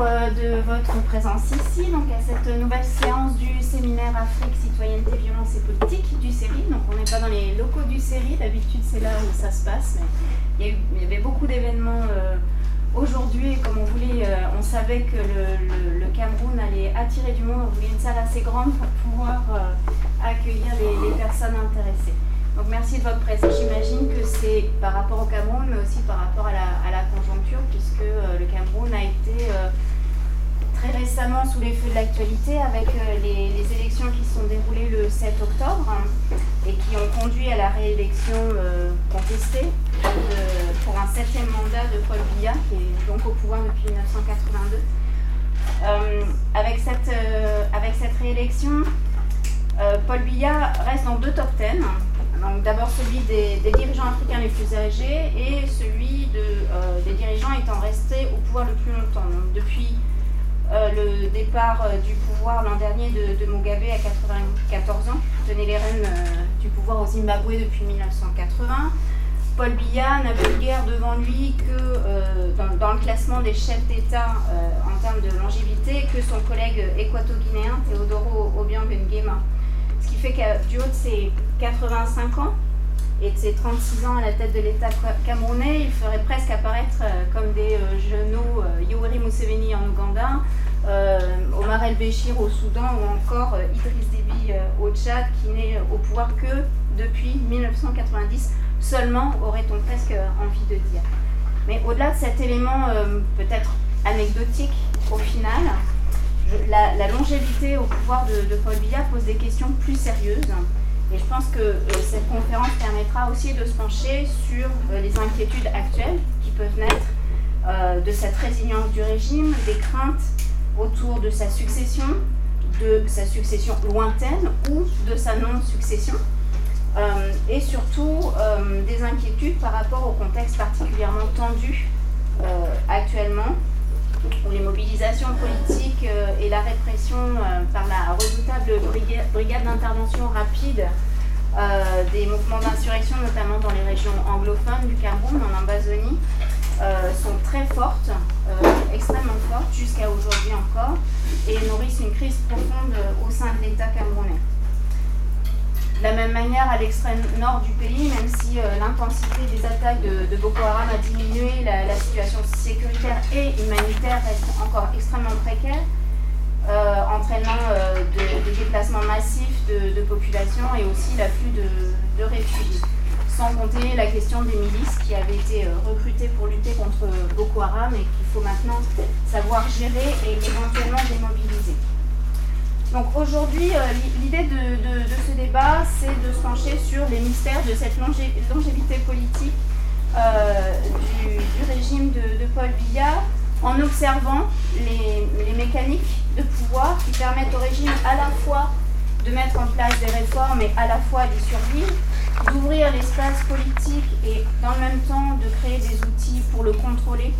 euh, de votre présence ici, donc à cette nouvelle séance du séminaire Afrique, citoyenneté, violence et politique du CERI. Donc on n'est pas dans les locaux du CERI, d'habitude c'est là où ça se passe, mais il y, avait beaucoup d'événements euh, aujourd'hui et comme on voulait, euh, on savait que le, Cameroun allait attirer du monde, on voulait une salle assez grande pour pouvoir accueillir les personnes intéressées. Donc merci de votre présence. J'imagine que c'est par rapport au Cameroun, mais aussi par rapport à la, conjoncture, puisque euh, le Cameroun a été euh, très récemment sous les feux de l'actualité avec euh, les, élections qui se sont déroulées le 7 octobre hein, et qui ont conduit à la réélection contestée pour un septième mandat de Paul Biya, qui est donc au pouvoir depuis 1982. avec, cette, avec cette réélection, Paul Biya reste dans deux top 10 d'abord celui des, dirigeants africains les plus âgés et celui euh, des dirigeants étant restés au pouvoir le plus longtemps. depuis euh, le départ euh, du pouvoir l'an dernier de, Mugabe à 94 ans, tenait les rênes du pouvoir au Zimbabwe depuis 1980, Paul Biya n'a plus guère devant lui que dans, le classement des chefs d'État en termes de longévité que son collègue équato-guinéen Teodoro Obiang Nguema. Ce qui fait que du haut de ses 85 ans et de ses 36 ans à la tête de l'État camerounais, il ferait presque apparaître euh, comme des euh, genoux euh, Yoweri Museveni en Ouganda, Omar El-Béchir au Soudan ou encore Idriss Déby au Tchad, qui n'est au pouvoir que depuis 1990 seulement, aurait-on presque envie de dire. Mais au-delà de cet élément peut-être anecdotique au final, la, longévité au pouvoir de, Paul Biya pose des questions plus sérieuses. Et je pense que euh, cette conférence permettra aussi de se pencher sur euh, les inquiétudes actuelles qui peuvent naître euh, de cette résilience du régime, des craintes autour de sa succession, de sa succession lointaine ou de sa non-succession, et surtout des inquiétudes par rapport au contexte particulièrement tendu actuellement où les mobilisations politiques euh, et la répression euh, par la redoutable brigade, d'intervention rapide euh, des mouvements d'insurrection, notamment dans les régions anglophones du Cameroun, en Amazonie, sont très fortes, extrêmement fortes, jusqu'à aujourd'hui encore, et nourrissent une crise profonde au sein de l'État camerounais. De la même manière, à l'extrême nord du pays, même si euh, l'intensité des attaques de, Boko Haram a diminué, la, situation sécuritaire et humanitaire reste encore extrêmement précaire, euh, entraînant euh, des déplacements massifs de, population et aussi l'afflux de, réfugiés. Sans compter la question des milices qui avaient été recrutées pour lutter contre Boko Haram et qu'il faut maintenant savoir gérer et éventuellement démobiliser. Donc aujourd'hui, euh, l'idée de, ce débat, c'est de se pencher sur les mystères de cette longévité politique euh, du, régime de, Paul Biya en observant les, mécaniques de pouvoir qui permettent au régime à la fois de mettre en place des réformes et à la fois d'y survivre, d'ouvrir l'espace politique et dans le même temps de créer des outils pour le contrôler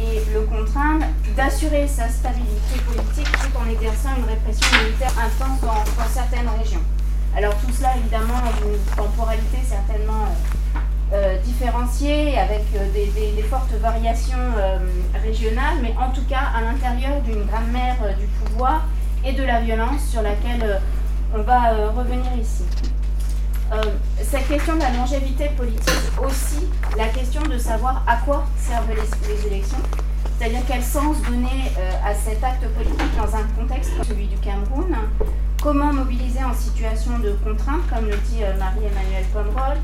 et le contraindre d'assurer sa stabilité politique tout en exerçant une répression militaire intense dans, certaines régions. Alors tout cela évidemment dans une temporalité certainement euh, euh, différenciée avec euh, des, fortes variations régionales, mais en tout cas à l'intérieur d'une mer du pouvoir et de la violence sur laquelle on va revenir ici. Euh, cette question de la longévité politique aussi la question de savoir à quoi servent les, élections, c'est-à-dire quel sens donner euh, à cet acte politique dans un contexte comme celui du Cameroun, comment mobiliser en situation de contrainte, comme le dit euh, Marie-Emmanuelle Pomerol,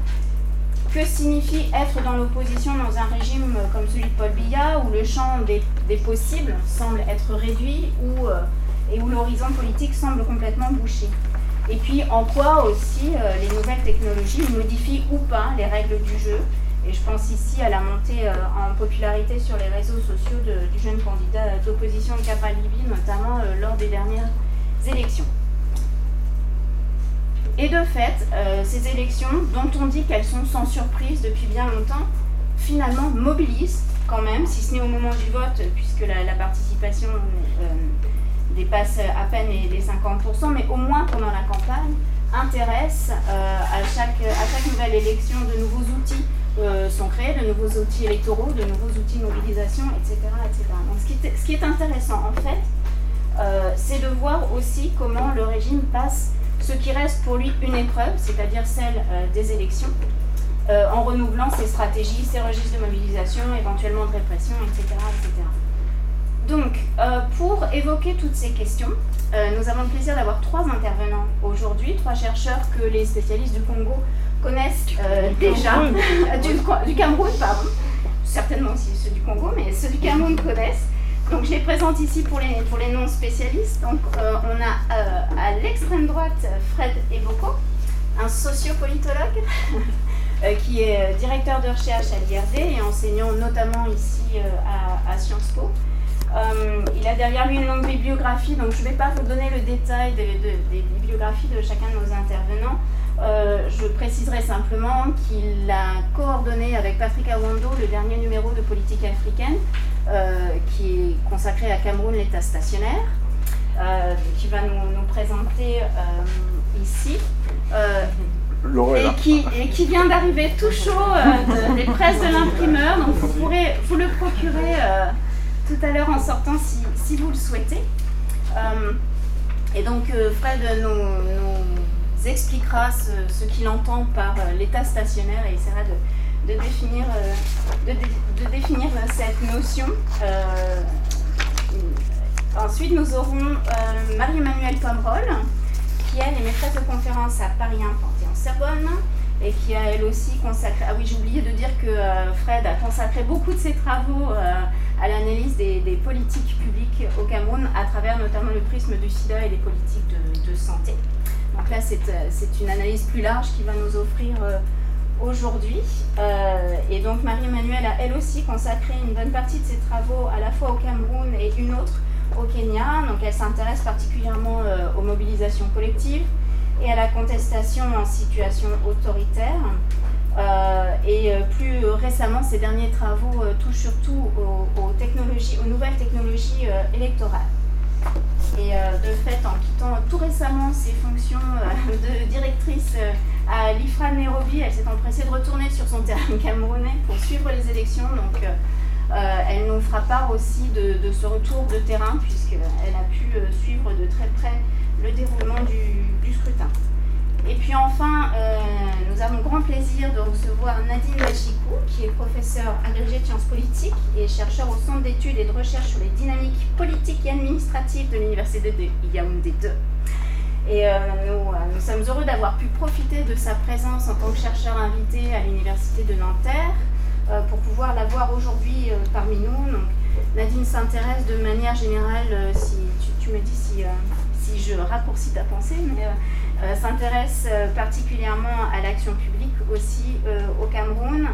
que signifie être dans l'opposition dans un régime comme celui de Paul Biya, où le champ des, possibles semble être réduit et où l'horizon politique semble complètement bouché? Et puis en quoi aussi euh, les nouvelles technologies modifient ou pas les règles du jeu. Et je pense ici à la montée euh, en popularité sur les réseaux sociaux du jeune candidat d'opposition Cabral Liby, notamment euh, lors des dernières élections. Et de fait, ces élections, dont on dit qu'elles sont sans surprise depuis bien longtemps, finalement mobilisent quand même, si ce n'est au moment du vote, puisque la, participation dépasse à peine les, 50%, mais au moins pendant la campagne, intéresse euh, à, chaque, à chaque nouvelle élection de nouveaux outils sont créés, de nouveaux outils électoraux, de nouveaux outils de mobilisation, etc. etc. Donc ce qui, est, intéressant en fait, c'est de voir aussi comment le régime passe ce qui reste pour lui une épreuve, c'est-à-dire celle des élections, en renouvelant ses stratégies, ses registres de mobilisation, éventuellement de répression, etc. etc. Donc, pour évoquer toutes ces questions, euh, nous avons le plaisir d'avoir trois intervenants aujourd'hui, trois chercheurs que les spécialistes du Congo connaissent euh, déjà, du, Cameroun, pardon, certainement aussi ceux du Congo, mais ceux du Cameroun connaissent. Donc je les présente ici pour les, pour les non-spécialistes. Donc euh, on a à l'extrême droite Fred Eboko, un sociopolitologue qui est directeur de recherche à l'IRD et enseignant notamment ici à, à Sciences Po. Euh, il a derrière lui une longue bibliographie, donc je ne vais pas vous donner le détail des, bibliographies de chacun de nos intervenants. Euh, je préciserai simplement qu'il a coordonné avec Patrick Awando le dernier numéro de Politique africaine, euh, qui est consacré à Cameroun, l'État stationnaire, qui va nous, présenter ici. Et qui, et qui, vient d'arriver tout chaud des presses de l'imprimeur, donc vous pourrez vous le procurer tout à l'heure en sortant si, vous le souhaitez. Euh, et donc euh, Fred nous, expliquera ce, qu'il entend par euh, l'état stationnaire et essaiera de, définir, cette notion. ensuite, nous aurons Marie-Emmanuelle Pomerol, qui elle est maîtresse de conférence à Paris 1 en Sorbonne et qui a elle aussi consacré. Ah oui, j'ai oublié de dire que Fred a consacré beaucoup de ses travaux à l'analyse des, politiques publiques au Cameroun à travers notamment le prisme du sida et des politiques de, santé. Donc là, c'est une analyse plus large qui va nous offrir euh, aujourd'hui. Euh, et donc Marie-Emmanuelle a elle aussi consacré une bonne partie de ses travaux à la fois au Cameroun et une autre au Kenya. Donc elle s'intéresse particulièrement euh, aux mobilisations collectives et à la contestation en situation autoritaire. Euh, et euh, plus récemment, ces derniers travaux euh, touchent surtout aux, technologies, aux nouvelles technologies électorales. Et de fait, en quittant tout récemment ses fonctions de directrice à l'IFRA Nairobi, elle s'est empressée de retourner sur son terrain camerounais pour suivre les élections. Donc, elle nous fera part aussi de, ce retour de terrain, puisqu'elle a pu suivre de très près le déroulement du scrutin. Et puis enfin, euh, nous avons grand plaisir de recevoir Nadine Machikou, qui est professeure agrégée de sciences politiques et chercheur au Centre d'études et de recherche sur les dynamiques politiques et administratives de l'Université de Yaoundé 2. Et euh, nous, euh, nous, sommes heureux d'avoir pu profiter de sa présence en tant que chercheur invité à l'Université de Nanterre pour pouvoir la voir aujourd'hui parmi nous. Donc, Nadine s'intéresse de manière générale, si tu, me dis si, si je raccourcis ta pensée, mais euh, s'intéresse euh, particulièrement à l'action publique aussi euh, au Cameroun.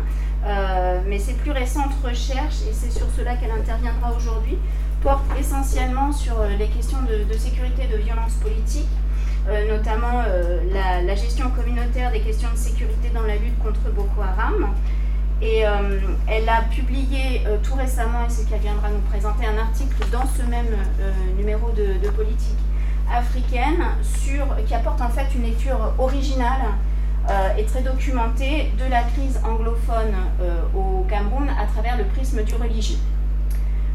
mais ses plus récentes recherches, et c'est sur cela qu'elle interviendra aujourd'hui, portent essentiellement sur les questions de, sécurité et de violence politique, notamment la, gestion communautaire des questions de sécurité dans la lutte contre Boko Haram. Et elle a publié tout récemment, et c'est qu'elle viendra nous présenter, un article dans ce même numéro de Politique africaine sur, qui apporte en fait une lecture originale euh, et très documentée de la crise anglophone euh, au Cameroun à travers le prisme du religieux.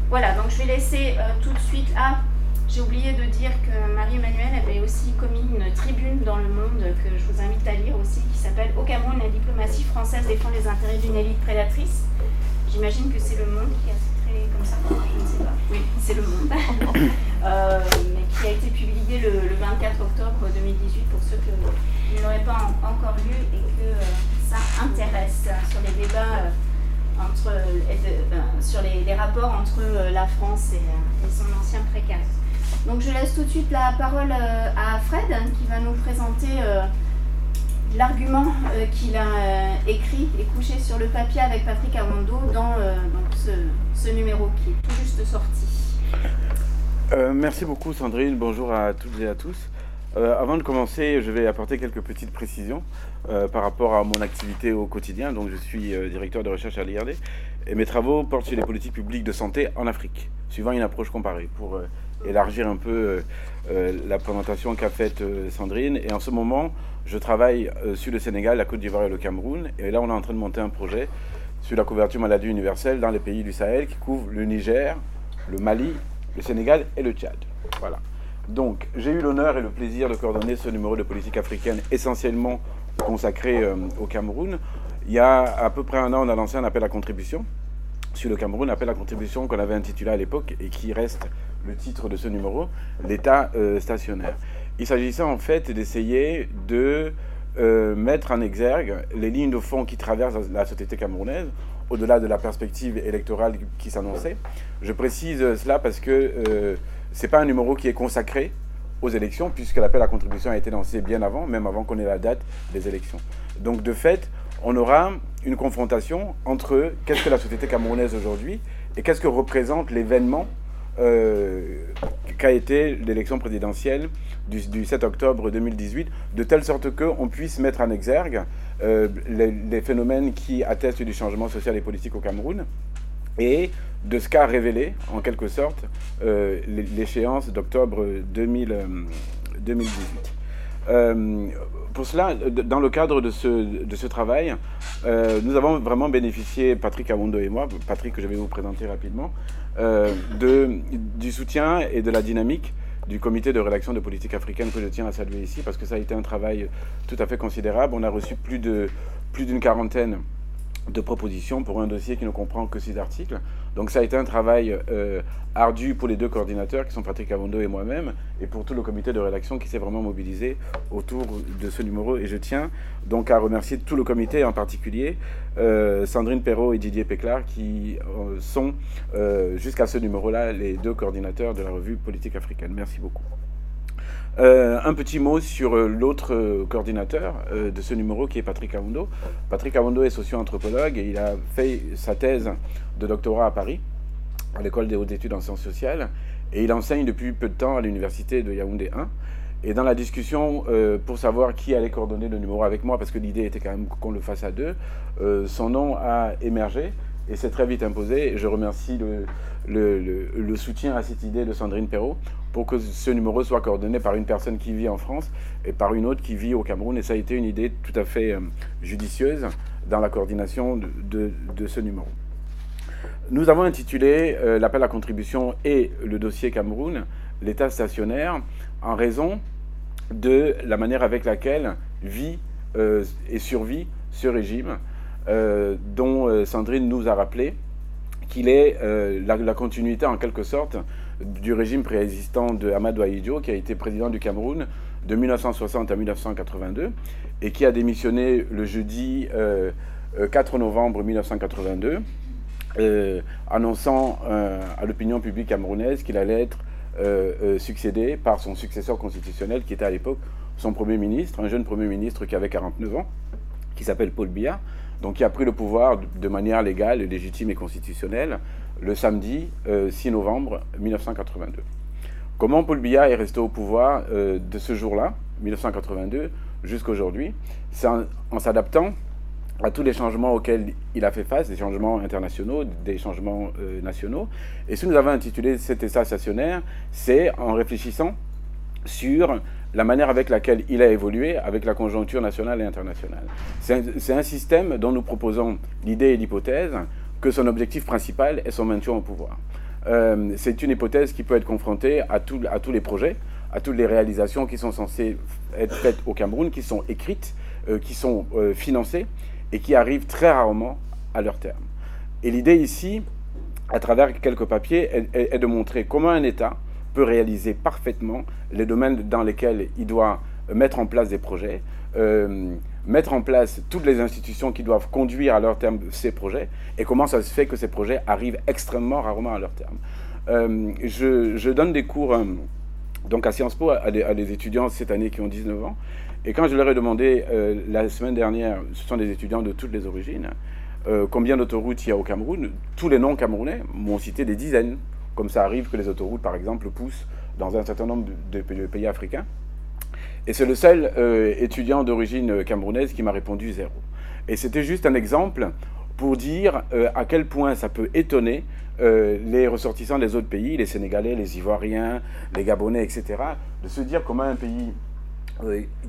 Voilà, donc je vais laisser euh, tout de suite. Ah, j'ai oublié de dire que Marie-Emmanuelle avait aussi commis une tribune dans le monde que je vous invite à lire aussi, qui s'appelle Au Cameroun, la diplomatie française défend les intérêts d'une élite prédatrice. J'imagine que c'est le monde qui a comme ça, je ne sais pas. Oui, c'est le monde. mais qui a été publié le, 24 octobre 2018 pour ceux qui ne l'auraient pas encore lu et que euh, ça intéresse sur les débats euh, entre, euh, sur les, rapports entre la France et, son ancien précaire. Donc je laisse tout de suite la parole à Fred qui va nous présenter l'argument qu'il a écrit et couché sur le papier avec Patrick Awando dans, ce, ce, numéro qui est tout juste sorti. Euh, merci beaucoup Sandrine, bonjour à toutes et à tous. Euh, avant de commencer, je vais apporter quelques petites précisions euh, par rapport à mon activité au quotidien. Donc, je suis directeur de recherche à l'IRD Et mes travaux portent sur les politiques publiques de santé en Afrique, suivant une approche comparée, pour euh, élargir un peu la présentation qu'a faite Sandrine. Et en ce moment, je travaille sur le Sénégal, la Côte d'Ivoire et le Cameroun. Et là, on est en train de monter un projet sur la couverture maladie universelle dans les pays du Sahel qui couvre le Niger, le Mali, le Sénégal et le Tchad. Voilà. Donc, j'ai eu l'honneur et le plaisir de coordonner ce numéro de politique africaine essentiellement consacré euh, au Cameroun. Il y a à peu près un an, on a lancé un appel à contribution sur le Cameroun, un appel à contribution qu'on avait intitulé à l'époque et qui reste le titre de ce numéro, l'État euh, stationnaire. Il s'agissait en fait d'essayer de euh, mettre en exergue les lignes de fond qui traversent la société camerounaise, au-delà de la perspective électorale qui s'annonçait. Je précise cela parce que ce n'est pas un numéro qui est consacré aux élections, puisque l'appel à contribution a été lancé bien avant, même avant qu'on ait la date des élections. Donc de fait, on aura une confrontation entre qu'est-ce que la société camerounaise aujourd'hui et qu'est-ce que représente l'événement euh, qu'a été l'élection présidentielle du, 7 octobre 2018, de telle sorte qu'on puisse mettre en exergue euh, les, phénomènes qui attestent du changement social et politique au Cameroun, et de ce qu'a révélé, en quelque sorte, euh, l'échéance d'octobre 2018. Euh, pour cela, dans le cadre de ce, de ce travail, euh, nous avons vraiment bénéficié, Patrick Awondo et moi, Patrick que je vais vous présenter rapidement, de, du soutien et de la dynamique du comité de rédaction de politique africaine que je tiens à saluer ici, parce que ça a été un travail tout à fait considérable. On a reçu plus d'une plus quarantaine de propositions pour un dossier qui ne comprend que six articles. Donc ça a été un travail euh, ardu pour les deux coordinateurs qui sont Patrick Avondo et moi-même et pour tout le comité de rédaction qui s'est vraiment mobilisé autour de ce numéro. Et je tiens donc à remercier tout le comité en particulier euh, Sandrine Perrault et Didier Péclar qui euh, sont jusqu'à ce numéro-là les deux coordinateurs de la revue Politique africaine. Merci beaucoup. Un petit mot sur l'autre coordinateur de ce numéro qui est Patrick Awondo. Patrick Awondo est socio-anthropologue et il a fait sa thèse de doctorat à Paris, à l'école des hautes études en sciences sociales, et il enseigne depuis peu de temps à l'université de Yaoundé 1. Et dans la discussion, pour savoir qui allait coordonner le numéro avec moi, parce que l'idée était quand même qu'on le fasse à deux, son nom a émergé et s'est très vite imposé. Et je remercie le, soutien à cette idée de Sandrine Perrault pour que ce numéro soit coordonné par une personne qui vit en France et par une autre qui vit au Cameroun. Et ça a été une idée tout à fait euh, judicieuse dans la coordination de, ce numéro. Nous avons intitulé euh, l'appel à contribution et le dossier Cameroun, l'État stationnaire, en raison de la manière avec laquelle vit euh, et survit ce régime, dont Sandrine nous a rappelé qu'il est la, continuité en quelque sorte du régime préexistant de Amadou Ahidjo, qui a été président du Cameroun de 1960 à 1982 et qui a démissionné le jeudi 4 euh, novembre 1982, euh, annonçant euh, à l'opinion publique camerounaise qu'il allait être succédé par son successeur constitutionnel, qui était à l'époque son Premier ministre, un jeune Premier ministre qui avait 49 ans, qui s'appelle Paul Biya, donc qui a pris le pouvoir de manière légale, légitime et constitutionnelle le samedi 6 euh, novembre 1982. Comment Paul Biya est resté au pouvoir euh, de ce jour-là, 1982, jusqu'à aujourd'hui C'est en, s'adaptant à tous les changements auxquels il a fait face, des changements internationaux, des changements euh, nationaux. Et ce que nous avons intitulé cet essai stationnaire, c'est en réfléchissant sur la manière avec laquelle il a évolué avec la conjoncture nationale et internationale. C'est un, système dont nous proposons l'idée et l'hypothèse que son objectif principal est son maintien au pouvoir. Euh, c'est une hypothèse qui peut être confrontée à, tous les projets, à toutes les réalisations qui sont censées être faites au Cameroun, qui sont écrites, euh, qui sont financées et qui arrivent très rarement à leur terme. Et l'idée ici, à travers quelques papiers, est, de montrer comment un État peut réaliser parfaitement les domaines dans lesquels il doit mettre en place des projets, mettre en place toutes les institutions qui doivent conduire à leur terme ces projets et comment ça se fait que ces projets arrivent extrêmement rarement à leur terme. Euh, je, donne des cours euh, donc à Sciences Po à des, étudiants cette année qui ont 19 ans et quand je leur ai demandé euh, la semaine dernière, ce sont des étudiants de toutes les origines, combien d'autoroutes il y a au Cameroun, tous les noms camerounais m'ont cité des dizaines, comme ça arrive que les autoroutes par exemple poussent dans un certain nombre de pays africains. Et c'est le seul euh, étudiant d'origine camerounaise qui m'a répondu zéro. Et c'était juste un exemple pour dire à quel point ça peut étonner les ressortissants des autres pays, les Sénégalais, les Ivoiriens, les Gabonais, etc., de se dire comment un pays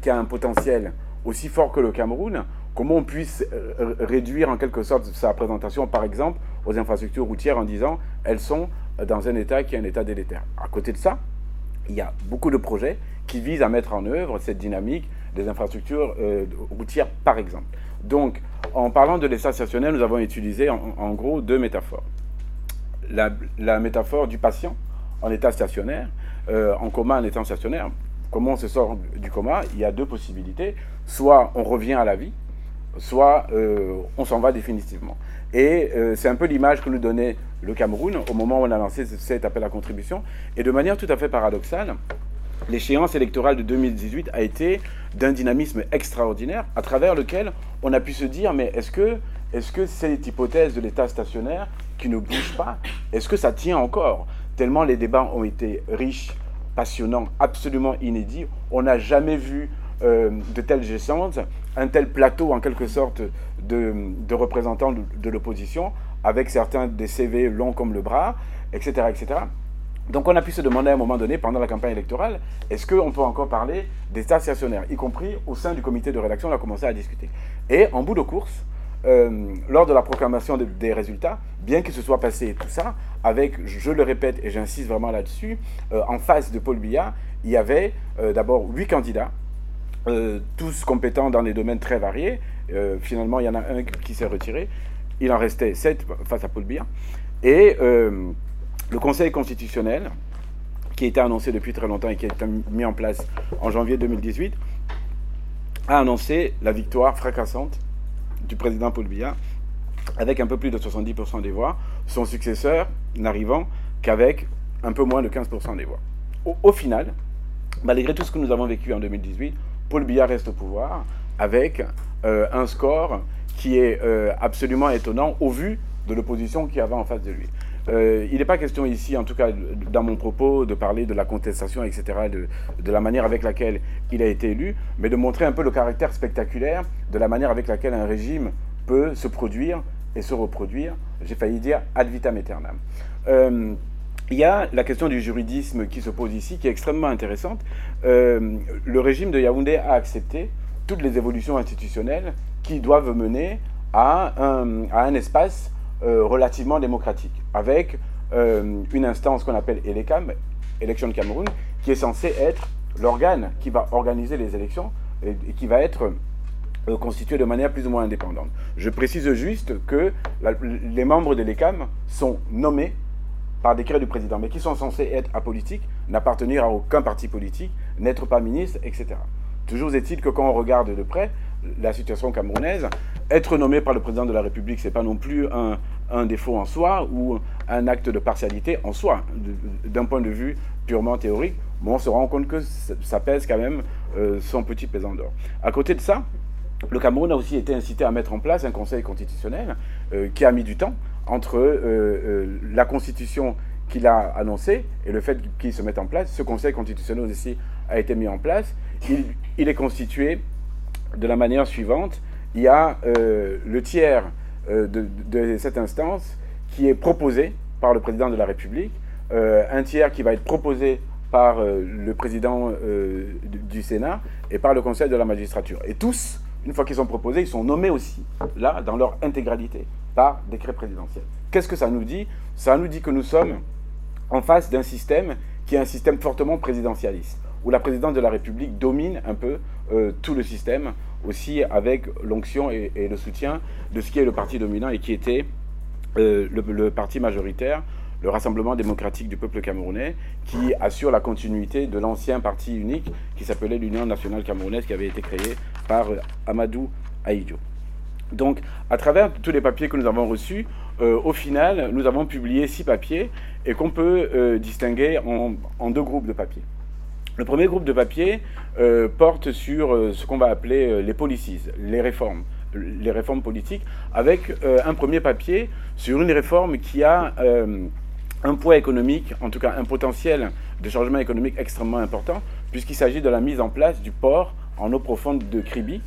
qui a un potentiel aussi fort que le Cameroun, comment on puisse réduire en quelque sorte sa présentation, par exemple, aux infrastructures routières en disant elles sont dans un état qui est un état délétère. À côté de ça, il y a beaucoup de projets qui visent à mettre en œuvre cette dynamique des infrastructures euh, routières, par exemple. Donc, en parlant de l'état stationnel, nous avons utilisé en, gros deux métaphores. La, métaphore du patient en état stationnaire, euh, en coma en état stationnaire. Comment on se sort du coma Il y a deux possibilités. Soit on revient à la vie, soit euh, on s'en va définitivement. Et c'est un peu l'image que nous donnait le Cameroun au moment où on a lancé cet appel à contribution. Et de manière tout à fait paradoxale, l'échéance électorale de 2018 a été d'un dynamisme extraordinaire à travers lequel on a pu se dire mais est-ce que, est que cette hypothèse de l'État stationnaire qui ne bouge pas, est-ce que ça tient encore? Tellement les débats ont été riches, passionnants, absolument inédits. On n'a jamais vu euh, de telles gestions, un tel plateau en quelque sorte de, représentants de, l'opposition, avec certains des CV longs comme le bras, etc., etc. Donc on a pu se demander à un moment donné, pendant la campagne électorale, est-ce qu'on peut encore parler d'état stationnaire, y compris au sein du comité de rédaction, on a commencé à discuter. Et en bout de course, euh, lors de la proclamation des résultats, bien qu'il se soit passé tout ça, avec, je le répète et j'insiste vraiment là-dessus, euh, en face de Paul Biya, il y avait euh, d'abord huit candidats, tous compétents dans des domaines très variés. finalement, il y en a un qui s'est retiré. Il en restait sept face à Paul Biya. Et le Conseil constitutionnel, qui été annoncé depuis très longtemps et qui a été mis en place en janvier 2018, a annoncé la victoire fracassante du président Paul Biya avec un peu plus de 70% des voix, son successeur n'arrivant qu'avec un peu moins de 15% des voix. Au, final, malgré tout ce que nous avons vécu en 2018, Paul Biya reste au pouvoir avec euh, un score qui est euh, absolument étonnant au vu de l'opposition qui avait en face de lui. Euh, il n'est pas question ici, en tout cas dans mon propos, de parler de la contestation, etc., de, la manière avec laquelle il a été élu, mais de montrer un peu le caractère spectaculaire de la manière avec laquelle un régime peut se produire et se reproduire, j'ai failli dire ad vitam aeternam. Euh, il y a la question du juridisme qui se pose ici, qui est extrêmement intéressante. Euh, le régime de Yaoundé a accepté toutes les évolutions institutionnelles qui doivent mener à un, espace relativement démocratique, avec euh, une instance qu'on appelle ELECAM, Election Cameroun, qui est censée être l'organe qui va organiser les élections et, qui va être euh, constitué de manière plus ou moins indépendante. Je précise juste que les membres de l'ELECAM sont nommés par décret du président, mais qui sont censés être apolitiques, n'appartenir à aucun parti politique, n'être pas ministre, etc. Toujours est-il que quand on regarde de près la situation camerounaise, être nommé par le président de la République, ce n'est pas non plus un, défaut en soi ou un acte de partialité en soi, d'un point de vue purement théorique. Mais on se rend compte que ça pèse quand même euh, son petit pesant d'or. À côté de ça, le Cameroun a aussi été incité à mettre en place un conseil constitutionnel euh, qui a mis du temps entre euh, la constitution qu'il a annoncée et le fait qu'il se mette en place. Ce conseil constitutionnel aussi a été mis en place. il est constitué de la manière suivante il y a euh, le tiers euh, de, cette instance qui est proposé par le président de la République, euh, un tiers qui va être proposé par le président du Sénat et par le Conseil de la magistrature. Et tous, une fois qu'ils sont proposés, ils sont nommés aussi, là, dans leur intégralité, par décret présidentiel. Qu'est-ce que ça nous dit? Ça nous dit que nous sommes en face d'un système qui est un système fortement présidentialiste, où la présidence de la République domine un peu tout le système aussi avec l'onction et, le soutien de ce qui est le parti dominant et qui était euh, le, parti majoritaire, le Rassemblement démocratique du peuple camerounais, qui assure la continuité de l'ancien parti unique qui s'appelait l'Union nationale camerounaise, qui avait été créé par euh, Amadou Aïdjo. Donc, à travers tous les papiers que nous avons reçus, euh, au final, nous avons publié six papiers et qu'on peut distinguer en deux groupes de papiers. Le premier groupe de papier euh, porte sur euh, ce qu'on va appeler euh, les policies, les réformes, les réformes politiques, avec un premier papier sur une réforme qui a un poids économique, en tout cas un potentiel de changement économique extrêmement important, puisqu'il s'agit de la mise en place du port en eau profonde de Kribi,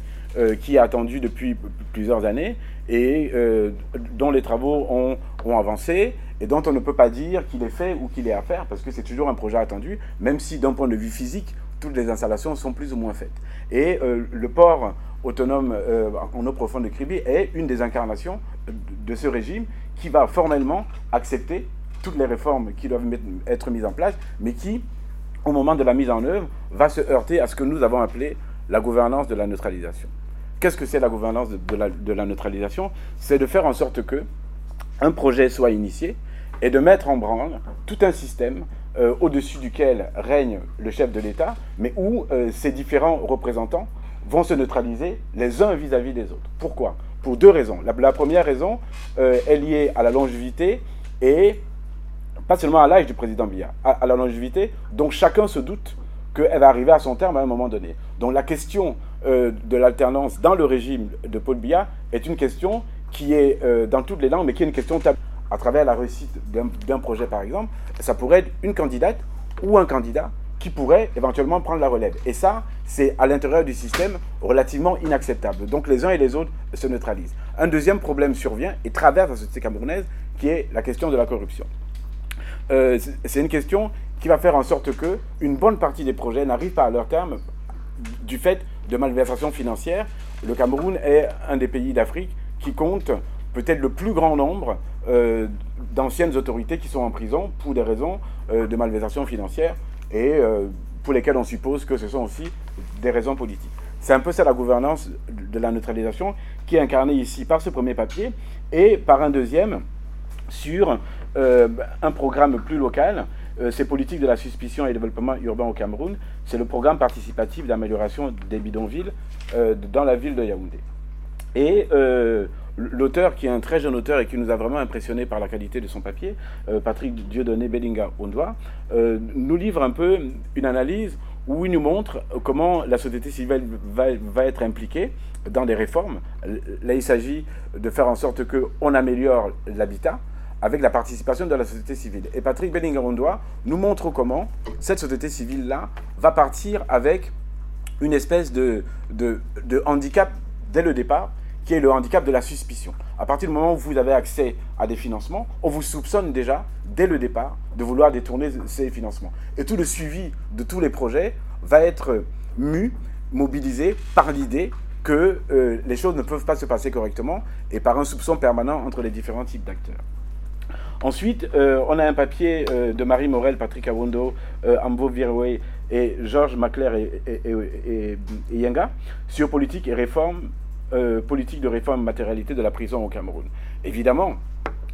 qui est attendu depuis plusieurs années et dont les travaux ont avancé et dont on ne peut pas dire qu'il est fait ou qu'il est à faire, parce que c'est toujours un projet attendu, même si d'un point de vue physique, toutes les installations sont plus ou moins faites. Et euh, le port autonome euh, en eau profonde de Kribi est une des incarnations de ce régime qui va formellement accepter toutes les réformes qui doivent être mises en place, mais qui, au moment de la mise en œuvre, va se heurter à ce que nous avons appelé la gouvernance de la neutralisation. Qu'est-ce que c'est la gouvernance de, la, de la neutralisation? C'est de faire en sorte que un projet soit initié, et de mettre en branle tout un système euh, au-dessus duquel règne le chef de l'État, mais où euh, ces différents représentants vont se neutraliser les uns vis-à-vis des autres. Pourquoi? Pour deux raisons. La, première raison euh, est liée à la longévité et pas seulement à l'âge du président Biya, à, la longévité dont chacun se doute qu'elle va arriver à son terme à un moment donné. Donc la question de l'alternance dans le régime de Paul Biya est une question qui est dans toutes les langues, mais qui est une question tabou à travers la réussite d'un projet, par exemple, ça pourrait être une candidate ou un candidat qui pourrait éventuellement prendre la relève. Et ça, c'est à l'intérieur du système relativement inacceptable. Donc les uns et les autres se neutralisent. Un deuxième problème survient et traverse la société camerounaise, qui est la question de la corruption. Euh, c'est une question qui va faire en sorte que une bonne partie des projets n'arrivent pas à leur terme du fait de malversations financières. Le Cameroun est un des pays d'Afrique qui compte peut-être le plus grand nombre euh, d'anciennes autorités qui sont en prison pour des raisons euh, de malversation financière et euh, pour lesquelles on suppose que ce sont aussi des raisons politiques. C'est un peu ça la gouvernance de la neutralisation qui est incarnée ici par ce premier papier et par un deuxième sur un programme plus local. c'est politique de la suspicion et développement urbain au Cameroun. C'est le programme participatif d'amélioration des bidonvilles dans la ville de Yaoundé. Et l'auteur, qui est un très jeune auteur et qui nous a vraiment impressionné par la qualité de son papier, euh, Patrick Dieudonné Bellinga Ondoa, euh, nous livre un peu une analyse où il nous montre comment la société civile va, être impliquée dans des réformes. Là, il s'agit de faire en sorte qu'on améliore l'habitat avec la participation de la société civile. Et Patrick Bellinger Ondoa nous montre comment cette société civile-là va partir avec une espèce de handicap dès le départ, qui est le handicap de la suspicion. À partir du moment où vous avez accès à des financements, on vous soupçonne déjà, dès le départ, de vouloir détourner ces financements. Et tout le suivi de tous les projets va être mu, mobilisé par l'idée que euh, les choses ne peuvent pas se passer correctement et par un soupçon permanent entre les différents types d'acteurs. Ensuite, euh, on a un papier euh, de Marie Morel, Patrick Awondo, Ambo Virwe et Georges Macler et, et, Yenga sur politique et réforme euh, politique de réforme matérialité de la prison au Cameroun. Évidemment,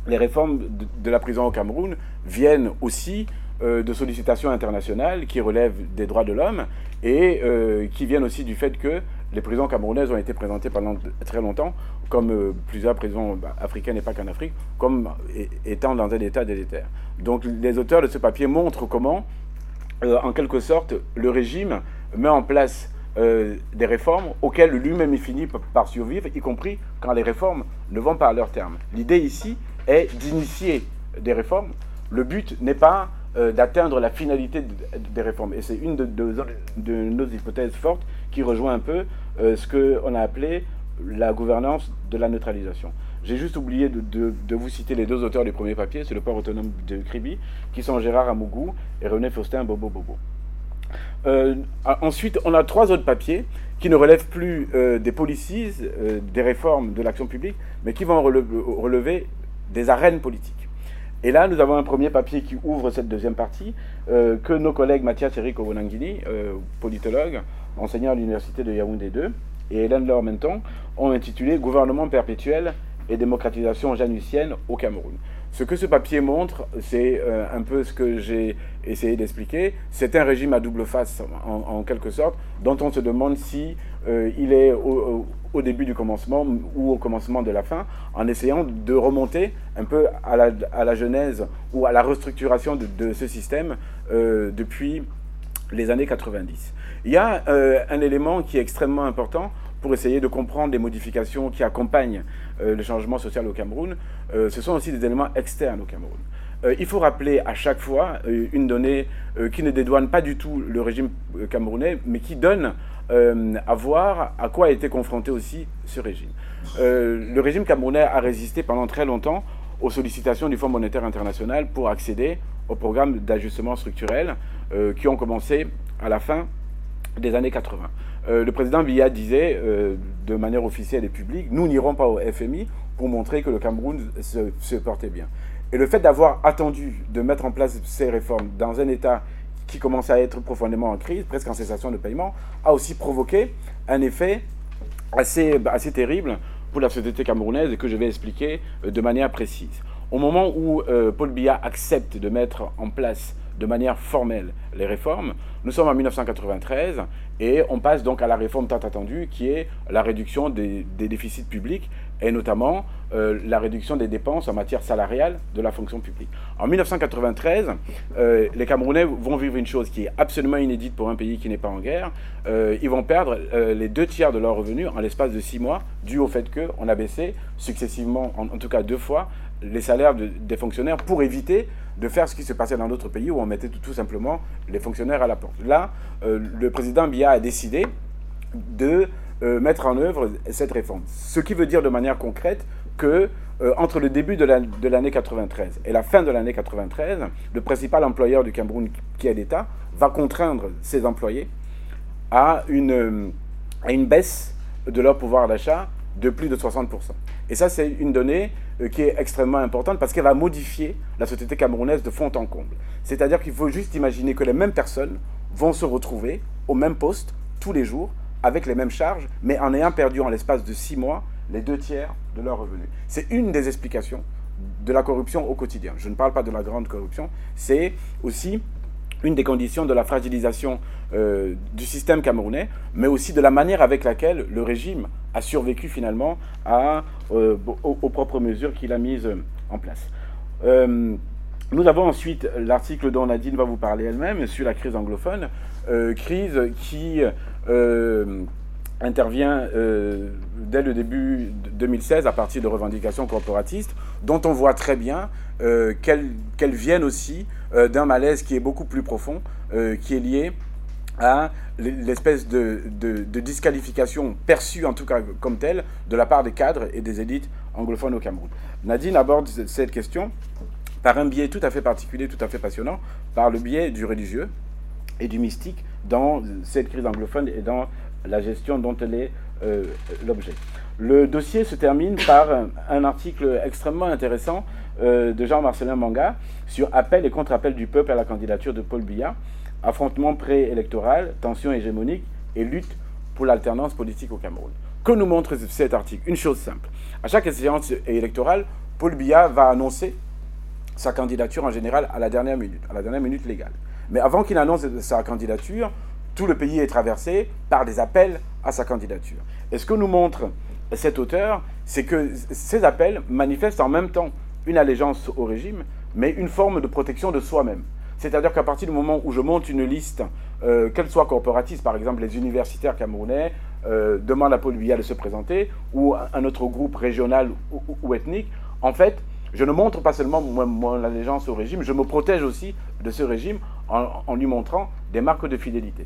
les réformes de, la prison au Cameroun viennent aussi euh, de sollicitations internationales qui relèvent des droits de l'homme et euh, qui viennent aussi du fait que les prisons camerounaises ont été présentées pendant très longtemps comme plusieurs prisons bah, africaines et pas qu'en Afrique, comme étant dans un état délétère. Donc les auteurs de ce papier montrent comment, en quelque sorte, le régime met en place euh, des réformes auxquelles lui-même il finit par survivre, y compris quand les réformes ne vont pas à leur terme. L'idée ici est d'initier des réformes. Le but n'est pas euh, d'atteindre la finalité des réformes. Et c'est une de, nos hypothèses fortes qui rejoint un peu euh, ce qu'on a appelé la gouvernance de la neutralisation. J'ai juste oublié de, vous citer les deux auteurs du premier papier, c'est le port autonome de Kribi, qui sont Gérard Amougou et René Faustin Bobo Bobo. Euh, ensuite, on a trois autres papiers qui ne relèvent plus euh, des policies, euh, des réformes de l'action publique, mais qui vont relever, des arènes politiques. Et là, nous avons un premier papier qui ouvre cette deuxième partie, que nos collègues Mathias Eric Owonangini, politologue, enseignant à l'université de Yaoundé 2, et Hélène Lormenton, ont intitulé Gouvernement perpétuel et démocratisation janussienne au Cameroun. Ce que ce papier montre, c'est euh, un peu ce que j'ai essayé d'expliquer. C'est un régime à double face, en, quelque sorte, dont on se demande si euh, il est au, début du commencement ou au commencement de la fin, en essayant de remonter un peu à la, genèse ou à la restructuration de, ce système euh, depuis les années 90. Il y a un élément qui est extrêmement important pour essayer de comprendre les modifications qui accompagnent euh, le changement social au Cameroun, euh, ce sont aussi des éléments externes au Cameroun. il faut rappeler à chaque fois une donnée qui ne dédouane pas du tout le régime camerounais, mais qui donne à voir à quoi a été confronté aussi ce régime. le régime camerounais a résisté pendant très longtemps aux sollicitations du Fonds monétaire international pour accéder au programme d'ajustement structurel qui ont commencé à la fin des années 80. Euh, le président Biya disait euh, de manière officielle et publique, nous n'irons pas au FMI pour montrer que le Cameroun se, portait bien. Et le fait d'avoir attendu de mettre en place ces réformes dans un État qui commençait à être profondément en crise, presque en cessation de paiement, a aussi provoqué un effet assez, assez terrible pour la société camerounaise que je vais expliquer euh, de manière précise. Au moment où Paul Biya accepte de mettre en place de manière formelle les réformes. Nous sommes en 1993 et on passe donc à la réforme tant attendue qui est la réduction des, déficits publics et notamment euh, la réduction des dépenses en matière salariale de la fonction publique. En 1993, euh, les Camerounais vont vivre une chose qui est absolument inédite pour un pays qui n'est pas en guerre. Euh, ils vont perdre les deux tiers de leurs revenus en l'espace de six mois, dû au fait qu'on a baissé successivement, en, en, tout cas deux fois, les salaires des fonctionnaires pour éviter de faire ce qui se passait dans d'autres pays où on mettait tout, simplement les fonctionnaires à la porte. Là, euh, le président Biya a décidé de euh, mettre en œuvre cette réforme. Ce qui veut dire de manière concrète que euh, entre le début de l'année 93 et la fin de l'année 93, le principal employeur du Cameroun, qui est l'État, va contraindre ses employés à une, à une baisse de leur pouvoir d'achat de plus de 60%. Et ça, c'est une donnée qui est extrêmement importante parce qu'elle va modifier la société camerounaise de fond en comble. C'est-à-dire qu'il faut juste imaginer que les mêmes personnes vont se retrouver au même poste tous les jours avec les mêmes charges, mais en ayant perdu en l'espace de six mois les deux tiers de leurs revenus. C'est une des explications de la corruption au quotidien. Je ne parle pas de la grande corruption, c'est aussi une des conditions de la fragilisation euh, du système camerounais, mais aussi de la manière avec laquelle le régime a survécu finalement euh, aux, propres mesures qu'il a mises en place. Euh, nous avons ensuite l'article dont Nadine va vous parler elle-même sur la crise anglophone, crise qui intervient dès le début 2016 à partir de revendications corporatistes, dont on voit très bien qu'elles viennent aussi euh, d'un malaise qui est beaucoup plus profond, euh, qui est lié à l'espèce de, disqualification perçue, en tout cas comme telle, de la part des cadres et des élites anglophones au Cameroun. Nadine aborde cette question par un biais tout à fait particulier, tout à fait passionnant, par le biais du religieux et du mystique dans cette crise anglophone et dans la gestion dont elle est euh, l'objet. Le dossier se termine par un article extrêmement intéressant de Jean-Marcelin Manga sur appel et contre-appel du peuple à la candidature de Paul Biya, affrontement préélectoral, tension hégémonique et lutte pour l'alternance politique au Cameroun. Que nous montre cet article? Une chose simple. À chaque séance électorale, Paul Biya va annoncer sa candidature en général à la dernière minute, à la dernière minute légale. Mais avant qu'il annonce sa candidature, tout le pays est traversé par des appels à sa candidature. Et ce que nous montre cet auteur, c'est que ces appels manifestent en même temps une allégeance au régime, mais une forme de protection de soi-même. C'est-à-dire qu'à partir du moment où je monte une liste, euh, qu'elle soit corporatiste, par exemple les universitaires camerounais euh, demandent à Paul Biya de se présenter, ou un autre groupe régional ou, ethnique, en fait, je ne montre pas seulement mon, allégeance au régime, je me protège aussi de ce régime en lui montrant des marques de fidélité.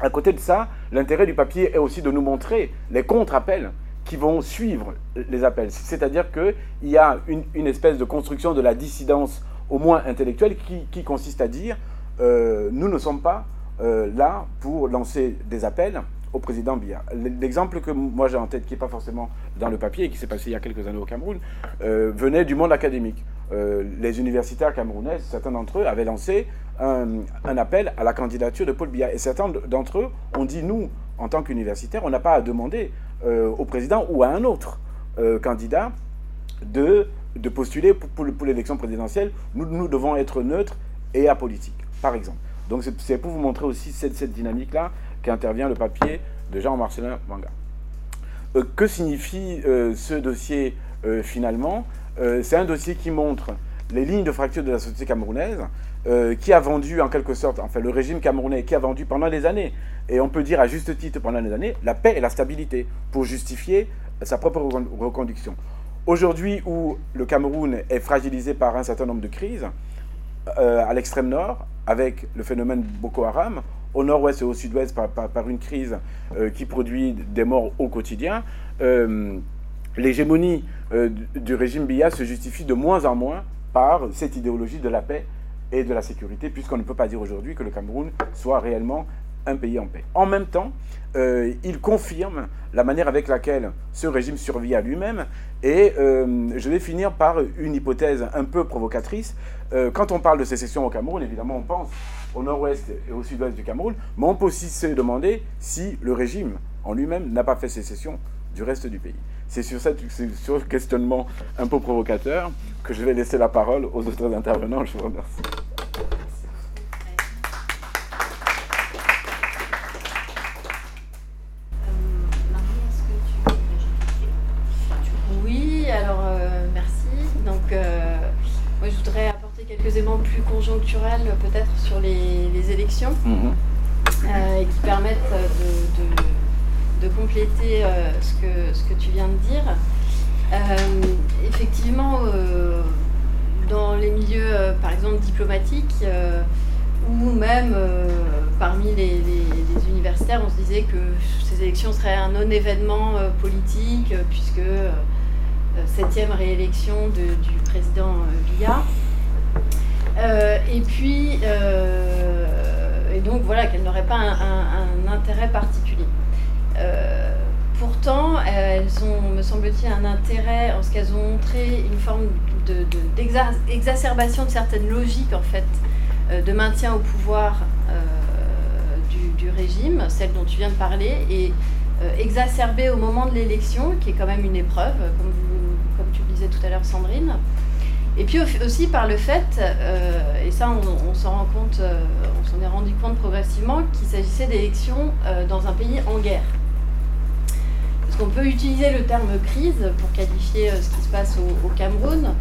À côté de ça, l'intérêt du papier est aussi de nous montrer les contre-appels qui vont suivre les appels. C'est-à-dire qu'il y a une, espèce de construction de la dissidence, au moins intellectuelle, qui, consiste à dire euh, nous ne sommes pas euh, là pour lancer des appels au président Biya. L'exemple que moi j'ai en tête, qui n'est pas forcément dans le papier et qui s'est passé il y a quelques années au Cameroun, euh, venait du monde académique. les universitaires camerounais, certains d'entre eux avaient lancé un, un, appel à la candidature de Paul Biya. Et certains d'entre eux ont dit, nous, en tant qu'universitaires, on n'a pas à demander au président ou à un autre euh, candidat de, de postuler pour, pour, l'élection présidentielle. Nous, nous devons être neutres et apolitiques, par exemple. Donc c'est pour vous montrer aussi cette, cette dynamique-là qu'intervient le papier de Jean-Marcelin Manga. Euh, que signifie ce dossier finalement? C'est un dossier qui montre les lignes de fracture de la société camerounaise, qui a vendu en quelque sorte, enfin le régime camerounais, qui a vendu pendant des années et on peut dire à juste titre pendant des années, la paix et la stabilité pour justifier sa propre reconduction. Aujourd'hui où le Cameroun est fragilisé par un certain nombre de crises, euh, à l'extrême nord, avec le phénomène Boko Haram, au nord-ouest et au sud-ouest par, une crise euh, qui produit des morts au quotidien, euh, l'hégémonie du régime Biya se justifie de moins en moins par cette idéologie de la paix et de la sécurité, puisqu'on ne peut pas dire aujourd'hui que le Cameroun soit réellement un pays en paix. En même temps, euh, il confirme la manière avec laquelle ce régime survit à lui-même. Et euh, je vais finir par une hypothèse un peu provocatrice. Euh, quand on parle de sécession au Cameroun, évidemment, on pense au nord-ouest et au sud-ouest du Cameroun, mais on peut aussi se demander si le régime en lui-même n'a pas fait sécession du reste du pays. C'est sur, sur ce questionnement un peu provocateur que je vais laisser la parole aux autres intervenants. Je vous remercie. Mhm. euh, et qui permettent de, compléter euh, ce, que, ce que tu viens de dire. Euh, effectivement, dans les milieux, par exemple, diplomatiques, ou même parmi les, universitaires, on se disait que ces élections seraient un non-événement politique, puisque septième réélection du président. Euh, et puis, et donc voilà, qu'elles n'auraient pas un, intérêt particulier. Euh, pourtant, elles ont, me semble-t-il, un intérêt en ce qu'elles ont montré une forme d'exacerbation de, certaines logiques, en fait, de maintien au pouvoir du, du, régime, celle dont tu viens de parler, et exacerbée au moment de l'élection, qui est quand même une épreuve, comme tu le disais tout à l'heure, Sandrine. Et puis aussi par le fait, euh, et ça on, s'en rend compte, euh, on s'en est rendu compte progressivement, qu'il s'agissait d'élections euh, dans un pays en guerre. Parce qu'on peut utiliser le terme crise pour qualifier ce qui se passe au, Cameroun.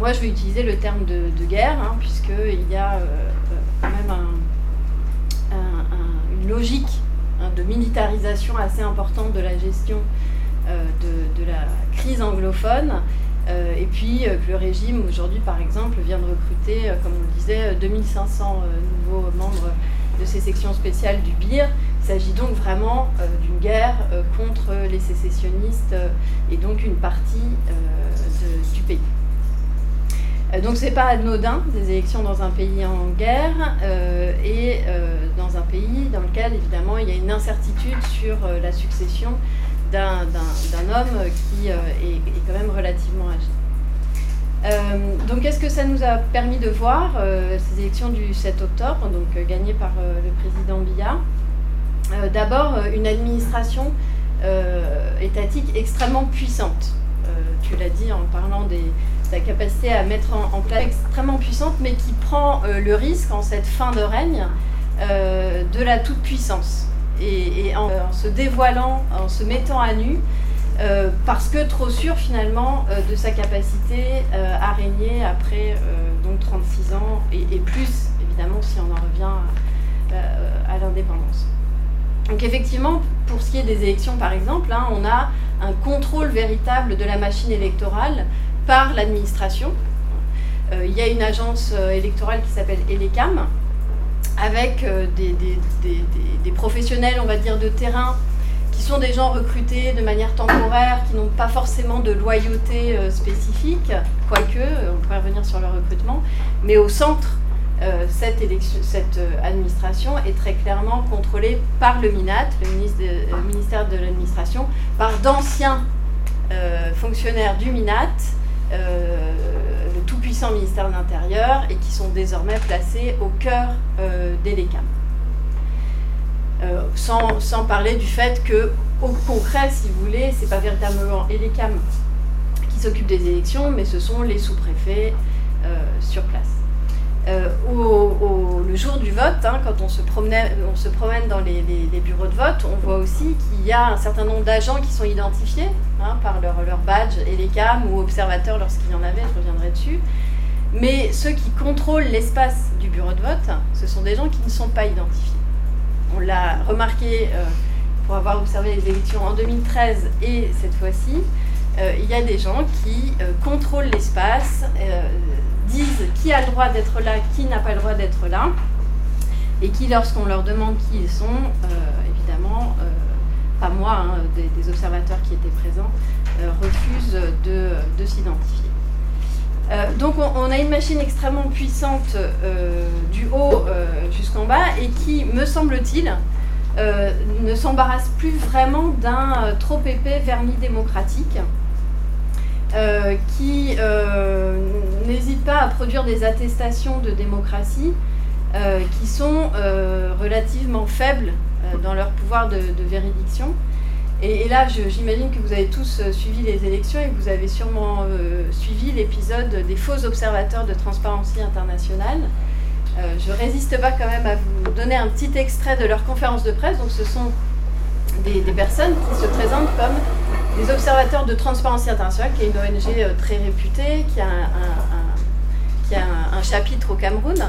moi je vais utiliser le terme de, guerre, hein, puisqu'il y a quand même une logique hein, de militarisation assez importante de la gestion de, la crise anglophone euh, et puis euh, que le régime aujourd'hui, par exemple, vient de recruter, euh, comme on le disait, 2500 nouveaux membres de ces sections spéciales du BIR. Il s'agit donc vraiment d'une guerre contre les sécessionnistes et donc une partie du pays. Donc c'est pas anodin des élections dans un pays en guerre et dans un pays dans lequel évidemment il y a une incertitude sur la succession d'un homme qui euh, est, quand même relativement âgé. Euh, donc, qu'est-ce que ça nous a permis de voir, euh, ces élections du 7 octobre, donc gagnées par le président Biya D'abord, une administration étatique extrêmement puissante. tu l'as dit en parlant de sa capacité à mettre en, place extrêmement puissante, mais qui prend le risque, en cette fin de règne, de la toute-puissance et, en, se dévoilant, en se mettant à nu, euh, parce que trop sûr finalement euh, de sa capacité euh, à régner après donc 36 ans et, plus évidemment si on en revient à l'indépendance. Donc effectivement, pour ce qui est des élections par exemple, hein, on a un contrôle véritable de la machine électorale par l'administration. il y a une agence électorale qui s'appelle ELECAM, avec euh, des, professionnels, on va dire, de terrain, qui sont des gens recrutés de manière temporaire, qui n'ont pas forcément de loyauté euh, spécifique, quoique, euh, on pourrait revenir sur le recrutement, mais au centre, cette, administration est très clairement contrôlée par le MINAT, le, ministère de l'administration, par d'anciens fonctionnaires du MINAT, tout-puissant ministère de l'Intérieur et qui sont désormais placés au cœur euh, des LECAM. Euh, sans, parler du fait que, au concret, si vous voulez, c'est pas véritablement ELECAM qui s'occupe des élections, mais ce sont les sous-préfets euh, sur place. Au, le jour du vote, hein, quand on se, promenait, on se promène dans les, bureaux de vote, on voit aussi qu'il y a un certain nombre d'agents qui sont identifiés hein, par leur, leur badge, ELECAM ou observateurs lorsqu'il y en avait, je reviendrai dessus. Mais ceux qui contrôlent l'espace du bureau de vote, ce sont des gens qui ne sont pas identifiés. On l'a remarqué euh, pour avoir observé les élections en 2013 et cette fois-ci. il y a des gens qui contrôlent l'espace, disent qui a le droit d'être là, qui n'a pas le droit d'être là, et qui, lorsqu'on leur demande qui ils sont, évidemment, pas moi, hein, des, observateurs qui étaient présents, refusent de s'identifier. Euh, donc on, a une machine extrêmement puissante euh, du haut euh, jusqu'en bas et qui, me semble-t-il, ne s'embarrasse plus vraiment d'un trop épais vernis démocratique, qui n'hésite pas à produire des attestations de démocratie qui sont relativement faibles dans leur pouvoir de, de véridiction et, là, j'imagine que vous avez tous euh, suivi les élections et que vous avez sûrement euh, suivi l'épisode des faux observateurs de Transparency International. Euh, je résiste pas quand même à vous donner un petit extrait de leur conférence de presse. Donc, ce sont des, personnes qui se présentent comme des observateurs de Transparency International, qui est une ONG euh, très réputée, qui a un, chapitre au Cameroun,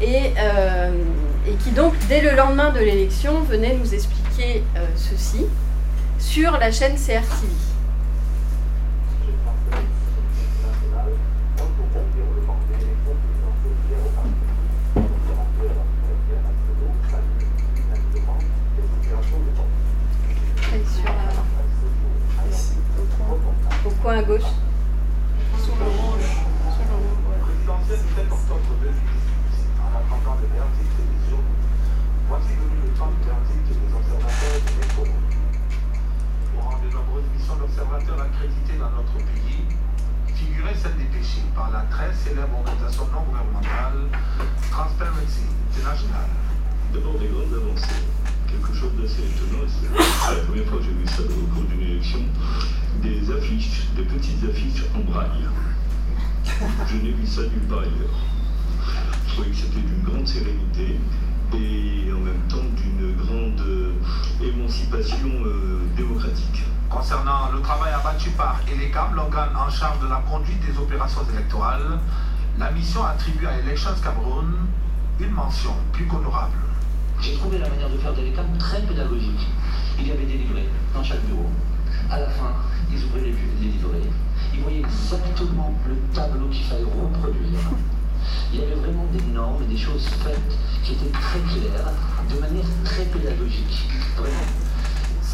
et, et, qui donc, dès le lendemain de l'élection, venait nous expliquer ceci sur la chaîne CRTV. Au coin à gauche. Sur le rouge. Le rouge. En attendant le verdict des urnes, voici venu le temps du verdict des observateurs des nombreuses missions d'observateurs accrédités dans notre pays, figurait celle dépêchée par la très célèbre organisation non gouvernementale Transparency International. Des grandes avancées. Quelque chose d'assez étonnant, c'est la première fois que j'ai vu ça au cours d'une élection, des affiches, des petites affiches en braille. Je n'ai vu ça nulle part ailleurs. Je trouvais que c'était d'une grande sérénité et en même temps d'une grande émancipation euh, démocratique. Concernant le travail abattu par ELECAM, l'organe en charge de la conduite des opérations électorales, la mission attribue à Elections Cameroun une mention plus qu'honorable. J'ai trouvé la manière de faire d'ELECAM très pédagogique. Il y avait des livrets dans chaque bureau. À la fin, ils ouvraient les, les livrets. Ils voyaient exactement le tableau qu'il fallait reproduire. Il y avait vraiment des normes et des choses faites qui étaient très claires, de manière très pédagogique. Vraiment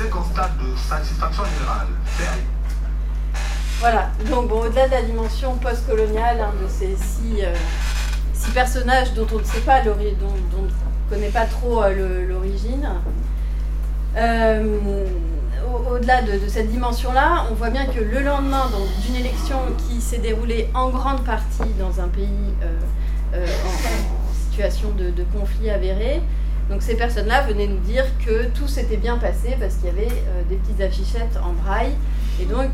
constat de satisfaction générale. Voilà, donc bon, au-delà de la dimension post-coloniale hein, de ces six, euh, six, personnages dont on ne sait pas dont, dont connaît pas trop euh, l'origine, euh, au-delà de, cette dimension-là, on voit bien que le lendemain d'une élection qui s'est déroulée en grande partie dans un pays en, situation de, conflit avéré, donc ces personnes-là venaient nous dire que tout s'était bien passé parce qu'il y avait euh, des petites affichettes en braille. Et donc,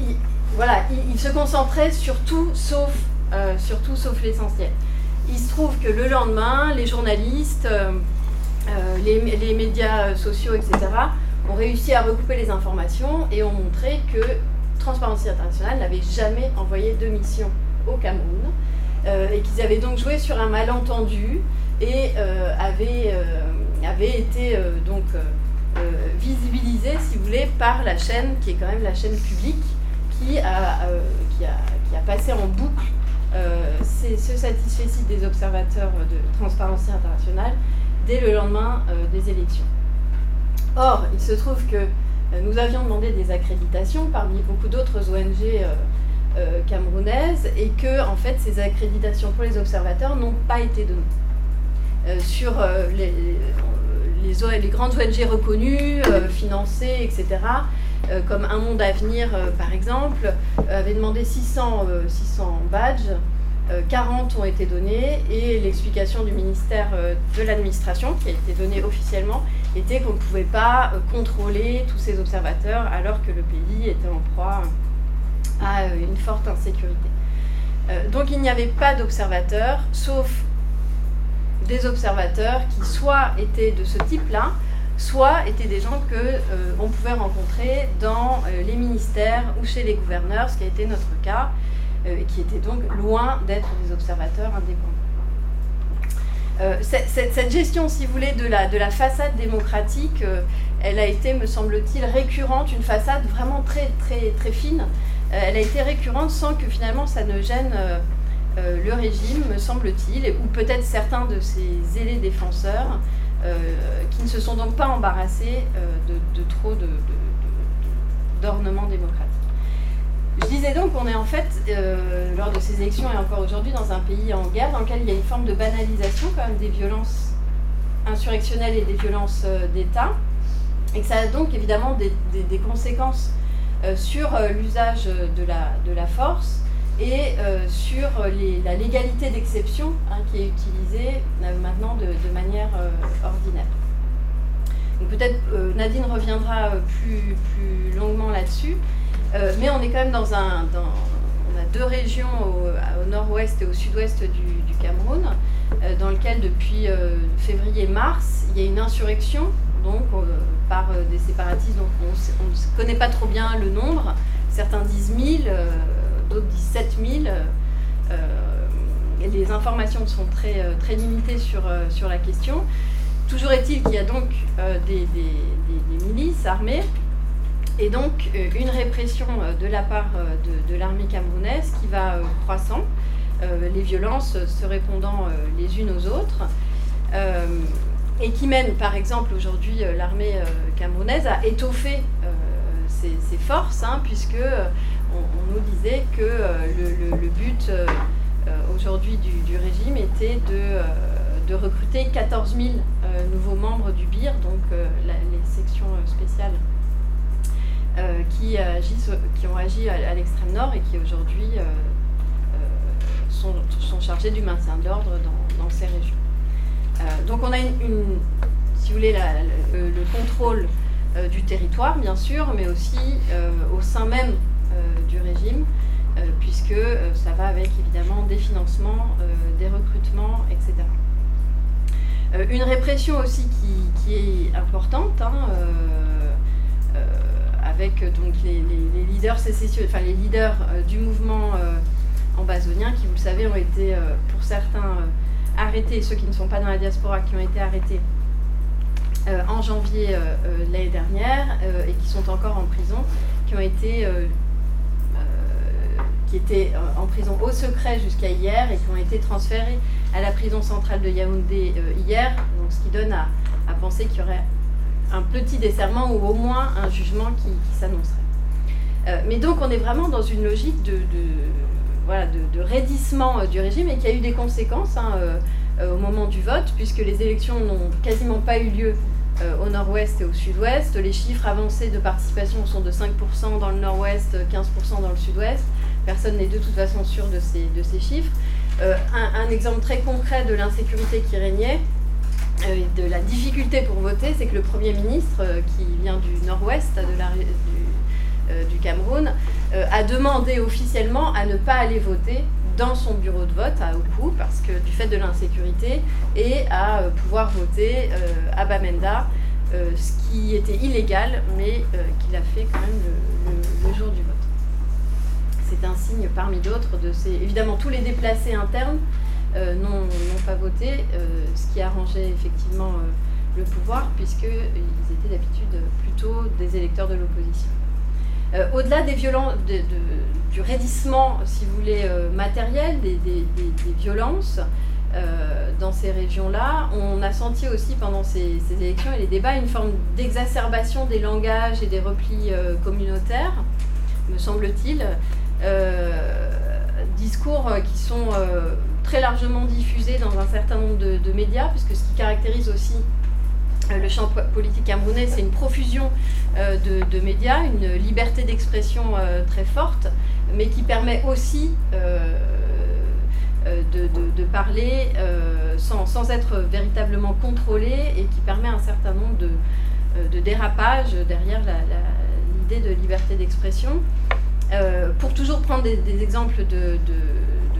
ils, voilà, ils, se concentraient sur tout sauf, euh, sauf l'essentiel. Il se trouve que le lendemain, les journalistes, euh, les, médias sociaux, etc., ont réussi à recouper les informations et ont montré que Transparency International n'avait jamais envoyé de mission au Cameroun et qu'ils avaient donc joué sur un malentendu et euh, euh, avait été euh, donc visibilisé, si vous voulez, par la chaîne qui est quand même la chaîne publique qui a passé en boucle ce satisfait des observateurs de Transparency International dès le lendemain des élections. Or, il se trouve que nous avions demandé des accréditations parmi beaucoup d'autres ONG camerounaises et que, en fait, ces accréditations pour les observateurs n'ont pas été données. Euh, sur euh, les, grandes ONG reconnues, euh, financées, etc., comme Un Monde à venir, par exemple, avait demandé 600, 600 badges. 40 ont été donnés et l'explication du ministère de l'administration, qui a été donnée officiellement, était qu'on ne pouvait pas contrôler tous ces observateurs alors que le pays était en proie à une forte insécurité. donc il n'y avait pas d'observateurs, sauf des observateurs qui soit étaient de ce type-là, soit étaient des gens que euh, on pouvait rencontrer dans euh, les ministères ou chez les gouverneurs, ce qui a été notre cas, euh, et qui était donc loin d'être des observateurs indépendants. Cette, cette, gestion, si vous voulez, de la, de la façade démocratique, elle a été, me semble-t-il, récurrente, une façade vraiment très, très, très fine. elle a été récurrente sans que finalement ça ne gêne le régime, me semble-t-il, ou peut-être certains de ses zélés défenseurs, qui ne se sont donc pas embarrassés de, trop d'ornements démocratiques. Je disais donc qu'on est en fait, euh, lors de ces élections et encore aujourd'hui, dans un pays en guerre, dans lequel il y a une forme de banalisation quand même des violences insurrectionnelles et des violences euh, d'État, et que ça a donc évidemment des, conséquences euh, sur l'usage de de la force et sur la légalité d'exception hein, qui est utilisée maintenant de, manière ordinaire. Peut-être Nadine reviendra plus, plus longuement là-dessus. Euh, mais on est quand même dans un. on a deux régions au, nord-ouest et au sud-ouest du, Cameroun, euh, dans lesquelles depuis euh, février-mars, il y a une insurrection donc, par des séparatistes dont on ne connaît pas trop bien le nombre. Certains disent 1000, d'autres disent 7000. les informations sont très, très limitées sur, sur la question. Toujours est-il qu'il y a donc des, milices armées et donc euh, une répression euh, de la part euh, de, l'armée camerounaise qui va croissant, les violences se répondant les unes aux autres, et qui mène par exemple aujourd'hui l'armée camerounaise à étoffer ses, forces, hein, puisque on, nous disait que le, but aujourd'hui du, régime était de, recruter 14 000 nouveaux membres du BIR, donc les sections spéciales euh, qui, ont agi à, l'extrême nord et qui aujourd'hui euh, euh, sont, chargés du maintien de l'ordre dans, ces régions. donc on a si vous voulez, le, contrôle du territoire, bien sûr, mais aussi au sein même du régime, puisque ça va avec évidemment des financements, des recrutements, etc. une répression aussi qui, qui est importante. Hein, avec euh, donc les, leaders sécessieux, enfin les leaders euh, du mouvement euh, ambazonien qui, vous le savez, ont été pour certains arrêtés, ceux qui ne sont pas dans la diaspora, qui ont été arrêtés en janvier l'année dernière et qui sont encore en prison, qui ont été qui étaient en prison au secret jusqu'à hier et qui ont été transférés à la prison centrale de Yaoundé hier, donc ce qui donne à, penser qu'il y aurait un petit desserrement ou au moins un jugement qui, s'annoncerait. Euh, mais donc on est vraiment dans une logique de, voilà, de, raidissement euh, du régime et qui a eu des conséquences hein, euh, au moment du vote, puisque les élections n'ont quasiment pas eu lieu au nord-ouest et au sud-ouest. Les chiffres avancés de participation sont de 5% dans le nord-ouest, 15% dans le sud-ouest. Personne n'est de toute façon sûr de ces, chiffres. un, exemple très concret de l'insécurité qui régnait, euh, de la difficulté pour voter, c'est que le Premier ministre, euh, qui vient du nord-ouest euh, du, Cameroun, a demandé officiellement à ne pas aller voter dans son bureau de vote à Oku, parce que du fait de l'insécurité, et à pouvoir voter à Bamenda, ce qui était illégal, mais qu'il a fait quand même le, jour du vote. C'est un signe parmi d'autres de ces... Évidemment, tous les déplacés internes euh, n'ont pas voté, euh, ce qui arrangeait effectivement euh, le pouvoir, puisqu'ils étaient d'habitude plutôt des électeurs de l'opposition. Au-delà des violences, du raidissement, si vous voulez, matériel, des, violences dans ces régions-là, on a senti aussi pendant ces, élections et les débats une forme d'exacerbation des langages et des replis communautaires, me semble-t-il. Discours qui sont très largement diffusé dans un certain nombre de, médias, puisque ce qui caractérise aussi euh, le champ politique camerounais, c'est une profusion euh, de, médias, une liberté d'expression euh, très forte, mais qui permet aussi de, parler sans, sans, être véritablement contrôlé et qui permet un certain nombre de, dérapages derrière l'idée de liberté d'expression. Pour toujours prendre des, exemples de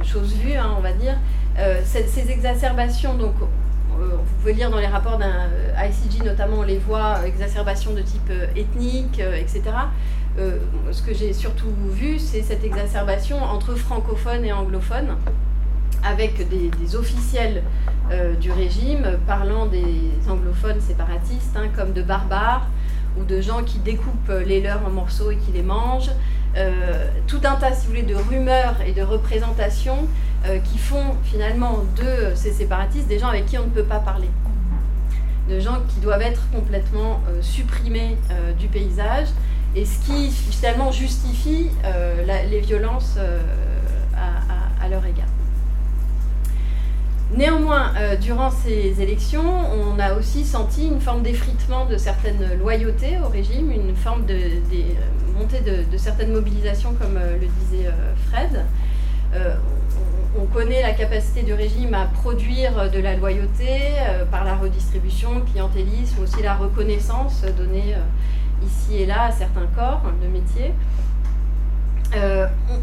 chose vue, hein, on va dire. Euh, ces, exacerbations, donc, euh, vous pouvez lire dans les rapports d'un euh, ICG notamment, on les voit, exacerbations de type ethnique, etc. ce que j'ai surtout vu, c'est cette exacerbation entre francophones et anglophones, avec des, officiels du régime parlant des anglophones séparatistes hein, comme de barbares, ou de gens qui découpent les leurs en morceaux et qui les mangent. tout un tas, si vous voulez, de rumeurs et de représentations qui font finalement de ces séparatistes des gens avec qui on ne peut pas parler de gens qui doivent être complètement supprimés du paysage, et ce qui finalement justifie les violences à leur égard. Néanmoins, euh, durant ces élections, on a aussi senti une forme d'effritement de certaines loyautés au régime, une forme de, euh, montée de, certaines mobilisations, comme euh, le disait Fred. On, connaît la capacité du régime à produire de la loyauté par la redistribution, le clientélisme, aussi la reconnaissance donnée ici et là à certains corps de métier.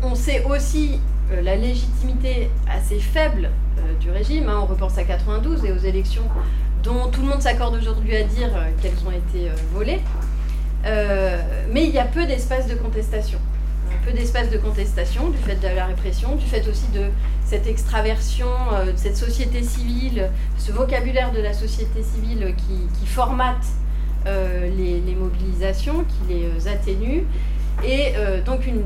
on, sait aussi la légitimité assez faible du régime. Hein. On repense à 92 et aux élections dont tout le monde s'accorde aujourd'hui à dire euh, qu'elles ont été euh, volées. mais il y a peu d'espace de contestation. Peu d'espace de contestation du fait de la répression, du fait aussi de cette extraversion, de cette société civile, ce vocabulaire de la société civile qui, formate les, mobilisations, qui les atténue, et donc une,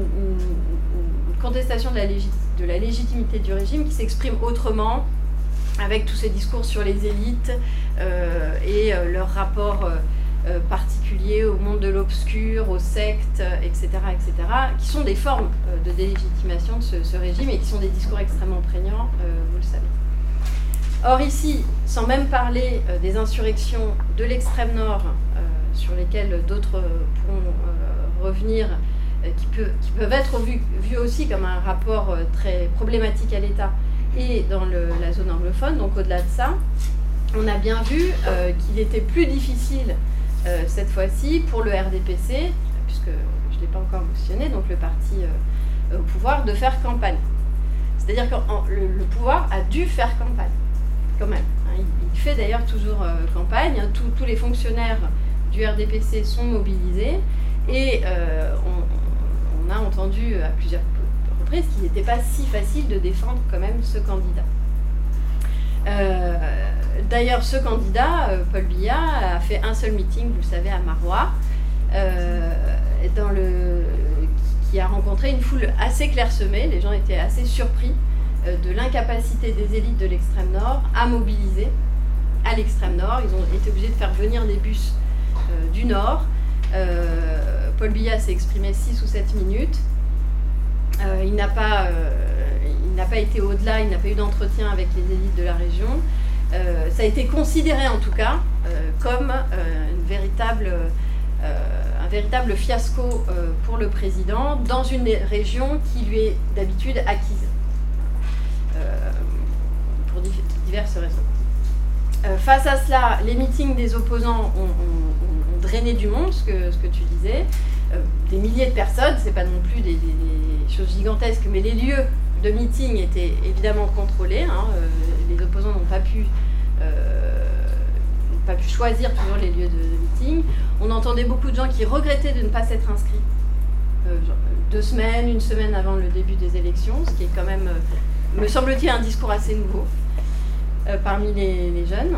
contestation de la légitimité du régime qui s'exprime autrement avec tous ces discours sur les élites euh, et euh, leur rapport euh, particulier au monde de l'obscur, aux sectes, etc., etc., qui sont des formes de délégitimation de ce, régime et qui sont des discours extrêmement prégnants, vous le savez. Or ici, sans même parler des insurrections de l'extrême nord, sur lesquelles d'autres pourront revenir, euh, qui, peut, qui, peuvent être vus, aussi comme un rapport euh, très problématique à l'État et dans la zone anglophone. Donc au-delà de ça, on a bien vu euh, qu'il était plus difficile cette fois-ci pour le RDPC, puisque je ne l'ai pas encore mentionné, donc le parti au pouvoir, de faire campagne. C'est-à-dire que le, pouvoir a dû faire campagne, quand même. Hein. il, fait d'ailleurs toujours campagne. Hein. tous les fonctionnaires du RDPC sont mobilisés et on, on a entendu à plusieurs reprises qu'il n'était pas si facile de défendre quand même ce candidat. Euh, d'ailleurs, ce candidat, euh, Paul Biya, a fait un seul meeting, vous le savez, à Marois, euh, dans le, qui a rencontré une foule assez clairsemée. Les gens étaient assez surpris de l'incapacité des élites de l'extrême nord à mobiliser à l'extrême nord. Ils ont été obligés de faire venir des bus du nord. Paul Biya s'est exprimé 6 ou 7 minutes. Euh, il n'a pas, euh, pas été au-delà, il n'a pas eu d'entretien avec les élites de la région. Euh, ça a été considéré en tout cas comme un véritable fiasco pour le président dans une région qui lui est d'habitude acquise, pour diverses raisons. face à cela, les meetings des opposants ont, drainé du monde, ce que, ce que tu disais. Euh, des milliers de personnes, c'est pas non plus des, choses gigantesques, mais les lieux de meeting étaient évidemment contrôlés. Hein, euh, les opposants n'ont pas pu euh, pas pu choisir toujours les lieux de, meeting. On entendait beaucoup de gens qui regrettaient de ne pas s'être inscrits deux semaines, une semaine avant le début des élections, ce qui est quand même, me semble-t-il, un discours assez nouveau parmi les jeunes.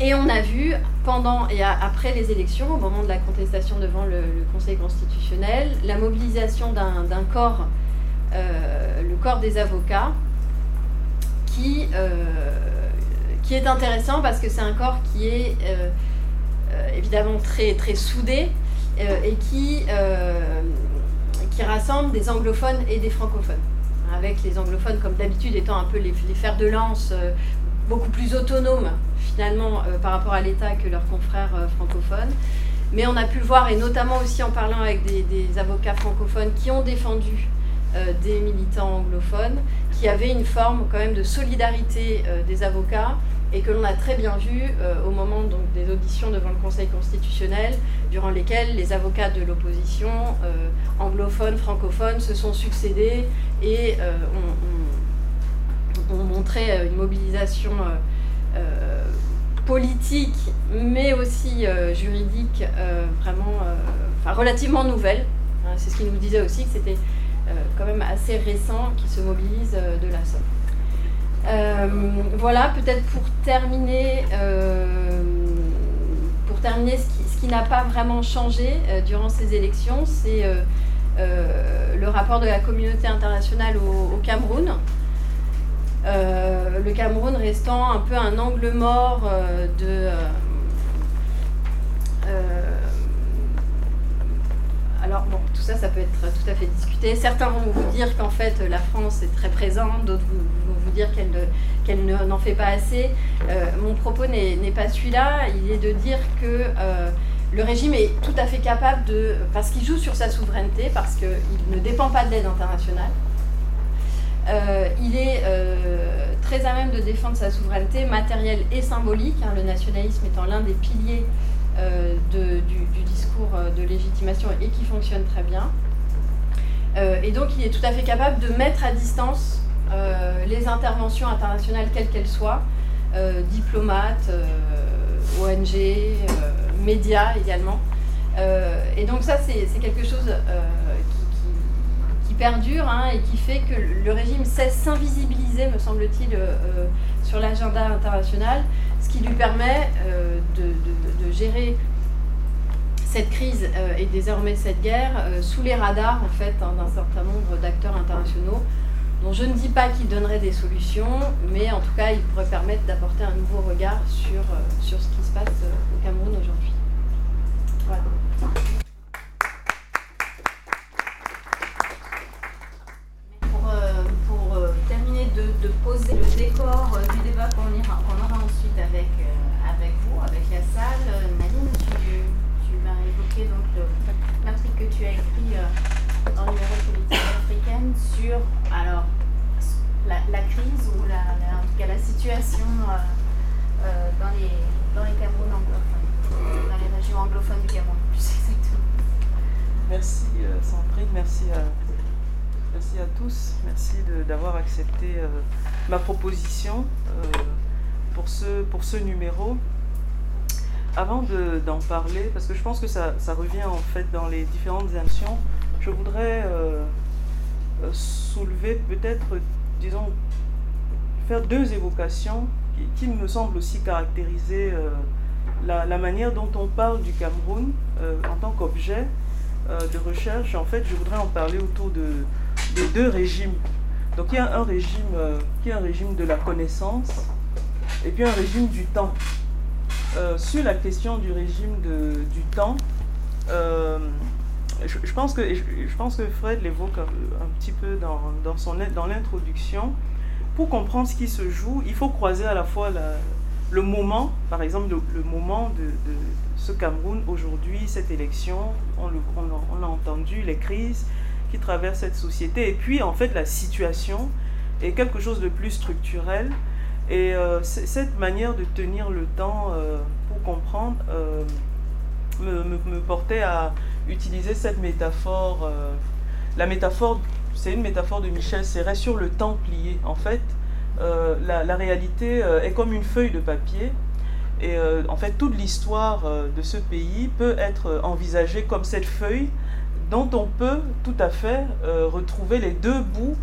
Et on a vu pendant et après les élections, au moment de la contestation devant le, Conseil constitutionnel, la mobilisation d'un corps, euh, le corps des avocats, qui, euh, qui est intéressant parce que c'est un corps qui est euh, évidemment très, très soudé et qui, qui rassemble des anglophones et des francophones. Avec les anglophones comme d'habitude étant un peu les, les fers de lance beaucoup plus autonomes finalement euh, par rapport à l'État que leurs confrères euh, francophones. Mais on a pu le voir, et notamment aussi en parlant avec des, avocats francophones qui ont défendu euh, des militants anglophones, qui avaient une forme quand même de solidarité des avocats et que l'on a très bien vu au moment donc, des auditions devant le Conseil constitutionnel, durant lesquelles les avocats de l'opposition, anglophones, francophones, se sont succédés et ont, montré une mobilisation politique, mais aussi euh, juridique, euh, vraiment, euh, enfin, relativement nouvelle. Hein, c'est ce qu'il nous disait aussi, que c'était quand même assez récent qu'il se mobilise de la Somme. voilà, peut-être pour terminer, pour terminer ce qui n'a pas vraiment changé durant ces élections, c'est le rapport de la communauté internationale au, Cameroun. Le Cameroun restant un peu un angle mort de alors bon, tout ça, ça peut être tout à fait discuté. Certains vont vous dire qu'en fait la France est très présente, d'autres vont vous dire qu'elle n'en fait pas assez. Euh, mon propos n'est pas celui-là, il est de dire que euh, le régime est tout à fait capable de, parce qu'il joue sur sa souveraineté, parce qu'il ne dépend pas de l'aide internationale, euh, il est très à même de défendre sa souveraineté matérielle et symbolique, hein, le nationalisme étant l'un des piliers euh, du, discours euh, de légitimation et qui fonctionne très bien. Euh, et donc il est tout à fait capable de mettre à distance les interventions internationales quelles qu'elles soient, diplomates, ONG, médias également. et donc ça c'est quelque chose perdure hein, et qui fait que le régime cesse s'invisibiliser, me semble-t-il, sur l'agenda international, ce qui lui permet de gérer cette crise euh, et désormais cette guerre euh, sous les radars en fait hein, d'un certain nombre d'acteurs internationaux dont je ne dis pas qu'ils donneraient des solutions, mais en tout cas ils pourraient permettre d'apporter un nouveau regard sur, euh, sur ce qui se passe au Cameroun aujourd'hui. Voilà. Pour, terminer de, poser le décor du débat qu'on aura ensuite avec avec vous, avec la salle. Euh, Nadine, tu, m'as évoqué donc l'article que tu as écrit euh, dans numéro politique africaine sur alors, la, crise ou la, en tout cas la situation euh, dans, les, dans les Cameroun anglophones, dans les régions anglophones du Cameroun, plus exactement. Merci Sandrine, merci merci à tous, merci d'avoir accepté ma proposition pour ce, pour ce numéro. Avant d'en parler, parce que je pense que ça, ça, revient en fait dans les différentes actions, je voudrais euh, euh, soulever peut-être, disons, faire deux évocations qui, me semblent aussi caractériser euh, la, manière dont on parle du Cameroun en tant qu'objet de recherche. En fait, je voudrais en parler autour de, de deux régimes. Donc il y a un régime qui est un régime de la connaissance et puis un régime du temps. Euh, sur la question du régime de, du temps, euh, je, pense que, je, pense que Fred l'évoque un, petit peu dans, dans, dans l'introduction. Pour comprendre ce qui se joue, il faut croiser à la fois le moment, par exemple le, moment de, ce Cameroun aujourd'hui, cette élection, on, on, on a entendu les crises qui traversent cette société, et puis en fait la situation est quelque chose de plus structurel et euh, cette manière de tenir le temps euh, pour comprendre euh, me, me, portait à utiliser cette métaphore. la métaphore, c'est une métaphore de Michel Serret sur le temps plié. En fait, la, réalité est comme une feuille de papier. Et en fait, toute l'histoire de ce pays peut être envisagée comme cette feuille dont on peut tout à fait retrouver les deux bouts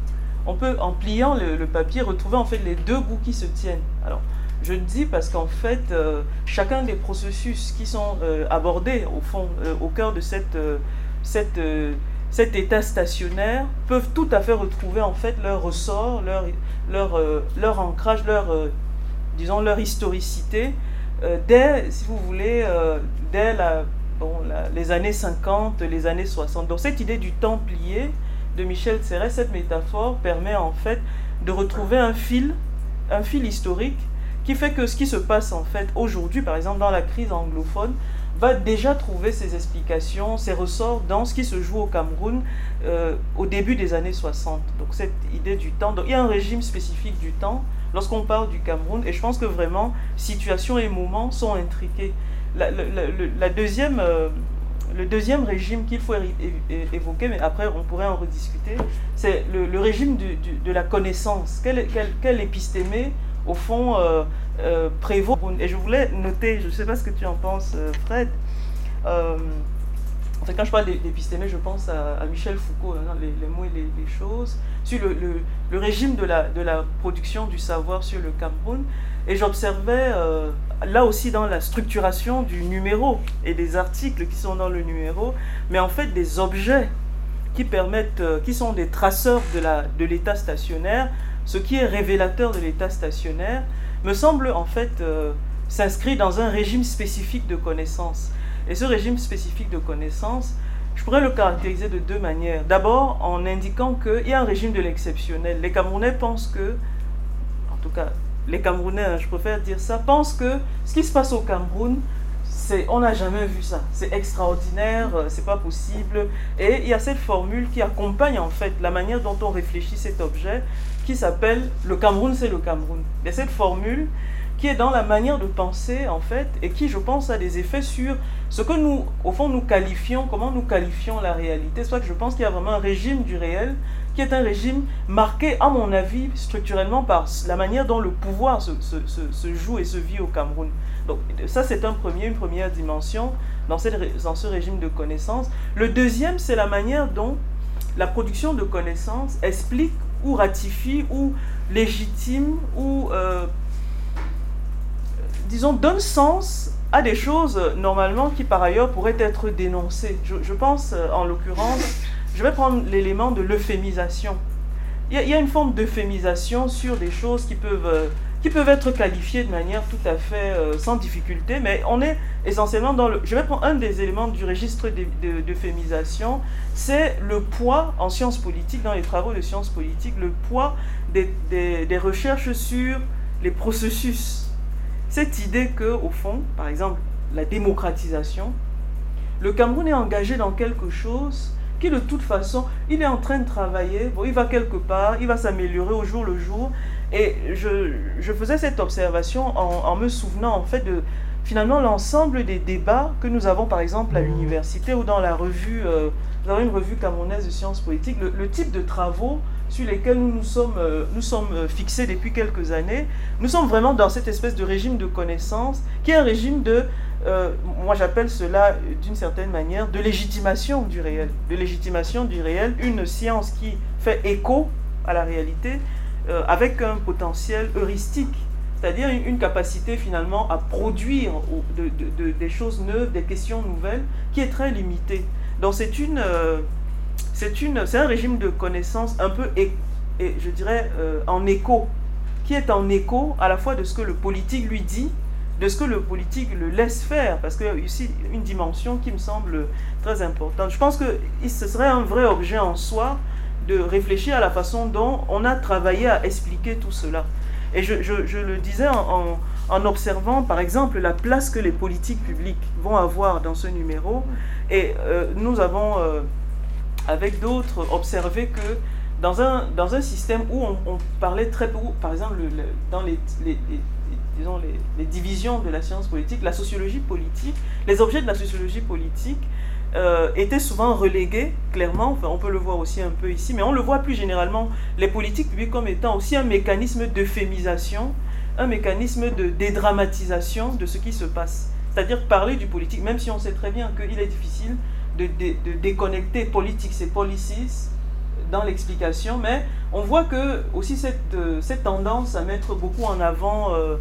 on peut, en pliant le, papier, retrouver en fait les deux bouts qui se tiennent. Alors, je dis parce qu'en fait, euh, chacun des processus qui sont euh, abordés au fond, euh, au cœur de cette, cette, cet état stationnaire, peuvent tout à fait retrouver en fait leur ressort, leur, leur, leur ancrage, leur, disons, leur historicité, dès, si vous voulez, dès la, les années 50, les années 60. Donc cette idée du temps plié, de Michel Serret, cette métaphore permet en fait de retrouver un fil, un fil historique qui fait que ce qui se passe en fait aujourd'hui, par exemple dans la crise anglophone, va déjà trouver ses explications, ses ressorts dans ce qui se joue au Cameroun euh, au début des années 60. Donc cette idée du temps, il y a un régime spécifique du temps lorsqu'on parle du Cameroun et je pense que vraiment situation et moments sont intriqués. La, deuxième euh, le deuxième régime qu'il faut évoquer, mais après on pourrait en rediscuter, c'est le, régime de la connaissance. Quel, quel, épistémé, au fond, euh, euh, prévaut Et je voulais noter, je ne sais pas ce que tu en penses, euh, Fred. en fait, quand je parle d'épistémé, je pense à, Michel Foucault, hein, les, mots et les, choses, sur le, le, régime de la, de la production du savoir sur le Cameroun. Et j'observais là aussi dans la structuration du numéro et des articles qui sont dans le numéro, mais en fait des objets qui permettent, euh, qui sont des traceurs de l'état de stationnaire, ce qui est révélateur de l'état stationnaire, me semble en fait euh, s'inscrit dans un régime spécifique de connaissance. Et ce régime spécifique de connaissance, je pourrais le caractériser de deux manières. D'abord en indiquant qu'il y a un régime de l'exceptionnel. Les Camerounais pensent que, en tout cas les Camerounais, hein, je préfère dire ça, pensent que ce qui se passe au Cameroun, c'est, on n'a jamais vu ça. C'est extraordinaire, euh, c'est pas possible. Et il y a cette formule qui accompagne en fait la manière dont on réfléchit cet objet, qui s'appelle le Cameroun, c'est le Cameroun. Et cette formule qui est dans la manière de penser en fait, et qui, je pense, a des effets sur ce que nous, au fond, nous qualifions, comment nous qualifions la réalité. Soit que je pense qu'il y a vraiment un régime du réel qui est un régime marqué, à mon avis, structurellement par la manière dont le pouvoir se, joue et se vit au Cameroun. Donc ça, c'est un premier, une première dimension dans, ce régime de connaissances. Le deuxième, c'est la manière dont la production de connaissances explique ou ratifie ou légitime ou, euh, disons, donne sens à des choses normalement qui par ailleurs pourraient être dénoncées. Je, je pense euh, en l'occurrence je vais prendre l'élément de l'euphémisation. Il, y, a une forme d'euphémisation sur des choses qui peuvent, euh, qui peuvent être qualifiées de manière tout à fait euh, sans difficulté, mais on est essentiellement dans le... Je vais prendre un des éléments du registre d'euphémisation, c'est le poids en sciences politiques, dans les travaux de sciences politiques, le poids des, des, des recherches sur les processus. Cette idée que, au fond, par exemple, la démocratisation, le Cameroun est engagé dans quelque chose qui de toute façon, il est en train de travailler, il va quelque part, il va s'améliorer au jour le jour. Et je, je faisais cette observation en, en, me souvenant en fait de finalement l'ensemble des débats que nous avons par exemple à l'université ou dans la revue, euh, nous avons une revue camerounaise de sciences politiques, le, type de travaux sur lesquels nous nous sommes, euh, nous sommes euh, fixés depuis quelques années, nous sommes vraiment dans cette espèce de régime de connaissance qui est un régime de euh, moi j'appelle cela d'une certaine manière de légitimation du réel. De légitimation du réel, une science qui fait écho à la réalité avec un potentiel heuristique, c'est-à-dire une, capacité finalement à produire de, des choses neuves, des questions nouvelles, qui est très limitée. Donc c'est une, c'est un régime de connaissance un peu, je dirais, en écho, qui est en écho à la fois de ce que le politique lui dit, de ce que le politique le laisse faire, parce qu'il y a ici une dimension qui me semble très importante. Je pense que ce serait un vrai objet en soi de réfléchir à la façon dont on a travaillé à expliquer tout cela. Et je, le disais en, observant, par exemple, la place que les politiques publiques vont avoir dans ce numéro. Et euh, nous avons, euh, avec d'autres, observé que dans un, dans un système où on, parlait très peu, par exemple, dans les disons, les, divisions de la science politique, la sociologie politique, les objets de la sociologie politique euh, étaient souvent relégués, clairement, enfin, on peut le voir aussi un peu ici, mais on le voit plus généralement, les politiques publiques comme étant aussi un mécanisme d'euphémisation, un mécanisme de dédramatisation de ce qui se passe. C'est-à-dire parler du politique, même si on sait très bien qu'il est difficile de, déconnecter politique et policies dans l'explication, mais on voit que aussi cette, euh, cette tendance à mettre beaucoup en avant euh,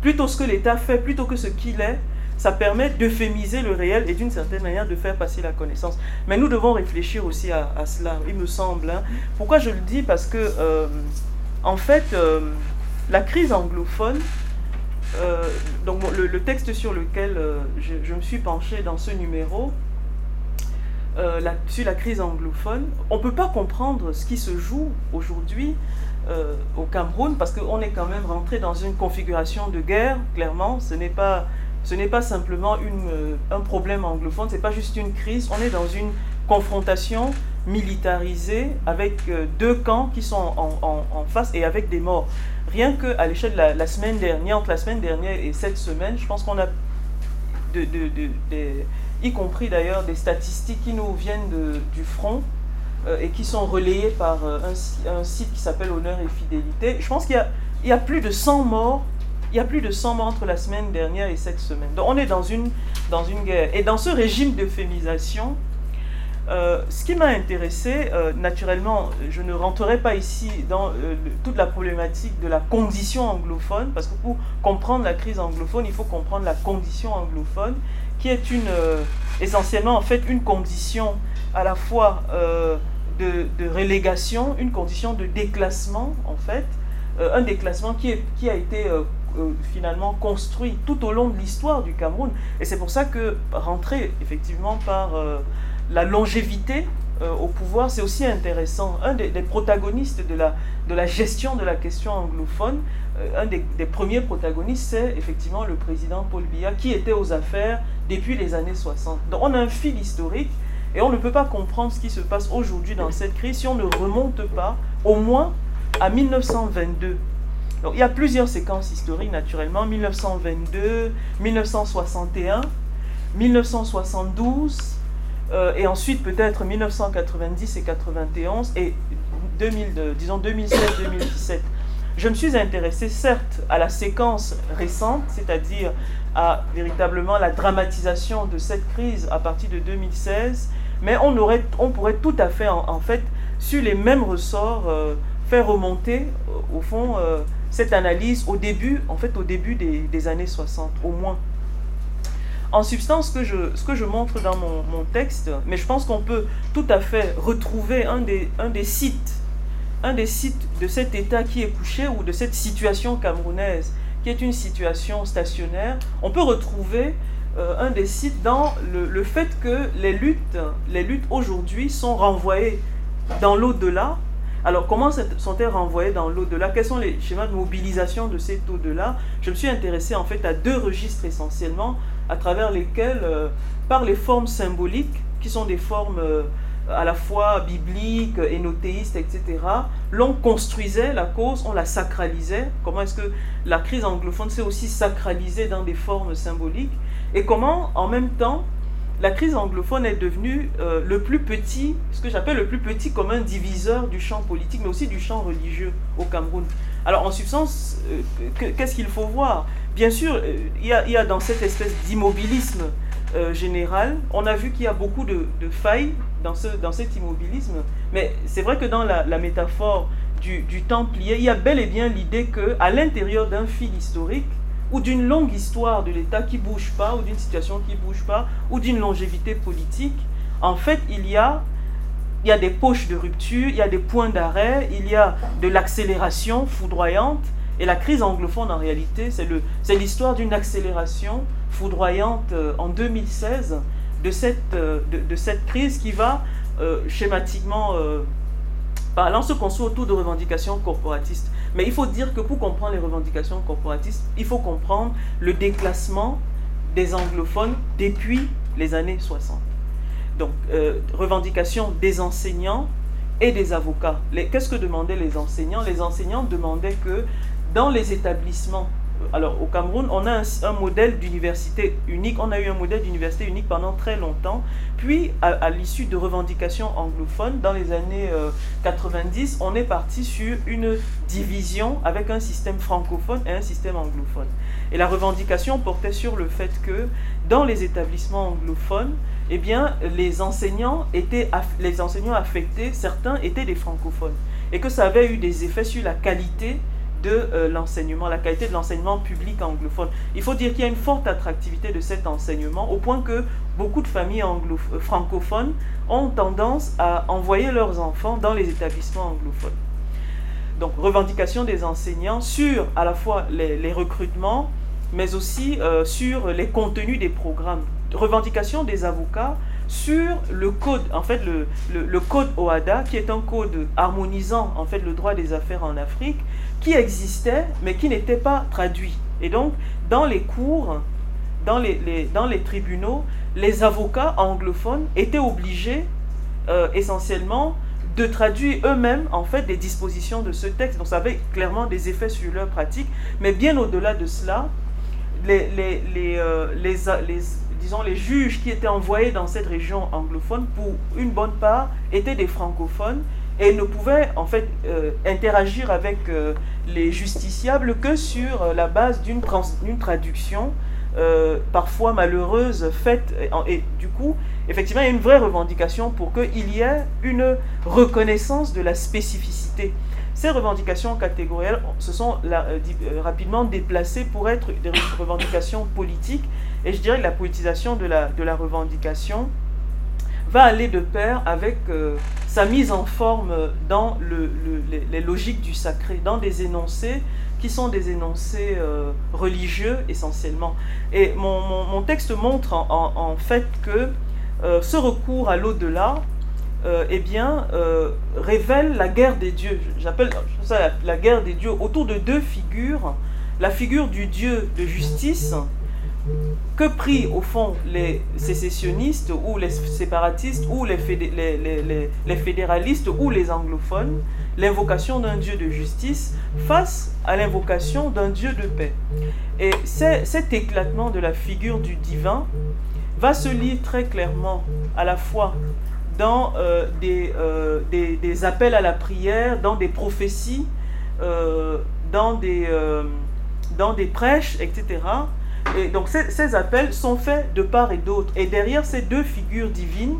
plutôt ce que l'État fait, plutôt que ce qu'il est, ça permet d'euphémiser le réel et d'une certaine manière de faire passer la connaissance. Mais nous devons réfléchir aussi à, cela, il me semble. Hein. Pourquoi je le dis? Parce que, euh, en fait, la crise anglophone, donc le, texte sur lequel je, je, me suis penché dans ce numéro, la, sur la crise anglophone, on ne peut pas comprendre ce qui se joue aujourd'hui euh, au Cameroun, parce qu'on est quand même rentré dans une configuration de guerre, clairement. Ce n'est pas, simplement euh, un problème anglophone, ce n'est pas juste une crise. On est dans une confrontation militarisée avec euh, deux camps qui sont en, face et avec des morts. Rien qu'à l'échelle de la, semaine dernière, entre la semaine dernière et cette semaine, je pense qu'on a, de, y compris d'ailleurs des statistiques qui nous viennent du front, euh, et qui sont relayés par euh, un, site qui s'appelle Honneur et Fidélité. Je pense qu'il y a, il y a plus de 100 morts. Il y a plus de 100 morts entre la semaine dernière et cette semaine. Donc on est dans une, dans une guerre. Et dans ce régime d'euphémisation, Euh, ce qui m'a intéressé, euh, naturellement, je ne rentrerai pas ici dans euh, toute la problématique de la condition anglophone, parce que pour comprendre la crise anglophone, il faut comprendre la condition anglophone, qui est une, essentiellement en fait une condition à la fois de, de, relégation, une condition de déclassement en fait, un déclassement qui, a été finalement construit tout au long de l'histoire du Cameroun. Et c'est pour ça que rentrer effectivement par la longévité euh, au pouvoir, c'est aussi intéressant. Un des, protagonistes de la, de la gestion de la question anglophone, euh, un des, premiers protagonistes, c'est effectivement le président Paul Biya, qui était aux affaires depuis les années 60. Donc on a un fil historique et on ne peut pas comprendre ce qui se passe aujourd'hui dans cette crise si on ne remonte pas au moins à 1922. Donc, il y a plusieurs séquences historiques, naturellement. 1922, 1961, 1972, euh, et ensuite peut-être 1990 et 91 et 2000, disons 2016-2017. Je me suis intéressé certes à la séquence récente, c'est-à-dire à véritablement la dramatisation de cette crise à partir de 2016, mais on, aurait, on pourrait tout à fait en, fait sur les mêmes ressorts euh, faire remonter euh, au fond cette analyse au début, en fait au début des, des années 60 au moins. En substance, ce que je, ce que je montre dans mon, mon texte, mais je pense qu'on peut tout à fait retrouver un des, un des sites, un des sites de cet état qui est couché ou de cette situation camerounaise qui est une situation stationnaire, on peut retrouver euh, un des sites dans le, le, fait que les luttes, les luttes aujourd'hui sont renvoyées dans l'au-delà. Alors comment sont-elles renvoyées dans l'au-delà? Quels sont les schémas de mobilisation de cet au-delà? Je me suis intéressé en fait à deux registres essentiellement à travers lesquelles, euh, par les formes symboliques, qui sont des formes euh, à la fois bibliques, énothéistes, etc., l'on construisait la cause, on la sacralisait. Comment est-ce que la crise anglophone s'est aussi sacralisée dans des formes symboliques? Et comment, en même temps, la crise anglophone est devenue euh, le plus petit, ce que j'appelle le plus petit commun diviseur du champ politique, mais aussi du champ religieux au Cameroun. Alors, en substance, qu'est-ce qu'il faut voir? Bien sûr, euh, il y, a, dans cette espèce d'immobilisme euh, général, on a vu qu'il y a beaucoup de, failles dans, ce, dans cet immobilisme, mais c'est vrai que dans la, métaphore du, du, Templier, il y a bel et bien l'idée qu'à l'intérieur d'un fil historique, ou d'une longue histoire de l'État qui bouge pas, ou d'une situation qui bouge pas, ou d'une longévité politique, en fait, il y a il y des poches de rupture, il y a des points d'arrêt, il y a de l'accélération foudroyante, et la crise anglophone, en réalité, c'est l'histoire d'une accélération foudroyante euh, en 2016 de cette, euh, de, cette crise qui va euh, schématiquement parlant se construire autour de revendications corporatistes. Mais il faut dire que pour comprendre les revendications corporatistes, il faut comprendre le déclassement des anglophones depuis les années 60. Donc, revendications des enseignants et des avocats. Qu'est-ce que demandaient les enseignants? Les enseignants demandaient que dans les établissements, alors au Cameroun, on a un, modèle d'université unique, on a eu un modèle d'université unique pendant très longtemps, puis à, l'issue de revendications anglophones, dans les années 90, euh, on est parti sur une division avec un système francophone et un système anglophone. Et la revendication portait sur le fait que dans les établissements anglophones, eh bien, les enseignants étaient les enseignants affectés, certains étaient des francophones, et que ça avait eu des effets sur la qualité de euh, l'enseignement, la qualité de l'enseignement public anglophone. Il faut dire qu'il y a une forte attractivité de cet enseignement au point que beaucoup de familles euh, francophones ont tendance à envoyer leurs enfants dans les établissements anglophones. Donc revendication des enseignants sur à la fois les, recrutements, mais aussi euh, sur les contenus des programmes. Revendication des avocats sur le code, en fait le, le, le, code OADA, qui est un code harmonisant en fait le droit des affaires en Afrique, qui existait mais qui n'était pas traduit. Et donc, dans les cours, dans les, les tribunaux, les avocats anglophones étaient obligés euh, essentiellement de traduire eux-mêmes en fait des dispositions de ce texte. Donc ça avait clairement des effets sur leur pratique. Mais bien au-delà de cela, les, les, les, euh, les, disons, les juges qui étaient envoyés dans cette région anglophone, pour une bonne part, étaient des francophones et ne pouvait en fait euh, interagir avec euh, les justiciables que sur euh, la base d'une traduction parfois malheureuses faites. Et, du coup, effectivement, il y a une vraie revendication pour qu'il y ait une reconnaissance de la spécificité. Ces revendications catégorielles se sont rapidement déplacées pour être des revendications politiques. Et je dirais que la politisation de la revendication va aller de pair avec euh, sa mise en forme dans le, les, logiques du sacré, dans des énoncés qui sont des énoncés euh, religieux essentiellement. Et mon, mon, texte montre en, fait que euh, ce recours à l'au-delà eh bien, révèle la guerre des dieux. J'appelle ça la, la, guerre des dieux autour de deux figures. La figure du dieu de justice, que prient au fond les sécessionnistes ou les séparatistes ou les, fédéralistes ou les anglophones l'invocation d'un Dieu de justice face à l'invocation d'un Dieu de paix? Et cet éclatement de la figure du divin va se lire très clairement à la fois dans euh, euh, des, appels à la prière, dans des prophéties, euh, dans des prêches, etc., et donc ces, appels sont faits de part et d'autre. Et derrière ces deux figures divines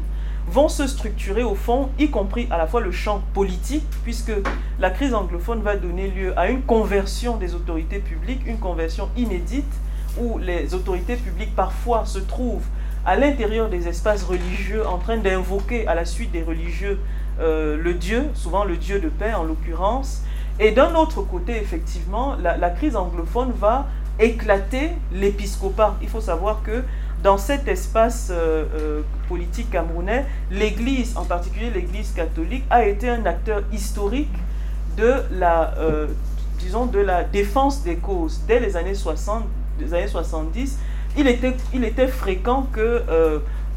vont se structurer au fond, y compris à la fois le champ politique, puisque la crise anglophone va donner lieu à une conversion des autorités publiques, une conversion inédite, où les autorités publiques parfois se trouvent à l'intérieur des espaces religieux en train d'invoquer à la suite des religieux euh, le Dieu, souvent le Dieu de paix en l'occurrence. Et d'un autre côté, effectivement, la crise anglophone va éclater l'épiscopat. Il faut savoir que dans cet espace euh, euh, politique camerounais, l'Église, en particulier l'Église catholique, a été un acteur historique de la, euh, disons, de la défense des causes. Dès les années 60, les années 70, il était, il était fréquent que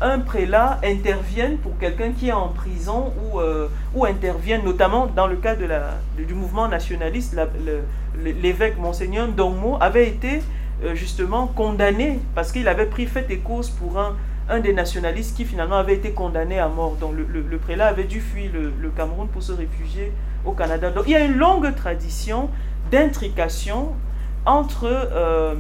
un prélat intervienne pour quelqu'un qui est en prison ou, euh, ou intervienne notamment dans le cas de la, du mouvement nationaliste, l'évêque Monseigneur Dongmo avait été euh, justement condamné parce qu'il avait pris fait et cause pour un, un des nationalistes qui finalement avait été condamné à mort. Donc le, le, prélat avait dû fuir le, Cameroun pour se réfugier au Canada. Donc il y a une longue tradition d'intrication entre... Euh,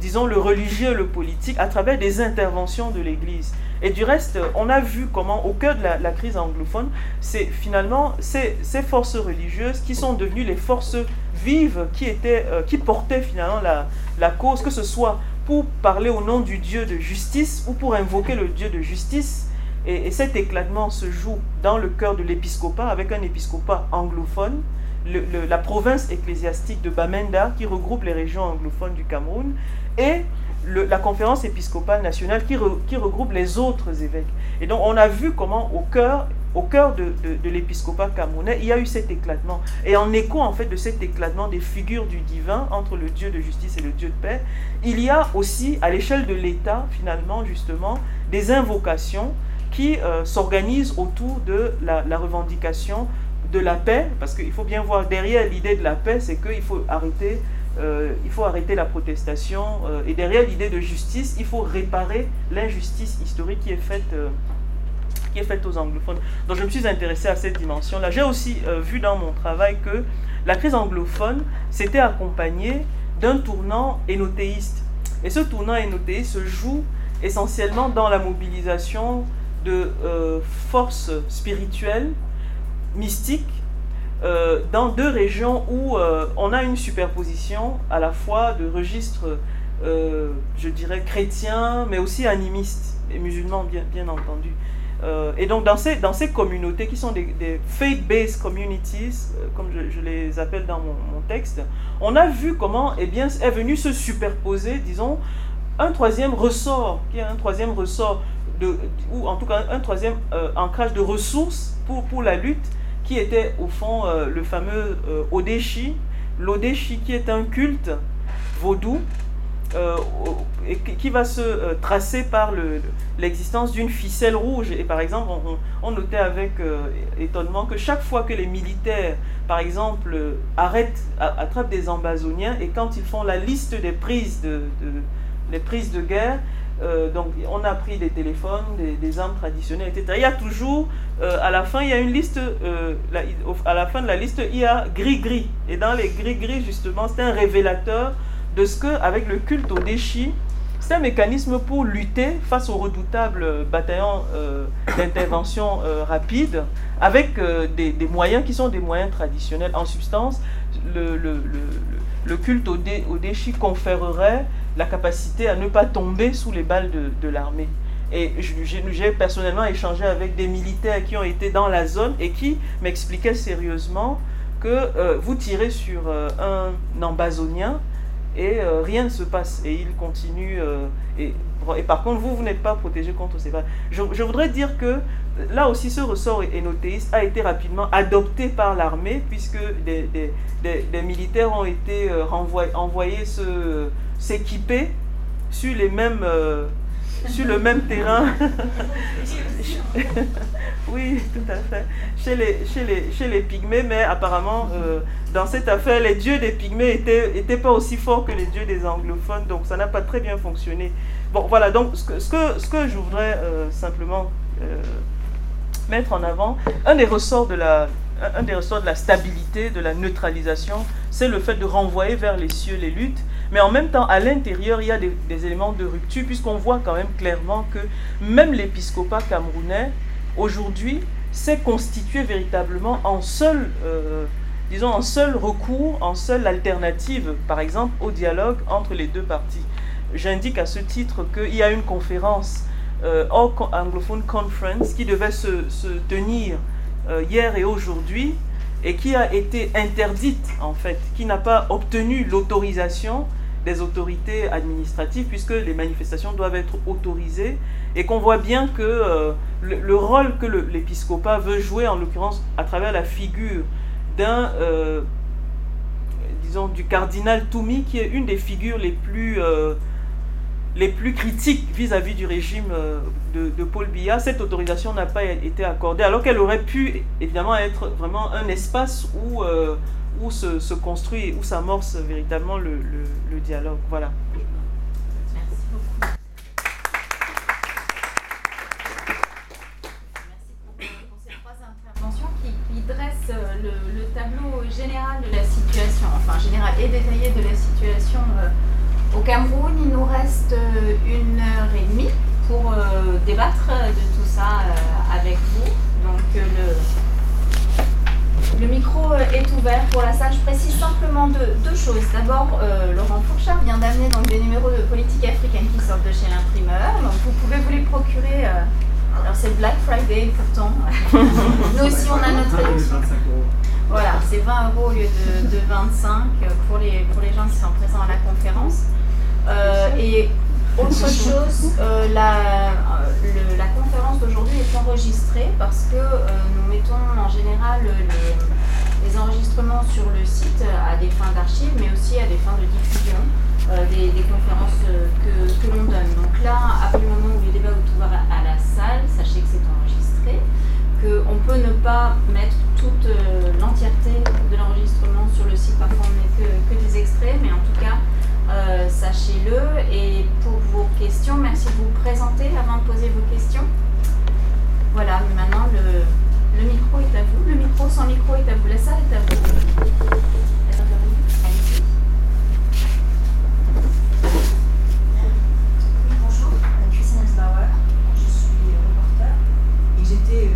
disons, le religieux le politique à travers des interventions de l'Église. Et du reste, on a vu comment, au cœur de la, crise anglophone, c'est finalement ces, ces, forces religieuses qui sont devenues les forces vives qui, étaient, euh, qui portaient finalement la, la cause, que ce soit pour parler au nom du Dieu de justice ou pour invoquer le Dieu de justice. Et, et cet éclatement se joue dans le cœur de l'épiscopat, avec un épiscopat anglophone, la province ecclésiastique de Bamenda, qui regroupe les régions anglophones du Cameroun, et la conférence épiscopale nationale qui, regroupe les autres évêques. Et donc on a vu comment au cœur, au cœur de, de, l'épiscopat camerounais, il y a eu cet éclatement. Et en écho en fait de cet éclatement des figures du divin entre le Dieu de justice et le Dieu de paix, il y a aussi à l'échelle de l'État finalement justement des invocations qui euh, s'organisent autour de la revendication de la paix, parce qu'il faut bien voir derrière l'idée de la paix, c'est qu'il faut arrêter, euh, il faut arrêter la protestation, euh, et derrière l'idée de justice, il faut réparer l'injustice historique qui est faite. Euh, qui est faite aux anglophones. Donc je me suis intéressé à cette dimension-là. J'ai aussi vu dans mon travail que la crise anglophone s'était accompagnée d'un tournant énothéiste. Et ce tournant énothéiste se joue essentiellement dans la mobilisation de forces spirituelles mystique euh, dans deux régions où euh, on a une superposition à la fois de registres, euh, je dirais, chrétiens, mais aussi animistes et musulmans, bien, bien entendu. et donc dans ces, dans ces communautés qui sont des, faith-based communities, comme je, les appelle dans mon, texte, on a vu comment eh bien, est venu se superposer, disons, un troisième ressort, qui est un troisième ressort, de, ou en tout cas un troisième ancrage de ressources pour, pour la lutte, qui était au fond euh, le fameux euh, Odeshi. L'Odeshi qui est un culte vaudou euh, qui va se tracer par l'existence d'une ficelle rouge. Et par exemple, on, notait avec étonnement que chaque fois que les militaires, par exemple, arrêtent, attrapent des ambazoniens et quand ils font la liste des prises de, prises de guerre, euh, donc, on a pris des téléphones, des, armes traditionnelles, etc. Il y a toujours, euh, à la fin, il y a une liste, euh, à la fin de la liste, il y a gris-gris. Et dans les gris-gris, justement, c'est un révélateur de ce que, avec le culte au déchi, c'est un mécanisme pour lutter face aux redoutables bataillons euh, d'intervention euh, rapide avec euh, des, moyens qui sont des moyens traditionnels. En substance, le, culte au, dé, au, déchi conférerait la capacité à ne pas tomber sous les balles de, de l'armée. Et j'ai personnellement échangé avec des militaires qui ont été dans la zone et qui m'expliquaient sérieusement que vous tirez sur un ambazonien et euh, rien ne se passe. Et il continue. Euh, et, et, par contre, vous, vous n'êtes pas protégé contre ces balles. Je, voudrais dire que là aussi, ce ressort énothéiste a été rapidement adopté par l'armée, puisque des, des, militaires ont été euh, envoyés s'équiper sur les mêmes sur le même terrain. oui, tout à fait. Chez les, chez les, chez les pygmées, mais apparemment, euh, dans cette affaire, les dieux des pygmées étaient, étaient pas aussi forts que les dieux des anglophones, donc ça n'a pas très bien fonctionné. Bon, voilà, donc ce que, ce que, ce que je voudrais euh, simplement euh, mettre en avant, un des ressorts de la un des ressorts de la stabilité, de la neutralisation, c'est le fait de renvoyer vers les cieux les luttes mais en même temps, à l'intérieur, il y a des, éléments de rupture, puisqu'on voit quand même clairement que même l'épiscopat camerounais, aujourd'hui, s'est constitué véritablement en seul, euh, disons, en seul recours, en seule alternative, par exemple, au dialogue entre les deux parties. J'indique à ce titre qu'il y a une conférence, euh, Anglophone Conference, qui devait se, tenir euh, hier et aujourd'hui, et qui a été interdite, en fait, qui n'a pas obtenu l'autorisation des autorités administratives, puisque les manifestations doivent être autorisées, et qu'on voit bien que euh, le, rôle que l'épiscopat veut jouer, en l'occurrence à travers la figure d'un, euh, disons, du cardinal Toumi, qui est une des figures les plus, euh, les plus critiques vis-à-vis du régime de, de, Paul Biya, cette autorisation n'a pas été accordée, alors qu'elle aurait pu évidemment être vraiment un espace où où se, se construit, où s'amorce véritablement le, le, le, dialogue. Voilà. Merci beaucoup. Merci pour, ces trois interventions qui, qui dressent le, le, tableau général de la situation, enfin général et détaillé de la situation euh, au Cameroun. Il nous reste euh, une heure et demie pour euh, débattre de tout ça avec vous. Donc le le micro euh, est ouvert pour la salle. Je précise simplement deux, choses. D'abord, euh, Laurent Fourchard vient d'amener donc des numéros de politique africaine qui sortent de chez l'imprimeur. Donc vous pouvez vous les procurer. Euh, alors c'est Black Friday pourtant. Nous aussi on a notre Voilà, c'est 20 euros au lieu de, 25 pour les, pour les gens qui sont présents à la conférence. et autre chose, la, la conférence d'aujourd'hui est enregistrée parce que nous mettons en général les enregistrements sur le site à des fins d'archives, mais aussi à des fins de diffusion euh, des, conférences euh, que, l'on donne. Donc là, à partir du moment où les débats sont ouverts à, la salle, sachez que c'est enregistré, qu'on peut ne pas mettre toute euh, l'entièreté de l'enregistrement sur le site, parfois on met que, des extraits, mais en tout cas, sachez-le. Et pour vos questions, merci de vous présenter avant de poser vos questions. Voilà, maintenant le, le micro est à vous. Le micro sans micro est à vous. La salle est à vous. bonjour, Christine Elsbauer. Je suis reporter et j'étais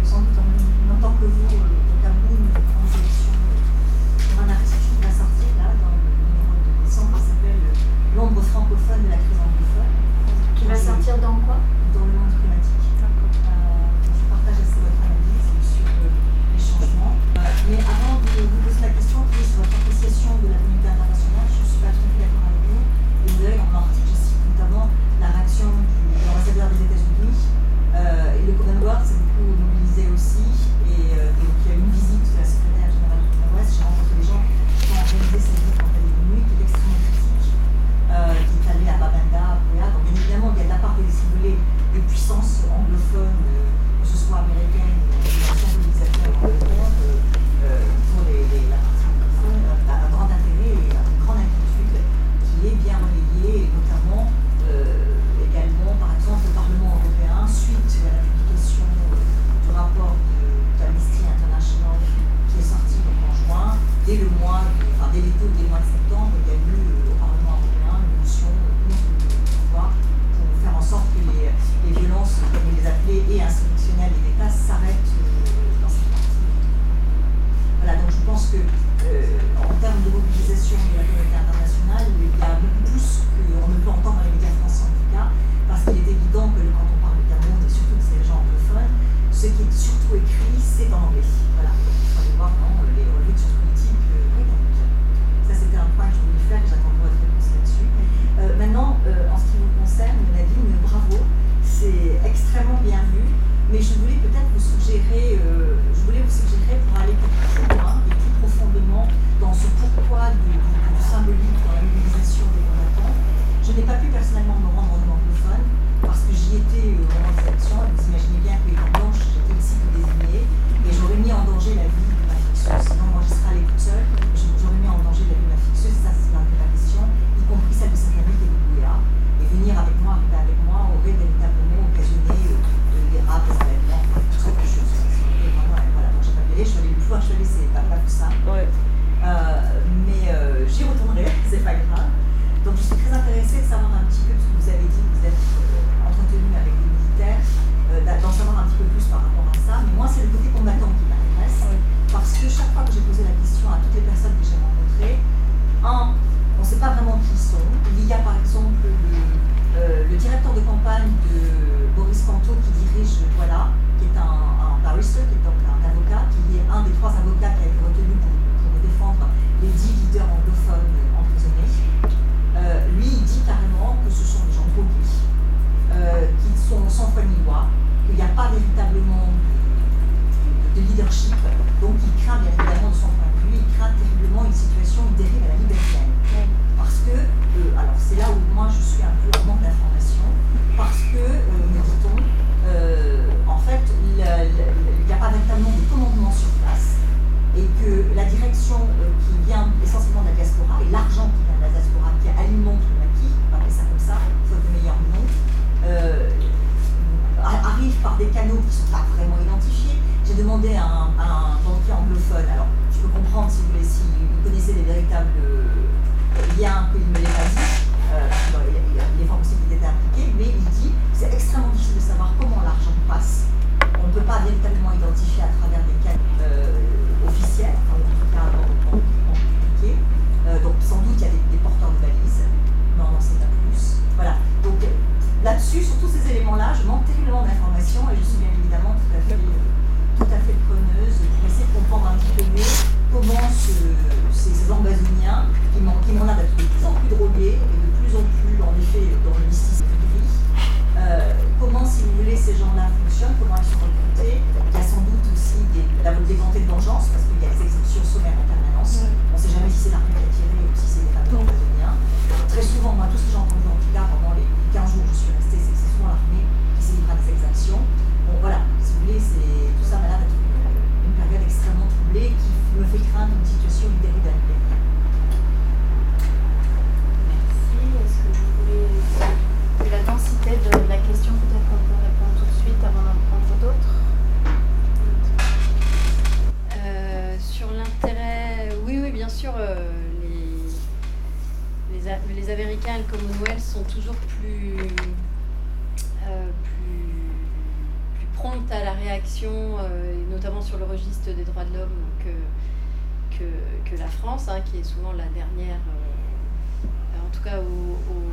souvent la dernière, euh, en tout cas au, au,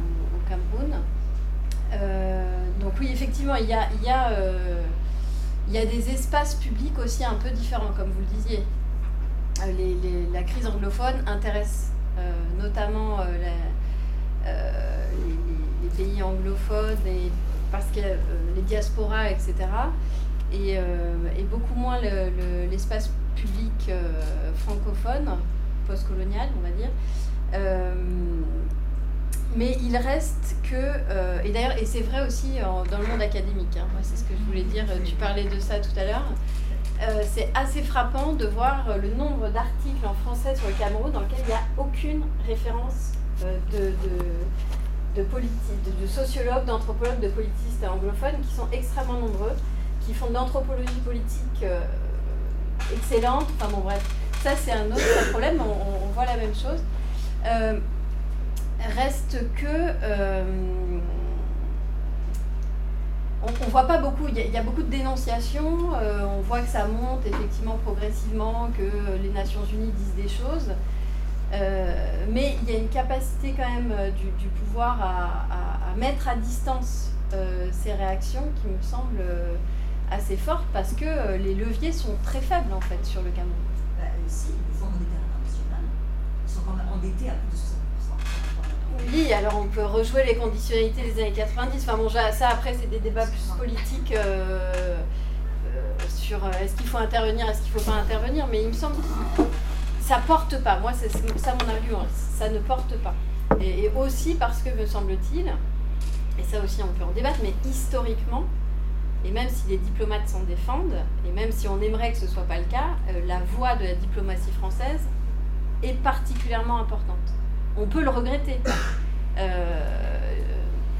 Cameroun. donc oui, effectivement, il y a, il y, a, il y a des espaces publics aussi un peu différents, comme vous le disiez. Les, la crise anglophone intéresse notamment euh, les, pays anglophones et parce que euh, les diasporas, etc. Et, euh, et beaucoup moins l'espace public francophone, postcolonial, on va dire. mais il reste que, et d'ailleurs, et c'est vrai aussi dans le monde académique, hein, c'est ce que je voulais dire, tu parlais de ça tout à l'heure, c'est assez frappant de voir le nombre d'articles en français sur le Cameroun dans lequel il n'y a aucune référence euh, de, de, de, sociologues, d'anthropologues, de politistes anglophones qui sont extrêmement nombreux, qui font de l'anthropologie politique euh, excellente. Enfin bon, bref, ça c'est un autre problème, on, voit la même chose. Euh, reste que. on ne voit pas beaucoup, il y, a, beaucoup de dénonciations, on voit que ça monte effectivement progressivement, que les Nations Unies disent des choses. Euh, mais il y a une capacité quand même euh, du, pouvoir à, mettre à distance euh, ces réactions qui me semble assez forte parce que les leviers sont très faibles en fait sur le Cameroun. Fonds ils sont quand même à plus de 60%. Oui, alors on peut rejouer les conditionnalités des années 90. Enfin bon, ça après c'est des débats plus politiques sur est-ce qu'il faut intervenir, est-ce qu'il ne faut pas intervenir, mais il me semble ça porte pas. Moi, c'est ça mon argument. Ça ne porte pas. Et, aussi parce que, me semble-t-il, et ça aussi on peut en débattre, mais historiquement, et même si les diplomates s'en défendent, et même si on aimerait que ce ne soit pas le cas, euh, la voix de la diplomatie française est particulièrement importante. On peut le regretter. Euh,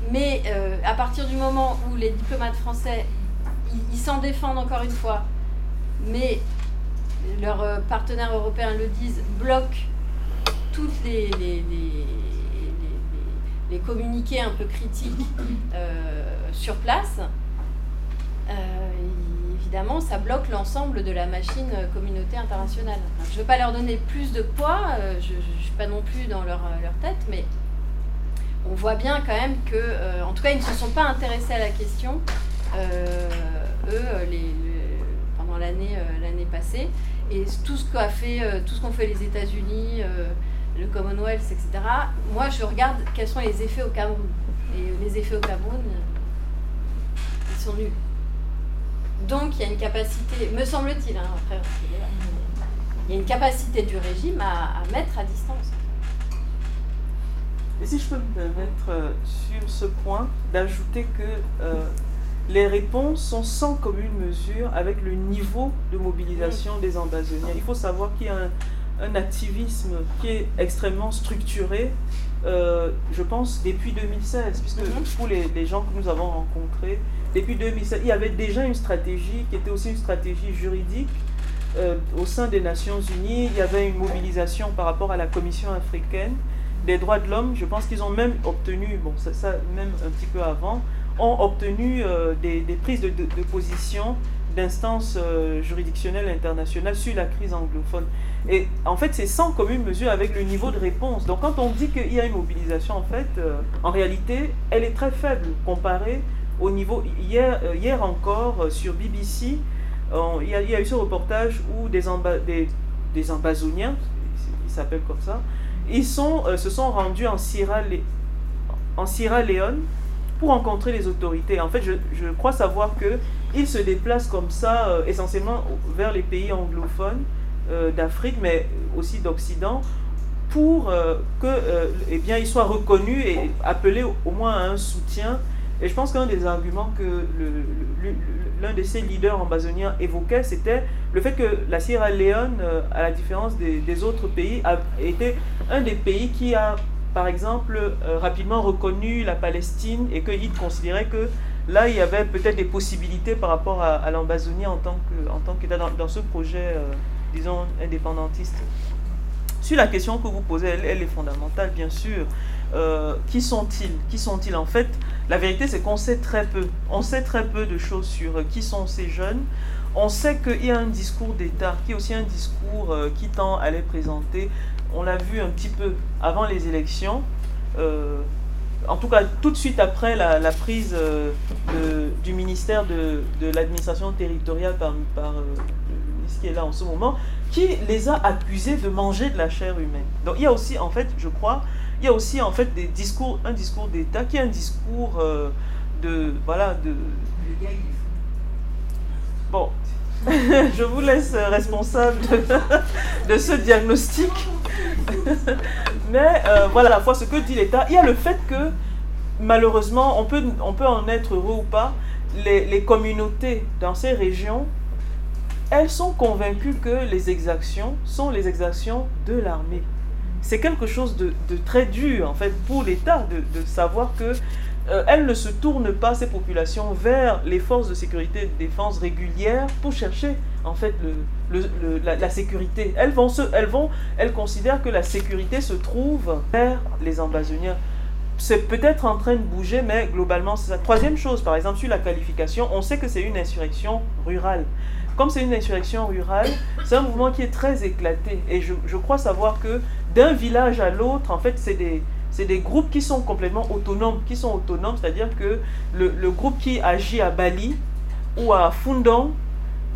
mais euh, à partir du moment où les diplomates français, s'en défendent encore une fois, mais leurs partenaires européens le disent, bloquent toutes les, communiqués un peu critiques sur place, évidemment, ça bloque l'ensemble de la machine communauté internationale. je ne veux pas leur donner plus de poids, je ne suis pas non plus dans leur, tête, mais on voit bien quand même que, en tout cas, ils ne se sont pas intéressés à la question, eux, pendant l'année passée. Et tout ce qu'a fait, euh, tout ce qu'ont fait les États-Unis, euh, le Commonwealth, etc. Moi, je regarde quels sont les effets au Cameroun. Et les effets au Cameroun, ils sont nuls. Donc, il y a une capacité, me semble-t-il, hein, après, il y a une capacité du régime à, mettre à distance. Et si je peux me permettre euh, sur ce point d'ajouter que les réponses sont sans commune mesure avec le niveau de mobilisation des ambazoniens. Il faut savoir qu'il y a un, activisme qui est extrêmement structuré, euh, je pense, depuis 2016, puisque pour les, gens que nous avons rencontrés, depuis 2016, il y avait déjà une stratégie qui était aussi une stratégie juridique euh, au sein des Nations Unies. Il y avait une mobilisation par rapport à la Commission africaine des droits de l'homme. Je pense qu'ils ont même obtenu, bon, ça même un petit peu avant, ont obtenu euh, des, prises de, position d'instances euh, juridictionnelles internationales sur la crise anglophone. Et en fait, c'est sans commune mesure avec le niveau de réponse. Donc quand on dit qu'il y a une mobilisation, en fait, en réalité, elle est très faible comparée au niveau... Hier, euh, encore, sur BBC, il y, a, eu ce reportage où des, amba, ambazoniens, ils s'appellent comme ça, ils sont, se sont rendus en Sierra, en Sierra Leone pour rencontrer les autorités. En fait, je, crois savoir qu'ils se déplacent comme ça, euh, essentiellement vers les pays anglophones euh, d'Afrique, mais aussi d'Occident, pour euh, que, eh bien, ils soient reconnus et appelés au moins à un soutien. Et je pense qu'un des arguments que l'un de ces leaders ambazoniens évoquait, c'était le fait que la Sierra Leone, à la différence des, autres pays, a été un des pays qui a par exemple, euh, rapidement reconnu la Palestine et qu'il considérait que là, il y avait peut-être des possibilités par rapport à, l'Ambazonie en tant qu'État dans, dans, ce projet, euh, disons, indépendantiste. Sur la question que vous posez, elle, est fondamentale, bien sûr. Euh, qui sont-ils? Qui sont-ils En fait, la vérité, c'est qu'on sait très peu. On sait très peu de choses sur qui sont ces jeunes. On sait qu'il y a un discours d'État, qui est aussi un discours qui tend à les présenter on l'a vu un petit peu avant les élections, euh, en tout cas tout de suite après la, prise euh, du ministère de, l'administration territoriale par, par euh, qui est là en ce moment, qui les a accusés de manger de la chair humaine. Donc il y a aussi, en fait, je crois, il y a aussi en fait des discours, un discours d'État qui est un discours de, voilà, de... Bon, je vous laisse responsable de ce diagnostic. Mais euh, voilà, la fois, ce que dit l'État, il y a le fait que, malheureusement, on peut, on peut en être heureux ou pas, les, les communautés dans ces régions, elles sont convaincues que les exactions sont les exactions de l'armée. C'est quelque chose de, très dur, en fait, pour l'État de, savoir que euh, elles ne se tournent pas, ces populations, vers les forces de sécurité et de défense régulières pour chercher en fait la, sécurité. Elles vont, elles vont, elles considèrent que la sécurité se trouve vers les ambazoniens. C'est peut-être en train de bouger, mais globalement, c'est ça. Troisième chose, par exemple, sur la qualification, on sait que c'est une insurrection rurale. Comme c'est une insurrection rurale, c'est un mouvement qui est très éclaté. Et je crois savoir que d'un village à l'autre, en fait, c'est des, c'est des groupes qui sont complètement autonomes, qui sont autonomes, c'est-à-dire que le, le, groupe qui agit à Bali ou à Fundong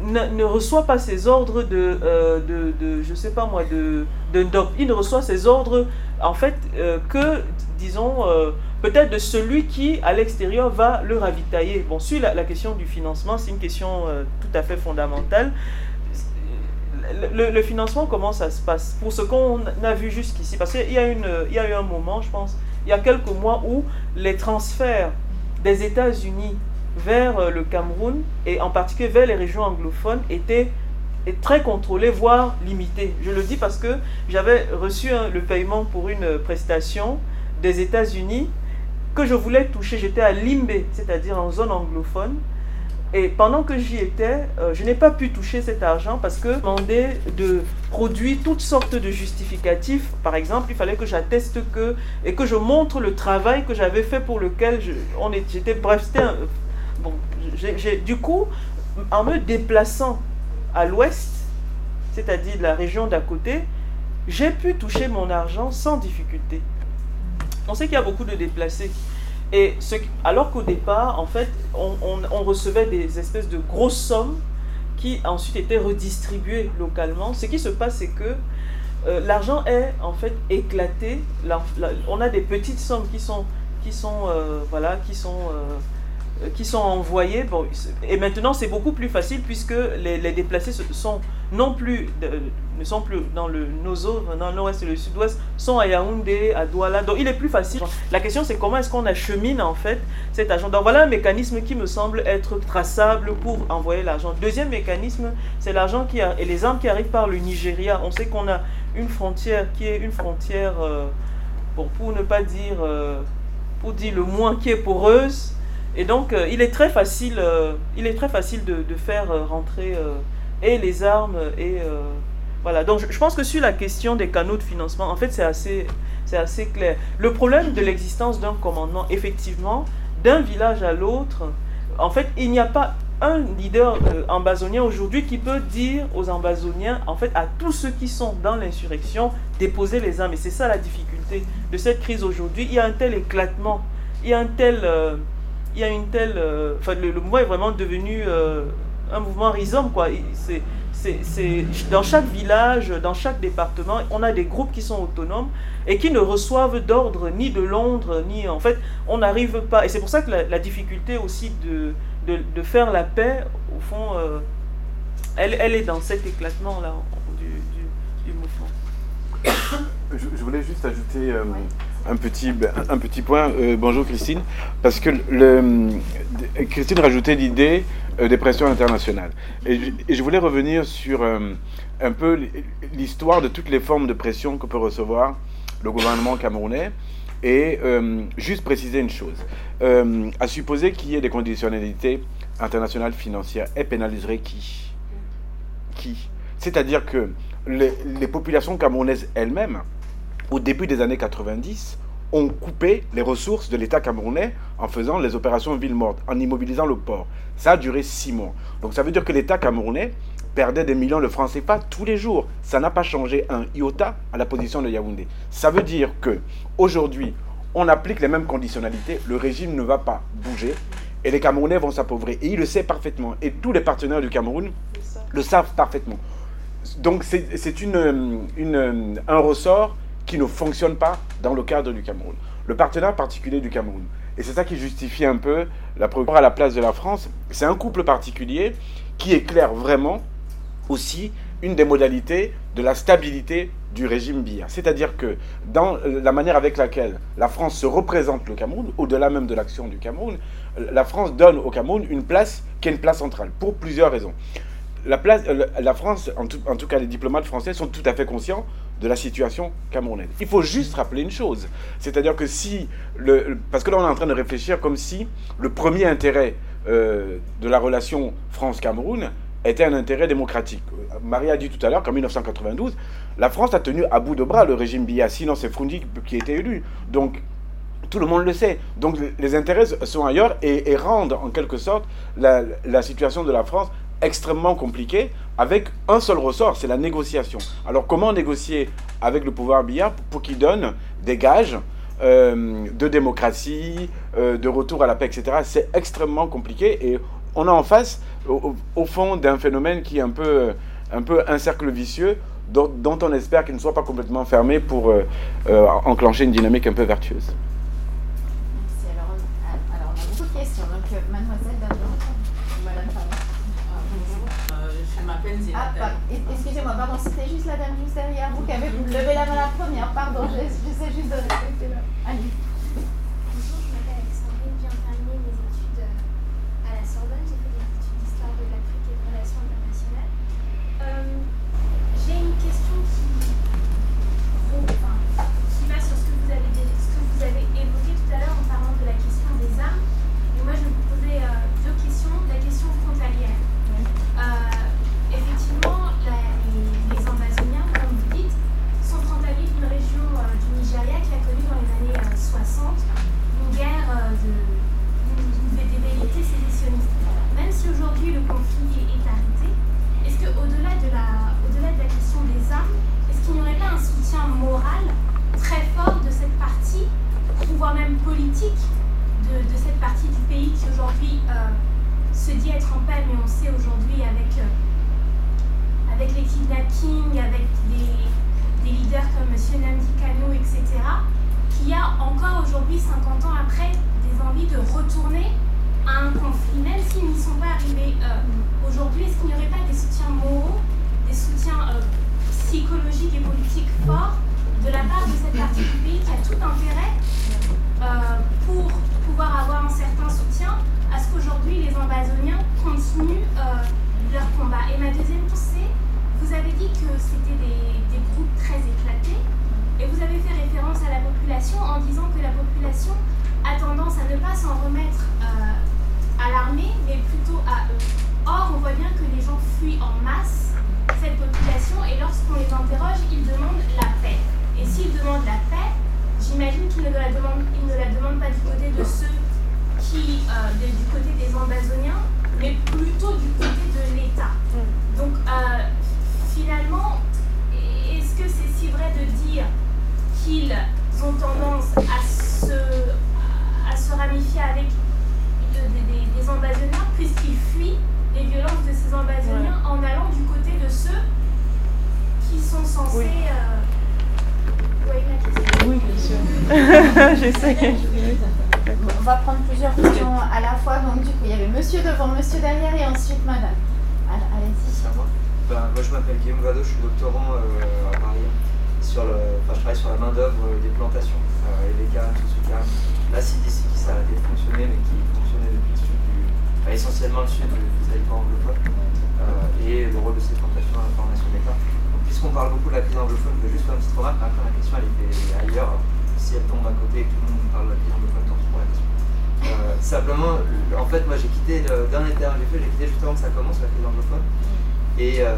ne, reçoit pas ses ordres de, euh, de, de, je sais pas moi, de, de, Il ne reçoit ses ordres, en fait, euh, que, disons, euh, peut-être de celui qui, à l'extérieur, va le ravitailler. Bon, sur la, la question du financement, c'est une question tout à fait fondamentale. Le, financement, comment ça se passe? Pour ce qu'on a vu jusqu'ici, parce qu'il y, a eu un moment, je pense, il y a quelques mois où les transferts des États-Unis vers euh, le Cameroun et en particulier vers les régions anglophones était très contrôlé, voire limité. Je le dis parce que j'avais reçu le paiement pour une prestation des États-Unis que je voulais toucher. J'étais à Limbe, c'est-à-dire en zone anglophone. Et pendant que j'y étais, euh, je n'ai pas pu toucher cet argent parce que demandait de produire toutes sortes de justificatifs. Par exemple, il fallait que j'atteste que et que je montre le travail que j'avais fait pour lequel on était. Bref, c'était bon, du coup, en me déplaçant à l'ouest, c'est-à-dire la région d'à côté, j'ai pu toucher mon argent sans difficulté. On sait qu'il y a beaucoup de déplacés. Et alors qu'au départ, en fait, on, recevait des espèces de grosses sommes qui ensuite étaient redistribuées localement. Ce qui se passe, c'est que euh, l'argent est en fait éclaté. on a des petites sommes qui sont, qui sont, euh, voilà, qui sont euh, qui sont envoyés. Et maintenant, c'est beaucoup plus facile puisque les, les déplacés sont non plus, ne sont plus dans le Nozo, dans le nord-est et le sud-ouest, sont à Yaoundé, à Douala. Donc, il est plus facile. La question, c'est comment est-ce qu'on achemine en fait cet argent. Donc, voilà un mécanisme qui me semble être traçable pour envoyer l'argent. Deuxième mécanisme, c'est l'argent qui et les armes qui arrivent par le Nigeria. On sait qu'on a une frontière qui est une frontière, euh, pour ne pas dire, euh, pour dire le moins qui est poreuse et donc, euh, il est très facile, euh, il est très facile de, faire euh, rentrer et les armes et voilà. Donc, je, pense que sur la question des canaux de financement, en fait, c'est assez, c'est assez clair. Le problème de l'existence d'un commandement, effectivement, d'un village à l'autre, en fait, il n'y a pas un leader ambazonien aujourd'hui qui peut dire aux ambazoniens, en fait, à tous ceux qui sont dans l'insurrection, déposer les armes. Et c'est ça la difficulté de cette crise aujourd'hui. Il y a un tel éclatement, il y a un tel, il y a une telle, euh, enfin, le, mouvement est vraiment devenu un mouvement rhizome, quoi. C'est, c'est, dans chaque village, dans chaque département, on a des groupes qui sont autonomes et qui ne reçoivent d'ordre ni de Londres, ni en fait, on n'arrive pas. Et c'est pour ça que la difficulté aussi de de, faire la paix, au fond, euh, elle, elle, est dans cet éclatement-là du, mouvement. Je, voulais juste ajouter euh, un, petit, un petit point. Euh, bonjour Christine. Parce que le, Christine rajoutait l'idée des pressions internationales. Et je, et voulais revenir sur un peu l'histoire de toutes les formes de pression que peut recevoir le gouvernement camerounais et euh, juste préciser une chose. Euh, à supposer qu'il y ait des conditionnalités internationales financières, elles pénaliseraient qui? Qui? C'est-à-dire que les, populations camerounaises elles-mêmes, au début des années 90, ont coupé les ressources de l'État camerounais en faisant les opérations ville morte, en immobilisant le port. Ça a duré six mois. Donc ça veut dire que l'État camerounais perdait des millions de francs CFA tous les jours. Ça n'a pas changé un iota à la position de Yaoundé. Ça veut dire que aujourd'hui, on applique les mêmes conditionnalités, le régime ne va pas bouger et les Camerounais vont s'appauvrir. Et il le sait parfaitement. Et tous les partenaires du Cameroun le savent parfaitement. Donc c'est une, une, un ressort qui ne fonctionne pas dans le cadre du Cameroun. Le partenaire particulier du Cameroun. Et c'est ça qui justifie un peu la préoccupation à la place de la France. C'est un couple particulier qui éclaire vraiment aussi une des modalités de la stabilité du régime BIA. C'est-à-dire que dans la manière avec laquelle la France se représente le Cameroun, au-delà même de l'action du Cameroun, la France donne au Cameroun une place qui est une place centrale, pour plusieurs raisons. La, place, la France, en tout, cas les diplomates français, sont tout à fait conscients de la situation camerounaise. Il faut juste rappeler une chose, c'est-à-dire que si, le, parce que là on est en train de réfléchir comme si le premier intérêt euh, de la relation France-Cameroun était un intérêt démocratique. Marie a dit tout à l'heure qu'en 1992, la France a tenu à bout de bras le régime Biya, sinon c'est Frundi qui était élu. Donc tout le monde le sait. Donc les intérêts sont ailleurs et, rendent en quelque sorte la, situation de la France extrêmement compliquée avec un seul ressort, c'est la négociation. Alors comment négocier avec le pouvoir Biya pour qu'il donne des gages euh, de démocratie, euh, de retour à la paix, etc. C'est extrêmement compliqué et on est en face, au, fond, d'un phénomène qui est un peu, un peu un cercle vicieux dont, on espère qu'il ne soit pas complètement fermé pour euh, enclencher une dynamique un peu vertueuse. Merci. Alors, on a beaucoup de questions. Donc, euh, mademoiselle d'abord. Madame, pardon. Je Zina. Ah, excusez-moi, pardon, c'était juste la dame juste derrière vous qui avait levé la main la première. Pardon, j'essaie juste de respecter. Allez. Ça commence la crise anglophone. Et euh,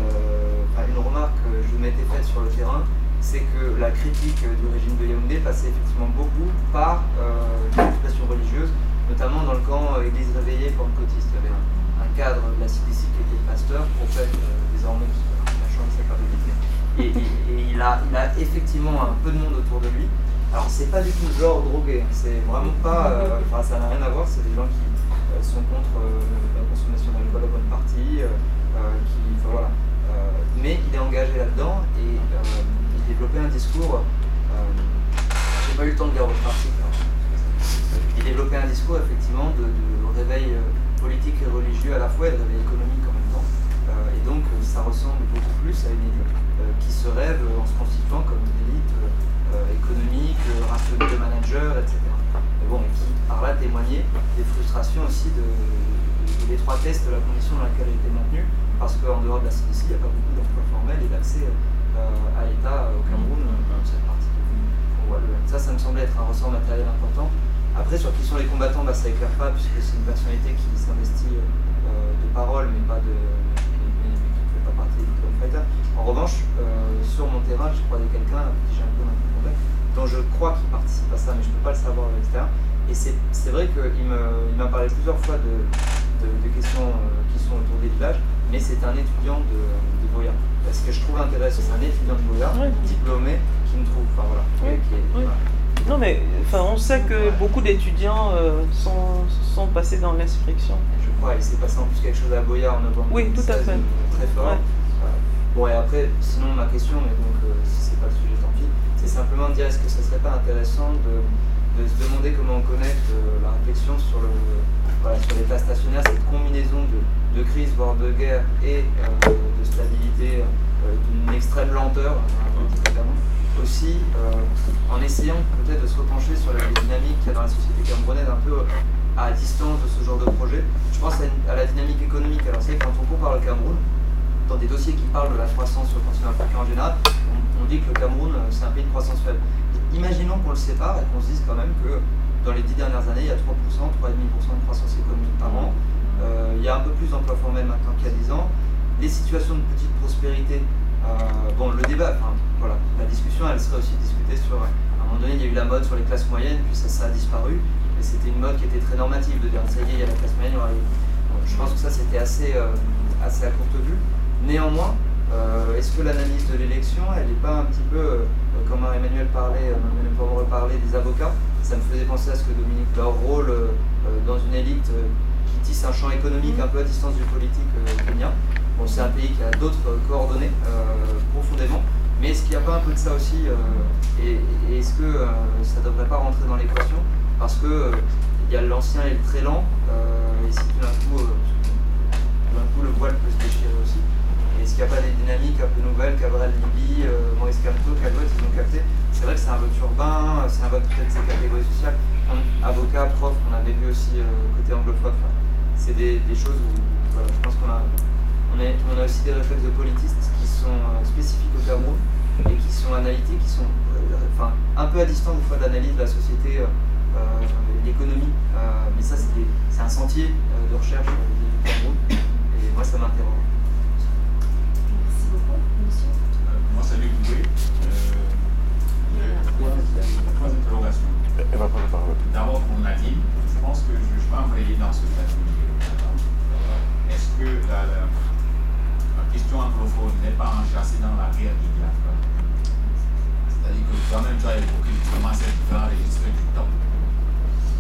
une remarque que je m'étais faite sur le terrain, c'est que la critique du régime de Yaoundé passait effectivement beaucoup par euh, l'expression religieuse, notamment dans le camp euh, Église réveillée pentecôtiste. Il y un, cadre de la CDC qui était pasteur, prophète euh, désormais, a changé sa carte de et, et, il, a, il a effectivement un peu de monde autour de lui. Alors c'est pas du tout genre drogué, hein. c'est vraiment pas, euh, ça n'a rien à voir, c'est des gens qui sont contre la qui, enfin, voilà. mais il est engagé là-dedans et développé un discours. Euh, j'ai pas eu le temps de lire votre article. Hein. Il développait un discours effectivement de, réveil euh, politique et religieux à la fois et de réveil économique en même temps. Euh, et donc ça ressemble beaucoup plus à une élite qui se rêve en se constituant comme une élite économique, rationnelle de manager, etc. Mais bon, et qui par là témoignait des frustrations aussi de, l'étroitesse de la condition dans laquelle elle était maintenue, parce qu'en dehors de la CDC, il n'y a pas beaucoup d'emplois formels et d'accès euh, à l'État au Cameroun, euh, cette partie Ça, ça me semblait être un ressort matériel important. Après, sur qui sont les combattants, bah, ça éclaire pas, puisque c'est une personnalité qui s'investit euh, de parole, mais pas de. Qui ne fait pas partie des fighter. En revanche, sur mon terrain, je crois quelqu'un j'ai un peu dont je crois qu'il participe à ça, mais je ne peux pas le savoir de l'extérieur. Et c'est vrai qu'il m'a parlé plusieurs fois de, de, questions qui sont autour des villages, mais c'est un étudiant de, de Boya ce que je trouve intéressant, c'est un étudiant de Boya, diplômé, qui me trouve. Enfin voilà. Non, mais enfin, on sait que beaucoup d'étudiants euh, sont, sont passés dans l'inscription. Je crois, il s'est passé en plus quelque chose à Boya en novembre. Oui, tout à fait. Euh, très fort. Bon, et après, sinon, ma question, mais donc euh, si c'est pas le sujet, tant pis, c'est simplement de dire est-ce que ça serait pas intéressant de, de se demander comment on connecte la réflexion sur le sur l'état stationnaire, cette combinaison de, crise, voire de guerre et de stabilité euh, d'une extrême lenteur, aussi euh, en essayant peut-être de se repencher sur la dynamique qu'il y a dans la société camerounaise un peu à distance de ce genre de projet. Je pense à, la dynamique économique. Alors c'est quand on compare le Cameroun, dans des dossiers qui parlent de la croissance sur le continent africain en général, on, dit que le Cameroun euh, c'est un pays de croissance faible. Imaginons qu'on le sépare et qu'on se dise quand même que dans les dix dernières années, il y a 3%, 3,5% de croissance économique par an. il y a un peu plus d'emplois formels maintenant qu'il y a 10 ans les situations de petite prospérité, euh, bon, le débat, enfin, voilà, la discussion, elle serait aussi discutée sur. À un moment donné, il y a eu la mode sur les classes moyennes, puis ça, a disparu. Et c'était une mode qui était très normative, de dire ça y est, il y a la classe moyenne, je pense que ça, c'était assez, euh, assez à courte vue. Néanmoins, euh, est-ce que l'analyse de l'élection, elle n'est pas un petit peu, comme Emmanuel parlait, Emmanuel pour reparler des avocats, ça me faisait penser à ce que Dominique, leur rôle dans une élite qui tisse un champ économique un peu à distance du politique kenyan. Bon, c'est un pays qui a d'autres coordonnées euh, profondément, mais est-ce qu'il n'y a pas un peu de ça aussi euh, Et, est-ce que euh, ça ne devrait pas rentrer dans l'équation? Parce que il y a l'ancien et le très lent, et si tout d'un coup, coup, le voile peut se déchirer aussi. Est-ce qu'il n'y a pas des dynamiques un peu nouvelles Cabrel, Libye, Maurice Camteau, Calvote, ils ont capté? C'est vrai que c'est un vote urbain, c'est un vote peut-être de ces catégories sociales. Avocat, prof, qu'on avait vu aussi côté anglophone. c'est des, choses où je pense qu'on a on a aussi des réflexes de politistes qui sont euh, spécifiques au Cameroun et qui sont analytiques, qui sont euh, enfin, un peu à distance des fois de l'analyse de la société, euh, l'économie. mais ça, c'est un sentier de recherche du Cameroun. Et moi, ça m'interroge. Merci beaucoup, monsieur. moi, salut Boué. trois interrogations. D'abord pour Nadine, je pense que je ne suis pas envoyé dans ce cas que la, question anglophone n'est pas enchâssée dans la guerre du diaspora C'est-à-dire que toi-même, tu as évoqué justement ces différents registres du temps.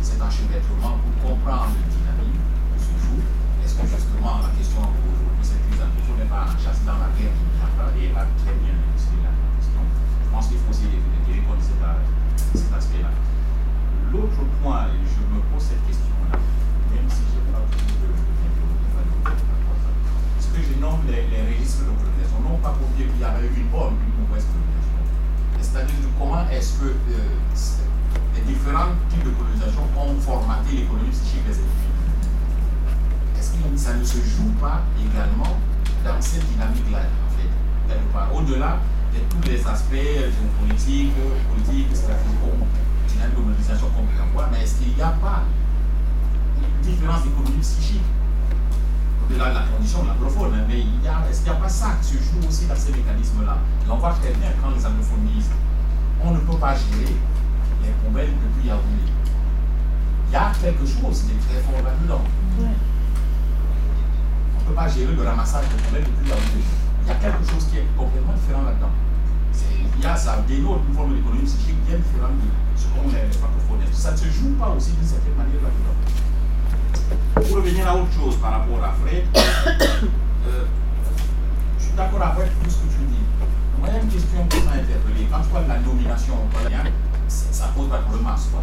Cet enchevêtrement pour comprendre le dynamique de ce jour. Est-ce que justement la question aujourd'hui, cette crise anglophone n'est pas enchâssée dans la guerre du diaspora et a très bien illustré la question Je pense qu'il faut aussi reconnaître cet aspect-là. L'autre point, je me pose cette question-là, même si je n'ai pas de ce que je nomme les, les registres de colonisation, non pas pour dire qu'il y avait une bonne une mauvaise colonisation, c'est-à-dire comment est-ce que euh, les différents types de colonisation ont formaté l'économie psychique des individus? Est-ce que ça ne se joue pas également dans cette dynamique-là, en fait, Au-delà de tous les aspects géopolitiques, politiques, stratégiques, dynamique de qu'on peut avoir, mais est-ce qu'il n'y a pas une différence d'économie psychique au-delà de la condition de l'anglophone, mais est-ce qu'il n'y a pas ça qui se joue aussi dans ces mécanismes-là? On voit très bien quand les anglophones disent on ne peut pas gérer les poubelles depuis Yaoundé. Il y a quelque chose qui est très fort là-dedans. On ne peut pas gérer le ramassage de poubelles depuis Yaoundé. Il y a quelque chose qui est complètement différent là-dedans. Il y a, ça dénote une forme d'économie psychique bien différente de ce qu'ont les francophones. Ça ne se joue pas aussi d'une certaine manière là-dedans. Pour revenir à autre chose par rapport à Fred, euh, je suis d'accord avec tout ce que tu dis. Moi, il y a une question qui m'a interpellé. Quand tu parles de la nomination, ça pose pas de à soi.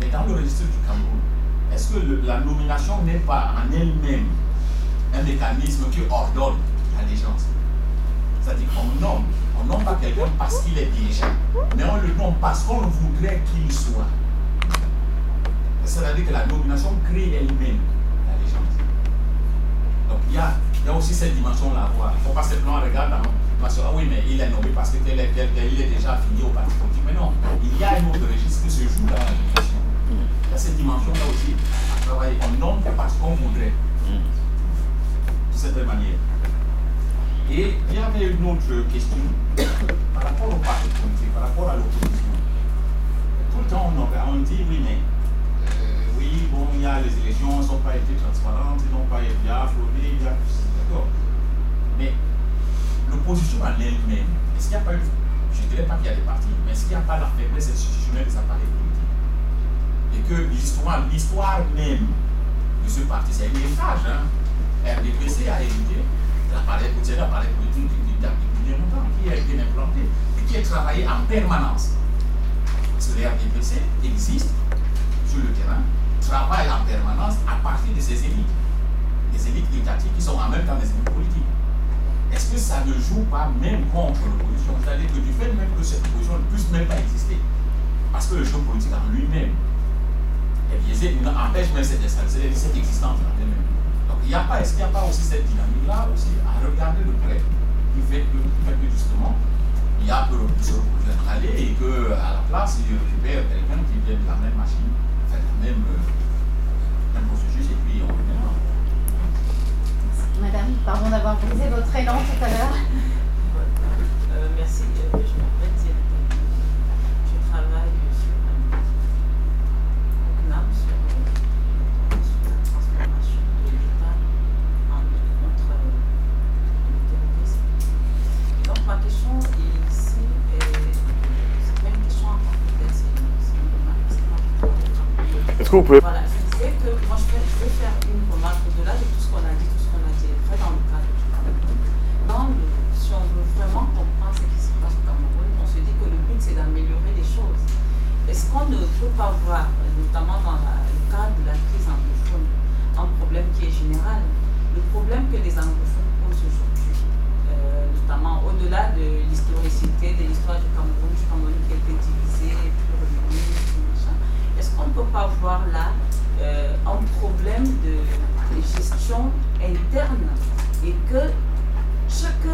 Mais dans le registre du Cameroun, est-ce que la nomination n'est pas en elle-même un mécanisme qui ordonne l'allégeance C'est-à-dire qu'on nomme, on nomme pas quelqu'un parce qu'il est déjà, mais on le nomme parce qu'on voudrait qu'il soit. C'est-à-dire que la nomination crée elle-même la légende. Donc il y a, aussi cette dimension-là à voir. Il ne faut pas simplement regarder dans ah oui, mais il est nommé parce qu'il est, il est déjà fini au parti politique. Mais non, il y a un autre registre qui se joue dans la nomination. Il y a cette dimension-là aussi à travailler. On nomme parce qu'on voudrait. De cette manière. Et il y avait une autre question par rapport au parti politique, par rapport à l'opposition. Tout le temps, on, dit, oui, mais oui, bon, il y a les élections, elles n'ont pas été transparentes, elles n'ont pas été fraudées, il y a D'accord. Mais l'opposition en elle-même, est-ce qu'il n'y a pas eu, je ne dirais pas qu'il y a des partis, mais est-ce qu'il n'y a pas la faiblesse institutionnelle des appareils politiques? Et que l'histoire, l'histoire même de ce parti, c'est un héritage. Hein? RDPC a hérité politique depuis bien longtemps, qui a été implanté et qui a travaillé en permanence. Parce que RDPC existe sur le terrain travaille en permanence à partir de ces élites. Les élites étatiques qui sont en même temps des élites politiques. Est-ce que ça ne joue pas même contre l'opposition? C'est-à-dire que du fait même que cette opposition ne puisse même pas exister, parce que le jeu politique en lui-même est biaisé, empêche même cette, cette existence en elle-même. Il n'y a pas, est-ce qu'il n'y a pas aussi cette dynamique-là aussi à regarder de près qui fait que, que justement il y a que se reproduire aller et qu'à la place il récupère quelqu'un qui vient de la même machine même, euh, même processus et puis on reviendra. Madame, pardon d'avoir brisé votre élan tout à l'heure. Euh, merci, euh, je m'appelle Thierry. Je travaille sur un CNAM, sur, sur la transformation de l'État en lutte contre le terrorisme. Donc ma question ici est, c'est pas une question encore peut-être, c'est une remarque, c'est Est-ce que vous pouvez... Voilà, je disais que moi je vais faire une remarque au-delà de tout ce qu'on a dit, tout ce qu'on a dit après dans le cadre du Cameroun. Dans le, si on veut vraiment comprendre ce qui se passe au Cameroun, on se dit que le but c'est d'améliorer les choses. Est-ce qu'on ne peut pas voir, notamment dans la, le cadre de la crise anglophone, un problème qui est général? Le problème que les anglophones au-delà de l'historicité, de l'histoire du Cameroun, du Cameroun qui a été divisé, machin, est-ce qu'on ne peut pas voir là euh, un problème de, gestion interne et que chaque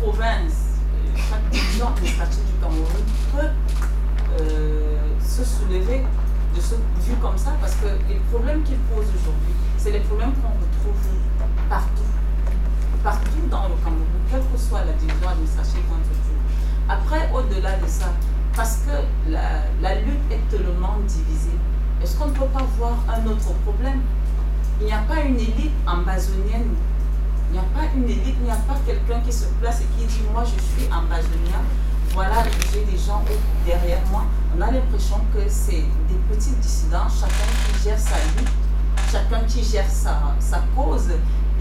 province, euh, chaque division administrative du Cameroun peut euh, se soulever de ce vue comme ça? Parce que les problèmes qu'il pose aujourd'hui, c'est les problèmes qu'on retrouve partout. Partout dans le Cameroun, quelle que soit la division administrative qu'on se trouve. Après, au-delà de ça, parce que la, lutte est tellement divisée, est-ce qu'on ne peut pas voir un autre problème? Il n'y a pas une élite ambazonienne Il n'y a pas une élite, il n'y a pas quelqu'un qui se place et qui dit Moi, je suis amazonien, voilà, j'ai des gens derrière moi. On a l'impression que c'est des petits dissidents, chacun qui gère sa vie, chacun qui gère sa cause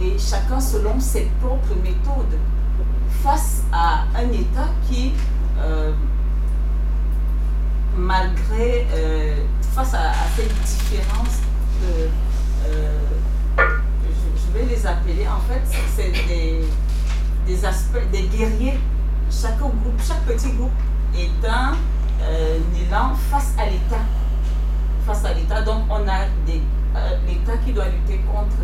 et chacun selon ses propres méthodes face à un État qui, euh, malgré, euh, face à, cette différence euh, je, vais les appeler, en fait, c'est des, des, aspects, des guerriers. Chaque groupe, chaque petit groupe est un élan face à l'État. Face à l'État, donc on a l'État qui doit lutter contre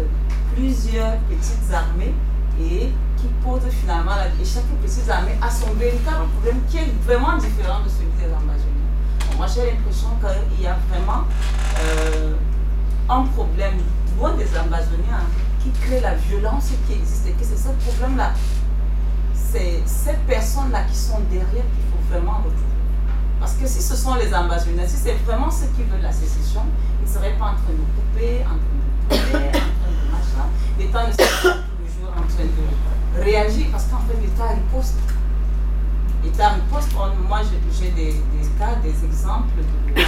plusieurs petites armées et qui pose finalement la vie. Chaque petite armée a son véritable problème qui est vraiment différent de celui des Amazoniens. moi j'ai l'impression qu'il y a vraiment euh, un problème loin des Amazoniens qui crée la violence qui existe et que c'est ce problème-là. C'est ces personnes-là qui sont derrière qu'il faut vraiment retrouver. Parce que si ce sont les Amazoniens, si c'est vraiment ceux qui veulent la sécession, ils ne seraient pas en train de couper, en train de couper, en train de machin. L'État ne serait pas toujours en train de réagir parce qu'en fait l'État riposte. L'État riposte. Moi j'ai des, cas, des exemples de,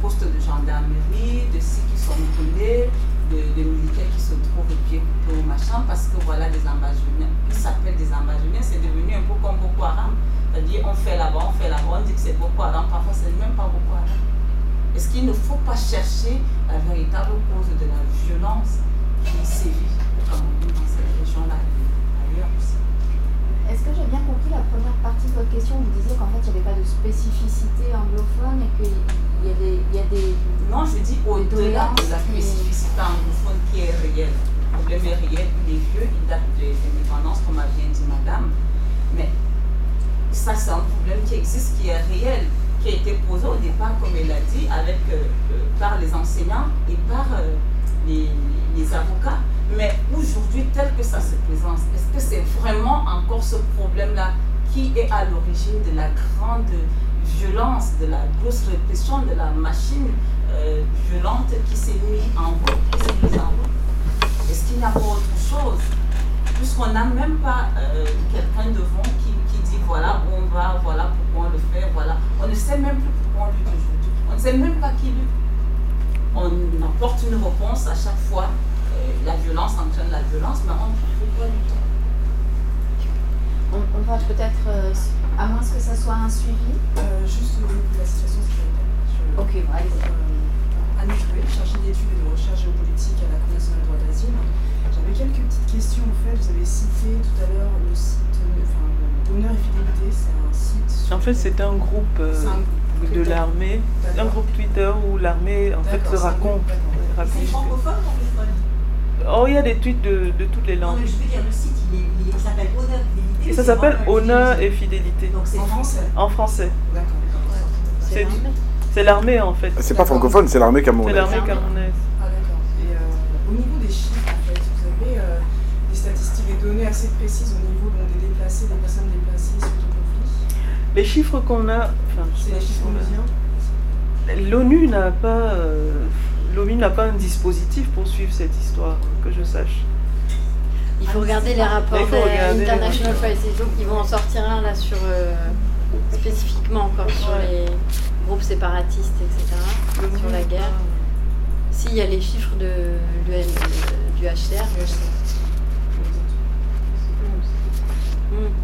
postes de gendarmerie, de sites qui sont brûlés, de, militaires qui se trouvent pieds coupés machin parce que voilà des ambassadeurs. Ils s'appellent des ambassadeurs, c'est devenu un peu comme Boko Haram. C'est-à-dire on fait là-bas, on fait là-bas, on dit que c'est Boko Haram, parfois c'est même pas Boko Haram. Est-ce qu'il ne faut pas chercher la véritable cause de la violence qui sévit dans cette région-là. Est-ce que j'ai bien compris la première partie de votre question? Vous disiez qu'en fait, il n'y avait pas de spécificité anglophone et qu'il y, a des, il y a des. Non, je dis au-delà de la spécificité anglophone qui est réelle. Le problème est réel, il est vieux, il date de l'indépendance, comme a bien dit madame. Mais ça, c'est un problème qui existe, qui est réel, qui a été posé au départ, comme elle a dit, avec, euh, euh, par les enseignants et par euh, les, les avocats. Mais aujourd'hui, tel que ça se présente, est-ce que c'est vraiment encore ce problème-là qui est à l'origine de la grande violence, de la grosse répression, de la machine euh, violente qui s'est mise en route, Est-ce qu'il n'y a pas autre chose? Puisqu'on n'a même pas euh, quelqu'un devant qui, qui, dit voilà où on va, voilà pourquoi on le fait, voilà. On ne sait même plus pourquoi on lutte aujourd'hui. On ne sait même pas qui lutte. On apporte une réponse à chaque fois la violence entraîne la violence, mais on ne trouve pas du temps. On, va peut-être, euh, à moins que ça soit un suivi euh, Juste au niveau de la situation sécuritaire. ok, bon, allez euh, Anne Jouet, chargée d'études et de recherche géopolitique à la Cour nationale de droit d'asile. J'avais quelques petites questions en fait. Vous avez cité tout à l'heure le site, enfin, Honneur et Fidélité, c'est un site. En fait, c'est un groupe. de l'armée, un groupe Twitter où l'armée en fait se raconte. C'est francophone Oh, il y a des tweets de, de toutes les langues. Non, je veux dire, le site, il, il, s'appelle Honneur et Fidélité. Ça s'appelle Honneur et Fidélité. Donc c'est en français En français. D'accord. C'est l'armée en fait. C'est pas francophone, c'est l'armée camerounaise. C'est l'armée camerounaise. Ah d'accord. Et euh, au niveau des chiffres, en fait, vous avez euh, des statistiques, des données assez précises au niveau donc, des déplacés, des personnes déplacées suite au conflit Les chiffres qu'on a. Enfin, c'est les chiffres onusiens L'ONU n'a pas. Euh, l'ONU n'a pas un dispositif pour suivre cette histoire, que je sache. Il faut regarder les rapports de International Crisis Group. Ils vont en sortir un là sur euh, spécifiquement encore sur les groupes séparatistes, etc. sur la guerre. S'il y a les chiffres de, du HCR.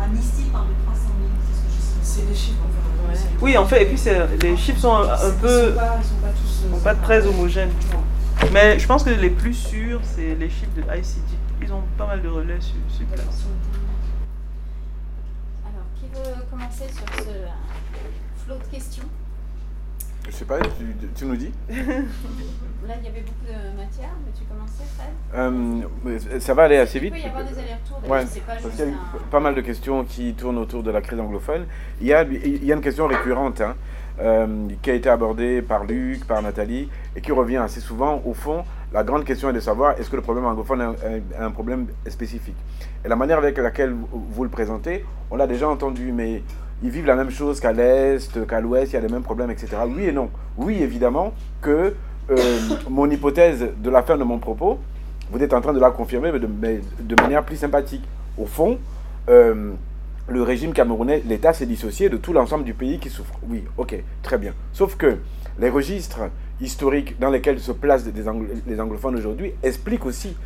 Amnesty parle de 300 000, c'est les chiffres. Oui, en fait, et puis les chiffres sont un, peu. sont pas, très homogènes. Mais je pense que les plus sûrs, c'est les chiffres de ICT. Ils ont pas mal de relais sur, sur place. Alors, qui veut commencer sur ce flot de questions? Je sais pas, tu, nous dis Là, il y avait beaucoup de matière, mais tu commençais, Fred euh, Ça va aller assez vite. Il peut y avoir des allers-retours, ouais, pas parce qu'il y a pas mal de questions qui tournent autour de la crise anglophone. Il y a, il y a une question récurrente hein, euh, qui a été abordée par Luc, par Nathalie, et qui revient assez souvent. Au fond, la grande question est de savoir est-ce que le problème anglophone est un problème spécifique? Et la manière avec laquelle vous le présentez, on l'a déjà entendu, mais ils vivent la même chose qu'à l'Est, qu'à l'Ouest, il y a les mêmes problèmes, etc. Oui et non. Oui, évidemment que euh, mon hypothèse de la fin de mon propos, vous êtes en train de la confirmer, mais de, manière plus sympathique. Au fond, euh, le régime camerounais, l'État s'est dissocié de tout l'ensemble du pays qui souffre. Oui, ok, très bien. Sauf que les registres historiques dans lesquels se placent les anglophones aujourd'hui expliquent aussi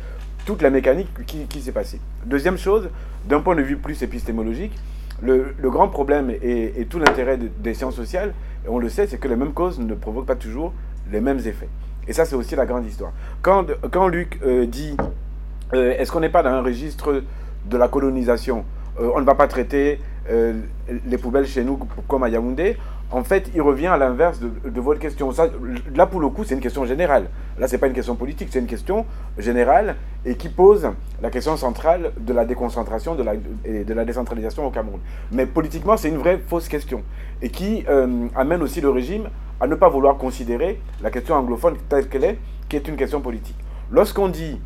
toute la mécanique qui s'est passée. Deuxième chose, d'un point de vue plus épistémologique, le, grand problème et, tout l'intérêt de- des sciences sociales, on le sait, c'est que les mêmes causes ne provoquent pas toujours les mêmes effets. Et ça, c'est aussi la grande histoire. Quand, Luc euh, dit euh, est-ce qu'on n'est pas dans un registre de la colonisation? Euh, On ne va pas traiter les poubelles chez nous comme à Yaoundé. En fait, il revient à l'inverse de, votre question. Ça, là, pour le coup, c'est une question générale. Là, c'est pas une question politique, c'est une question générale et qui pose la question centrale de la déconcentration de la, et de la décentralisation au Cameroun. Mais politiquement, c'est une vraie fausse question et qui euh, amène aussi le régime à ne pas vouloir considérer la question anglophone telle qu'elle est, qui est une question politique. Lorsqu'on dit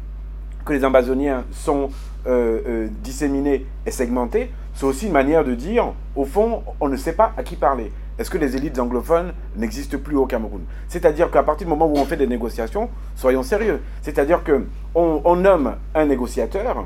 que les Amazoniens sont euh, euh, disséminés et segmentés, c'est aussi une manière de dire, au fond, on ne sait pas à qui parler. Est-ce que les élites anglophones n'existent plus au Cameroun? C'est-à-dire qu'à partir du moment où on fait des négociations, soyons sérieux. C'est-à-dire qu'on on nomme un négociateur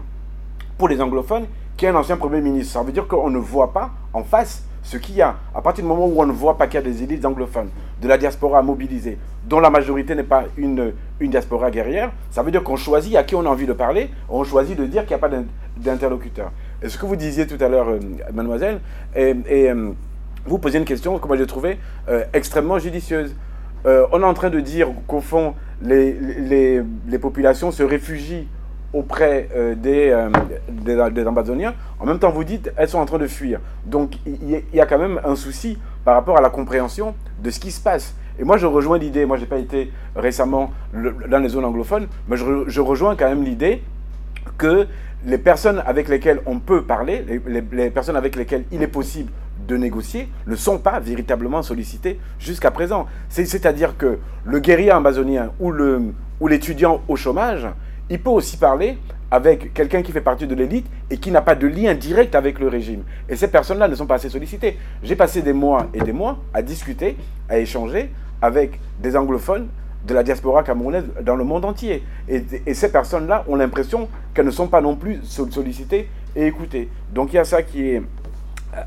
pour les anglophones qui est un ancien Premier ministre. Ça veut dire qu'on ne voit pas en face ce qu'il y a. À partir du moment où on ne voit pas qu'il y a des élites anglophones, de la diaspora mobilisée, dont la majorité n'est pas une, une diaspora guerrière, ça veut dire qu'on choisit à qui on a envie de parler, on choisit de dire qu'il n'y a pas d'in- d'interlocuteur. Et ce que vous disiez tout à l'heure, euh, mademoiselle, et, et, euh, vous posiez une question que moi j'ai trouvée euh, extrêmement judicieuse. Euh, on est en train de dire qu'au fond, les, les, populations se réfugient auprès euh, des, des, Amazoniens. En même temps, vous dites, elles sont en train de fuir. Donc, il y, a quand même un souci par rapport à la compréhension de ce qui se passe. Et moi, je rejoins l'idée, moi, je n'ai pas été récemment dans les zones anglophones, mais je, re- je rejoins quand même l'idée que les personnes avec lesquelles on peut parler, les personnes avec lesquelles il est possible de négocier, ne sont pas véritablement sollicitées jusqu'à présent. C'est- C'est-à-dire que le guerrier amazonien ou le- ou l'étudiant au chômage, il peut aussi parler avec quelqu'un qui fait partie de l'élite et qui n'a pas de lien direct avec le régime. Et ces personnes-là ne sont pas assez sollicitées. J'ai passé des mois et des mois à discuter, à échanger avec des anglophones de la diaspora camerounaise dans le monde entier. Et, et ces personnes-là ont l'impression qu'elles ne sont pas non plus sol- sollicitées et écoutées. Donc il y a ça qui est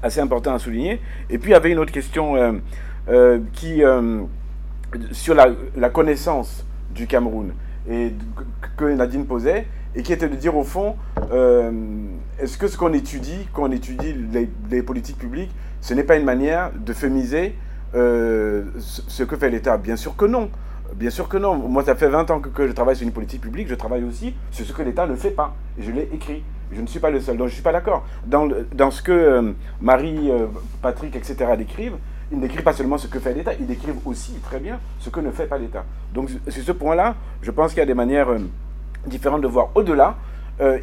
assez important à souligner. Et puis il y avait une autre question euh, euh, qui, euh, sur la, la connaissance du Cameroun et que Nadine posait et qui était de dire au fond, est-ce que ce qu'on étudie, quand on étudie les, politiques publiques, ce n'est pas une manière de fémiser ce ce que fait l'État? Bien sûr que non. Bien sûr que non. Moi, ça fait 20 ans que, que je travaille sur une politique publique. Je travaille aussi sur ce que l'État ne fait pas. Et je l'ai écrit. Je ne suis pas le seul. Donc, je ne suis pas d'accord. Dans, ce que euh, Marie, euh, Patrick, etc. décrivent, ils ne décrivent pas seulement ce que fait l'État, ils décrivent aussi très bien ce que ne fait pas l'État. Donc, sur ce point-là, je pense qu'il y a des manières euh, différentes de voir. Au-delà,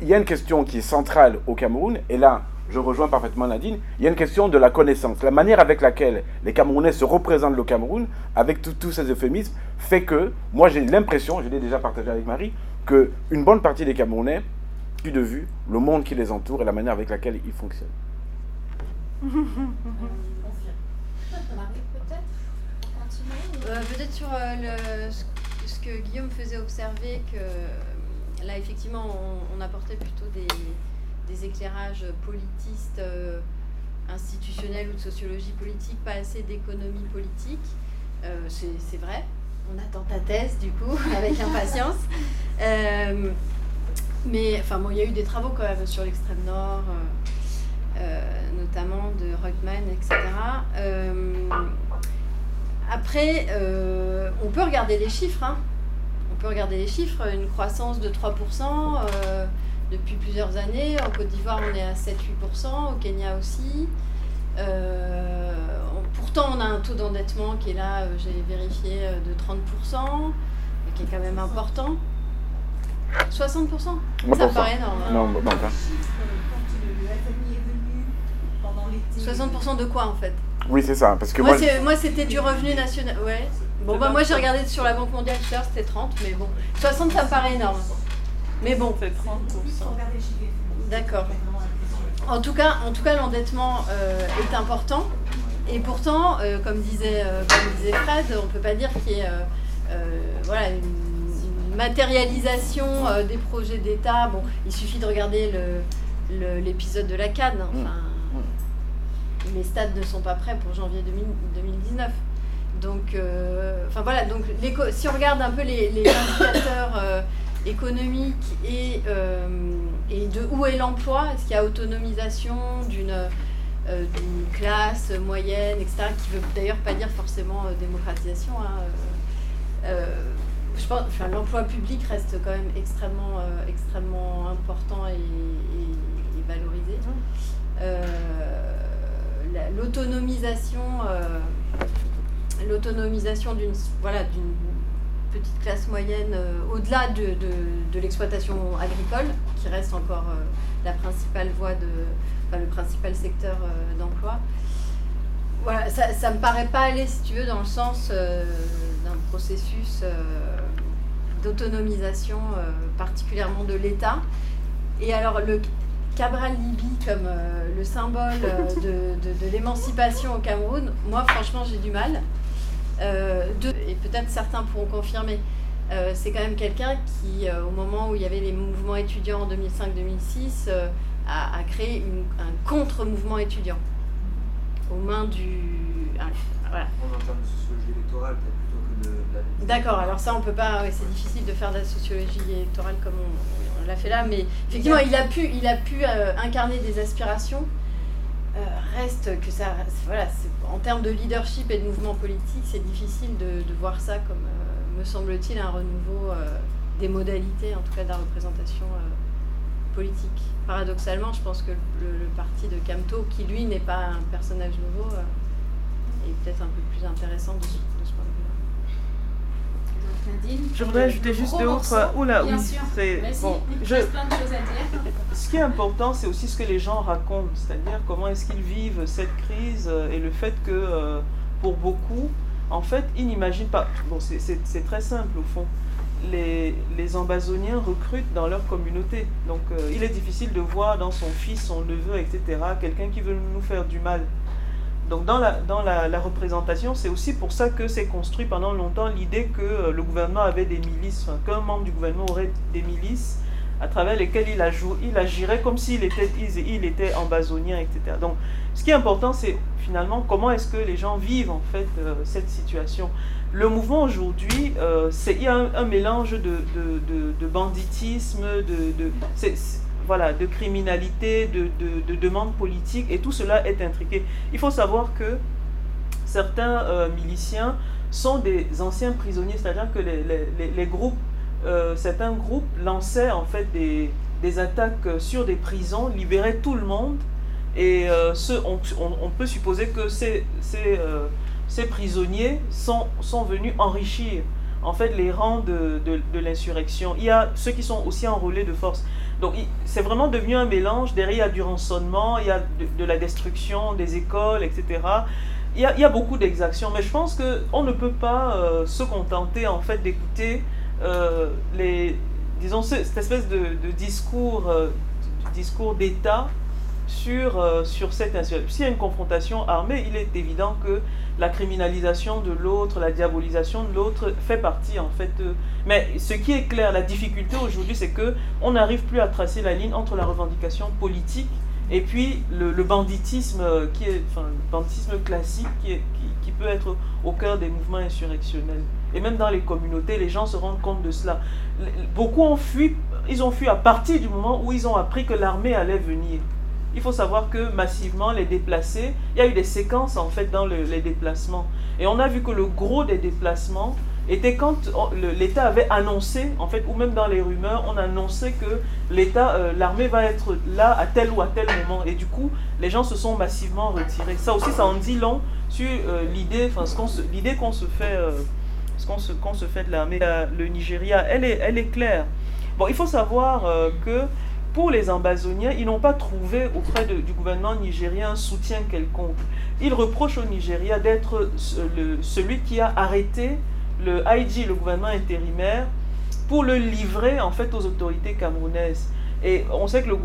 il y a une question qui est centrale au Cameroun, et là, je rejoins parfaitement Nadine, il y a une question de la connaissance. La manière avec laquelle les Camerounais se représentent le Cameroun, avec tous ces euphémismes, fait que, moi j'ai l'impression, je l'ai déjà partagé avec Marie, qu'une bonne partie des Camerounais plus de vue le monde qui les entoure et la manière avec laquelle ils fonctionnent. Euh, Peut-être sur euh, le- ce- que Guillaume faisait observer, que euh, là, effectivement, on, apportait plutôt des, éclairages politistes, institutionnels ou de sociologie politique, pas assez d'économie politique. C'est vrai. On attend ta thèse, du coup, avec impatience. Mais, enfin, bon, il y a eu des travaux quand même sur l'extrême nord. euh, euh, notamment de Ruckman, etc. Euh, après, on peut regarder les chiffres. hein. On peut regarder les chiffres. Une croissance de 3% euh, depuis plusieurs années. En Côte d'Ivoire, on est à 7-8%. Au Kenya aussi. Euh, on- pourtant, on a un taux d'endettement qui est là, euh, j'ai vérifié, euh, de 30%, et qui est quand même important. 60% Moi, Ça me paraît énorme. hein. Non, bon, enfin. 60% de quoi en fait? Oui, c'est ça. Parce que Moi, c'était du revenu national. Ouais. Bon, bah, moi, j'ai regardé sur la Banque mondiale tout à l'heure, c'était 30, mais bon. 60, ça me paraît énorme. Mais bon. C'est 30%. D'accord. En tout cas, en tout cas l'endettement euh, est important. Et pourtant, euh, comme, disait, euh, comme disait Fred, on ne peut pas dire qu'il y ait euh, euh, voilà, une, matérialisation des projets d'État. Bon, il suffit de regarder l'épisode de la Cannes. Mmh. Enfin, les stades ne sont pas prêts pour janvier 2019. Donc, enfin voilà. Donc, si on regarde un peu les, indicateurs économiques et, et de où est l'emploi, est-ce qu'il y a autonomisation d'une euh, d'une classe moyenne, etc., qui ne veut d'ailleurs pas dire forcément euh, démocratisation. Hein, euh, je pense, enfin, l'emploi public reste quand même extrêmement, extrêmement important et, valorisé. l'autonomisation, l'autonomisation d'une voilà, d'une petite classe moyenne au-delà de, de, l'exploitation agricole, qui reste encore la principale voie de, le principal secteur euh, d'emploi. Voilà, ça ne me paraît pas aller, si tu veux, dans le sens euh, d'un processus euh, d'autonomisation, particulièrement de l'État. Et alors, le Cabral Libi comme le symbole de, l'émancipation au Cameroun, moi, franchement, j'ai du mal. et peut-être certains pourront confirmer. c'est quand même quelqu'un qui, au moment où il y avait les mouvements étudiants en 2005-2006, a, créé un contre-mouvement étudiant aux mains du. Ah, voilà. En termes de sociologie électorale, plutôt que de, la. D'accord, alors ça, on peut pas. c'est difficile de faire de la sociologie électorale comme on, l'a fait là, mais effectivement, il a pu, il a pu euh, incarner des aspirations. Euh, reste que ça. Voilà, en termes de leadership et de mouvement politique, c'est difficile de, de, voir ça comme, euh, me semble-t-il, un renouveau des modalités, en tout cas de la représentation politique. Paradoxalement, je pense que le, parti de Camto, qui lui n'est pas un personnage nouveau, euh, est peut-être un peu plus intéressant de, ce point de vue-là. Je voudrais ajouter juste deux autres. Oula, oui, c'est bon. Je... Plein de choses à dire. Ce qui est important, c'est aussi ce que les gens racontent, c'est-à-dire comment est-ce qu'ils vivent cette crise euh, et le fait que euh, pour beaucoup, en fait, ils n'imaginent pas. Bon, c'est très simple au fond les, les Ambazoniens recrutent dans leur communauté. Donc euh, il est difficile de voir dans son fils, son neveu, etc., quelqu'un qui veut nous faire du mal. Donc dans la, dans la, représentation, c'est aussi pour ça que s'est construit pendant longtemps l'idée que euh, le gouvernement avait des milices, qu'un membre du gouvernement aurait des milices à travers lesquelles il, il agirait comme s'il était, il était ambazonien, etc. Donc ce qui est important, c'est finalement comment est-ce que les gens vivent en fait euh, cette situation le mouvement aujourd'hui, euh, il y a un, mélange de, de, de, banditisme, de, voilà, de criminalité, de, demandes politiques, et tout cela est intriqué. Il faut savoir que certains euh, miliciens sont des anciens prisonniers, c'est-à-dire que les, les, les groupes, euh, certains groupes lançaient en fait des, des, attaques sur des prisons, libéraient tout le monde, et ce, on, on, peut supposer que c'est ces prisonniers sont, sont venus enrichir en fait les rangs de, de, l'insurrection. Il y a ceux qui sont aussi enrôlés de force. Donc c'est vraiment devenu un mélange. Derrière, il y a du rançonnement, il y a de, la destruction des écoles, etc. Il y a, il y a beaucoup d'exactions. Mais je pense qu'on ne peut pas euh, se contenter en fait d'écouter euh, les, disons, cette espèce de, discours, euh, discours d'État sur, sur cette. S'il y a une confrontation armée, il est évident que la criminalisation de l'autre, la diabolisation de l'autre fait partie en fait. Mais ce qui est clair, la difficulté aujourd'hui, c'est que on n'arrive plus à tracer la ligne entre la revendication politique et puis le, banditisme qui est, enfin, le banditisme classique qui, est, qui, peut être au cœur des mouvements insurrectionnels. Et même dans les communautés, les gens se rendent compte de cela. Beaucoup ont fui, ils ont fui à partir du moment où ils ont appris que l'armée allait venir il faut savoir que massivement, les déplacés, il y a eu des séquences en fait dans les déplacements. Et on a vu que le gros des déplacements était quand l'État avait annoncé, en fait, ou même dans les rumeurs, on annonçait que l'État, euh, l'armée va être là à tel ou à tel moment. Et du coup, les gens se sont massivement retirés. Ça aussi, ça en dit long sur euh, l'idée, enfin, l'idée qu'on se fait, euh, ce qu'on se, qu'on se fait de l'armée. Le Nigeria, elle est, elle est claire. Bon, il faut savoir que pour les Ambazoniens, ils n'ont pas trouvé auprès du gouvernement nigérien un soutien quelconque. Ils reprochent au Nigeria d'être celui qui a arrêté le IG, le gouvernement intérimaire, pour le livrer en fait aux autorités camerounaises. Et on sait que le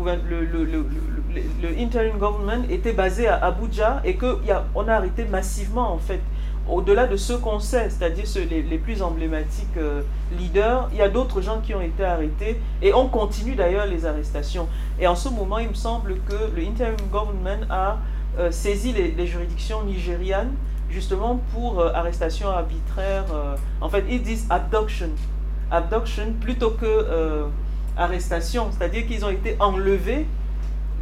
interim government était basé à Abuja et qu'on a, a arrêté massivement en fait au-delà de ceux qu'on sait, c'est-à-dire les, plus emblématiques euh, leaders, il y a d'autres gens qui ont été arrêtés et on continue d'ailleurs les arrestations. Et en ce moment, il me semble que le interim government a euh, saisi les, juridictions nigérianes justement pour euh, arrestation arbitraire. en fait, ils disent abduction. Abduction plutôt que arrestation, c'est-à-dire qu'ils ont été enlevés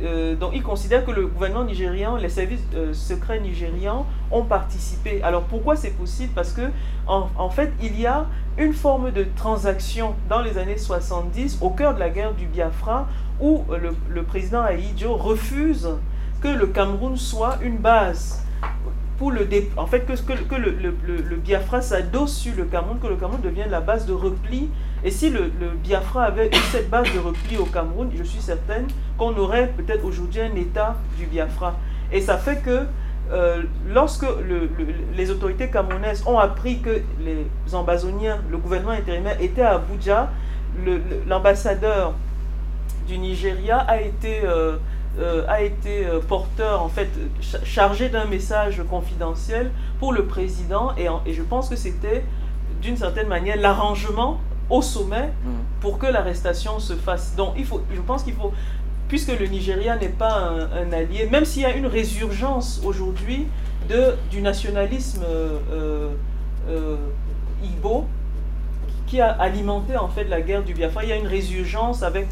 euh, donc, ils considèrent que le gouvernement nigérian, les services euh, secrets nigérians ont participé. Alors, pourquoi c'est possible? Parce que, en, fait, il y a une forme de transaction dans les années 70, au cœur de la guerre du Biafra, où le, le président Aïdjo refuse que le Cameroun soit une base pour le en fait que, le, le, Biafra s'adosse sur le Cameroun, que le Cameroun devienne la base de repli. Et si le, Biafra avait eu cette base de repli au Cameroun, je suis certaine qu'on aurait peut-être aujourd'hui un État du Biafra. Et ça fait que euh, lorsque les autorités camerounaises ont appris que les ambazoniens, le gouvernement intérimaire était à Abuja, l'ambassadeur du Nigeria a été... Euh, euh, porteur, en fait, chargé d'un message confidentiel pour le président. Et je pense que c'était, d'une certaine manière, l'arrangement au sommet mm. pour que l'arrestation se fasse. Donc, il faut, je pense qu'il faut, puisque le Nigeria n'est pas un, allié, même s'il y a une résurgence aujourd'hui de, du nationalisme euh, euh, Igbo, qui a alimenté en fait la guerre du Biafra. Il y a une résurgence avec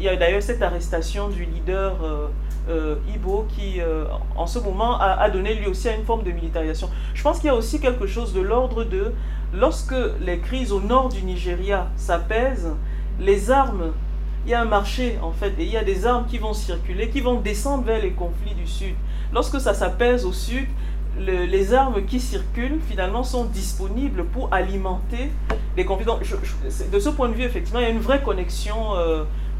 il y a d'ailleurs cette arrestation du leader euh, euh, Ibo qui, euh, en ce moment, a, donné lui aussi à une forme de militarisation. Je pense qu'il y a aussi quelque chose de l'ordre de, lorsque les crises au nord du Nigeria s'apaisent, les armes, il y a un marché en fait, et il y a des armes qui vont circuler, qui vont descendre vers les conflits du sud. Lorsque ça s'apaise au sud, les armes qui circulent finalement sont disponibles pour alimenter les conflits. Donc, de ce point de vue, effectivement, il y a une vraie connexion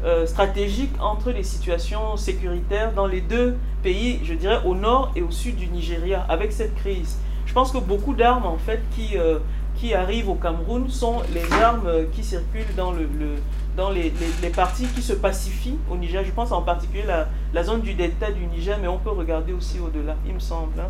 euh, stratégique entre les situations sécuritaires dans les deux pays, je dirais au nord et au sud du Nigeria, avec cette crise. Je pense que beaucoup d'armes en fait qui, euh, qui arrivent au Cameroun sont les armes qui circulent dans, le, dans les, les, parties qui se pacifient au Niger. Je pense en particulier la, la zone du delta du Niger, mais on peut regarder aussi au-delà, il me semble. Hein.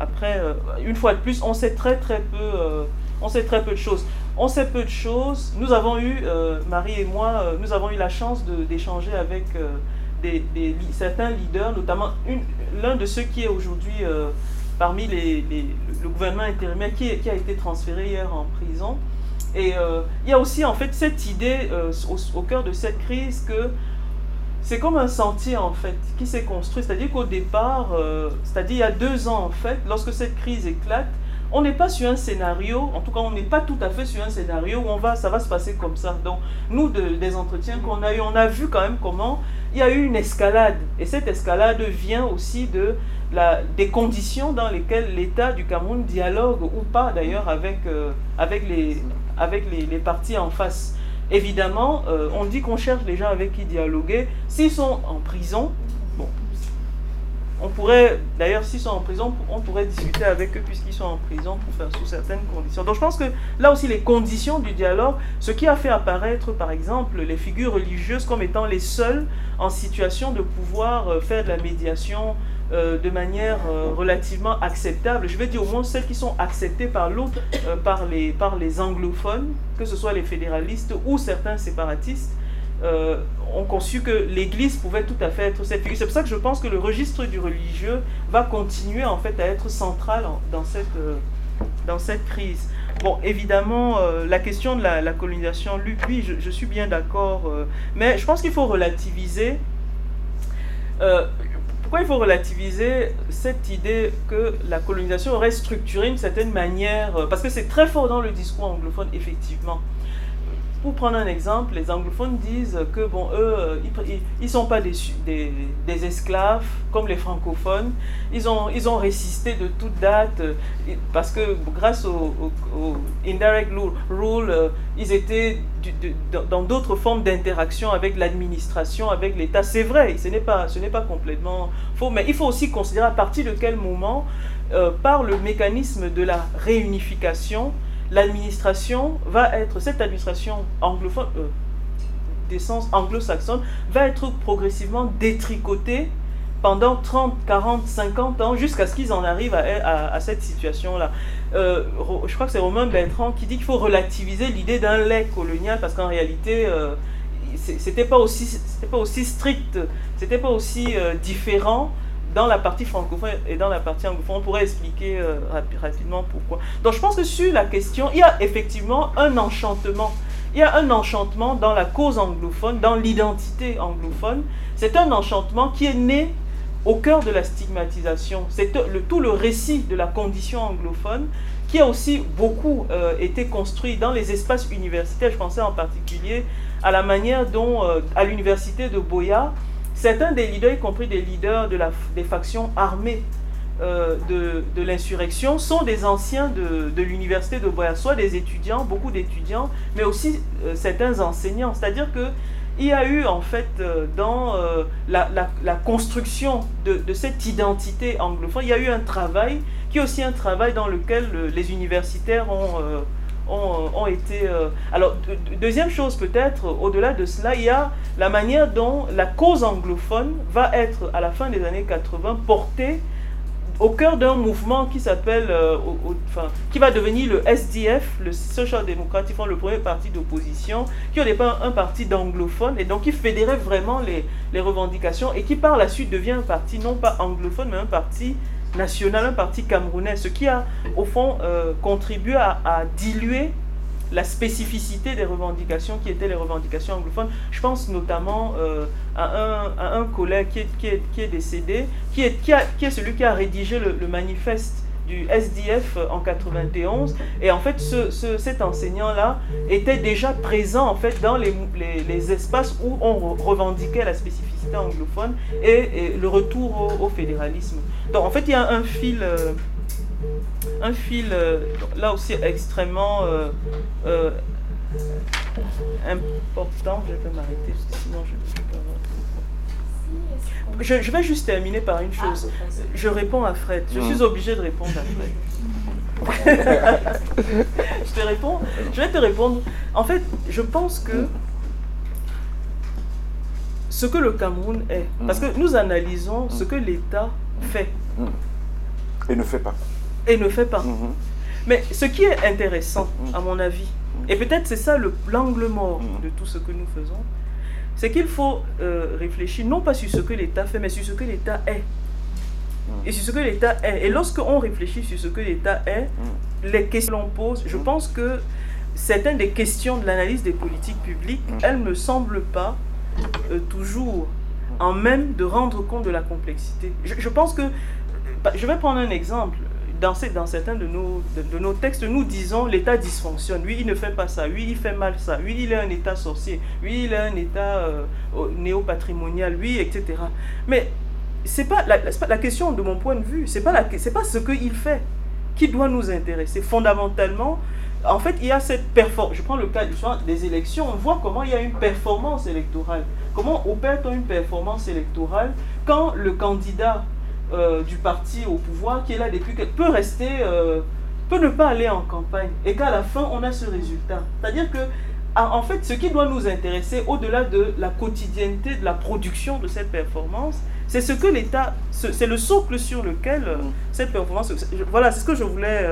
Après, euh, une fois de plus, on sait très très peu, on sait très peu de choses. On sait peu de choses. Nous avons eu, euh, Marie et moi, euh, nous avons eu la chance d'échanger avec euh, certains leaders, notamment l'un de ceux qui est aujourd'hui parmi le gouvernement intérimaire qui, a été transféré hier en prison. Et il y a aussi en fait cette idée au, cœur de cette crise que c'est comme un sentier en fait qui s'est construit. C'est-à-dire qu'au départ, c'est-à-dire il y a deux ans en fait, lorsque cette crise éclate, on n'est pas sur un scénario, en tout cas on n'est pas tout à fait sur un scénario où on va, ça va se passer comme ça. Donc nous, des entretiens qu'on a eu, on a vu quand même comment il y a eu une escalade. Et cette escalade vient aussi de la, des conditions dans lesquelles l'État du Cameroun dialogue ou pas d'ailleurs avec, euh, avec, les, avec les, partis en face. Évidemment, euh, on dit qu'on cherche les gens avec qui dialoguer. S'ils sont en prison, on pourrait, d'ailleurs, s'ils sont en prison, on pourrait discuter avec eux puisqu'ils sont en prison pour faire sous certaines conditions. Donc je pense que là aussi, les conditions du dialogue, ce qui a fait apparaître, par exemple, les figures religieuses comme étant les seules en situation de pouvoir euh, faire de la médiation euh, de manière euh, relativement acceptable. Je vais dire au moins celles qui sont acceptées par l'autre, par, les, par les anglophones, que ce soit les fédéralistes ou certains séparatistes. Euh, ont conçu que l'Église pouvait tout à fait être cette figure. C'est pour ça que je pense que le registre du religieux va continuer en fait à être central dans cette, euh, dans cette crise. Bon, évidemment, euh, la question de la, colonisation, lui, oui, je, suis bien d'accord, mais je pense qu'il faut relativiser. Pourquoi il faut relativiser cette idée que la colonisation aurait structuré une certaine manière? Parce que c'est très fort dans le discours anglophone, effectivement. Pour prendre un exemple, les anglophones disent que, bon, eux, euh, ils ne sont pas des, esclaves comme les francophones. Ils ont, résisté de toute date euh, parce que grâce au, indirect rule, euh, ils étaient dans d'autres formes d'interaction avec l'administration, avec l'État. C'est vrai, ce n'est pas complètement faux, mais il faut aussi considérer à partir de quel moment, par le mécanisme de la réunification, l'administration va être, cette administration anglophone, euh, d'essence anglo-saxonne, va être progressivement détricotée pendant 30, 40, 50 ans jusqu'à ce qu'ils en arrivent à, cette situation-là. Euh, je crois que c'est Romain Bertrand qui dit qu'il faut relativiser l'idée d'un lait colonial parce qu'en réalité, euh, c'était pas aussi, pas aussi strict, c'était pas aussi euh, différent dans la partie francophone et dans la partie anglophone. On pourrait expliquer euh, rapidement pourquoi. Donc je pense que sur la question, il y a effectivement un enchantement. Il y a un enchantement dans la cause anglophone, dans l'identité anglophone. C'est un enchantement qui est né au cœur de la stigmatisation. C'est tout le récit de la condition anglophone qui a aussi beaucoup euh, été construit dans les espaces universitaires. Je pensais en particulier à la manière dont, euh, à l'université de Boya, certains des leaders, y compris des leaders de la, des factions armées euh, de, de l'insurrection, sont des anciens de, de l'université de Boya, soit des étudiants, beaucoup d'étudiants, mais aussi certains enseignants. C'est-à-dire que il y a eu en fait euh, dans euh, la, la, construction de, de, cette identité anglophone, il y a eu un travail qui est aussi un travail dans lequel euh, les universitaires ont, ont, été... Alors, deuxième chose peut-être, au-delà de cela, il y a la manière dont la cause anglophone va être, à la fin des années 80, portée au cœur d'un mouvement qui s'appelle, euh, enfin, qui va devenir le SDF, le Social Democrat, font le premier parti d'opposition, qui au départ un parti d'anglophones, et donc qui fédérait vraiment les, revendications, et qui par la suite devient un parti non pas anglophone, mais un parti national, un parti camerounais, ce qui a au fond euh, contribué à, diluer la spécificité des revendications qui étaient les revendications anglophones. Je pense notamment euh, à, un, collègue qui est, qui est, décédé, qui est, qui, a, celui qui a rédigé le, manifeste du SDF en 91. Et en fait, ce, ce, cet enseignant-là était déjà présent en fait dans les, les, espaces où on revendiquait la spécificité anglophone et, le retour au, fédéralisme. Donc en fait, il y a un fil... Euh, un fil euh, là aussi extrêmement euh, important. Je vais m'arrêter sinon je ne peux pas je, je, vais juste terminer par une chose. Je réponds à Fred. Je suis obligé de répondre à Fred. je te réponds. Je vais te répondre. En fait, je pense que ce que le Cameroun est, parce que nous analysons ce que l'État fait. Et ne fait pas et ne fait pas. Mhm. Mais ce qui est intéressant, à mon avis, et peut-être c'est ça l'angle mort de tout ce que nous faisons, c'est qu'il faut euh, réfléchir non pas sur ce que l'État fait, mais sur ce que l'État est. Et sur ce que l'État est. Et lorsque on réfléchit sur ce que l'État est, les questions qu'on pose, je pense que certaines des questions de l'analyse des politiques publiques, elles ne me semblent pas euh, toujours en même de rendre compte de la complexité. Je, je pense que, bah, je vais prendre un exemple dans, certains de nos, de, nos textes, nous disons l'État dysfonctionne. Lui, il ne fait pas ça. Lui, il fait mal ça. Lui, il est un État sorcier. Lui, il est un État euh, néo-patrimonial. Lui, etc. Mais c'est pas la, pas la question de mon point de vue. C'est pas c'est pas ce qu'il fait qui doit nous intéresser. Fondamentalement, en fait, il y a cette performance. Je prends le cas des élections. On voit comment il y a une performance électorale. Comment opère-t-on une performance électorale quand le candidat euh, du parti au pouvoir qui est là depuis que peut rester, euh, peut ne pas aller en campagne et qu'à la fin on a ce résultat. C'est-à-dire que en fait, ce qui doit nous intéresser au-delà de la quotidienneté de la production de cette performance, c'est ce que l'État, c'est le socle sur lequel euh, cette performance. Voilà, c'est ce que je voulais,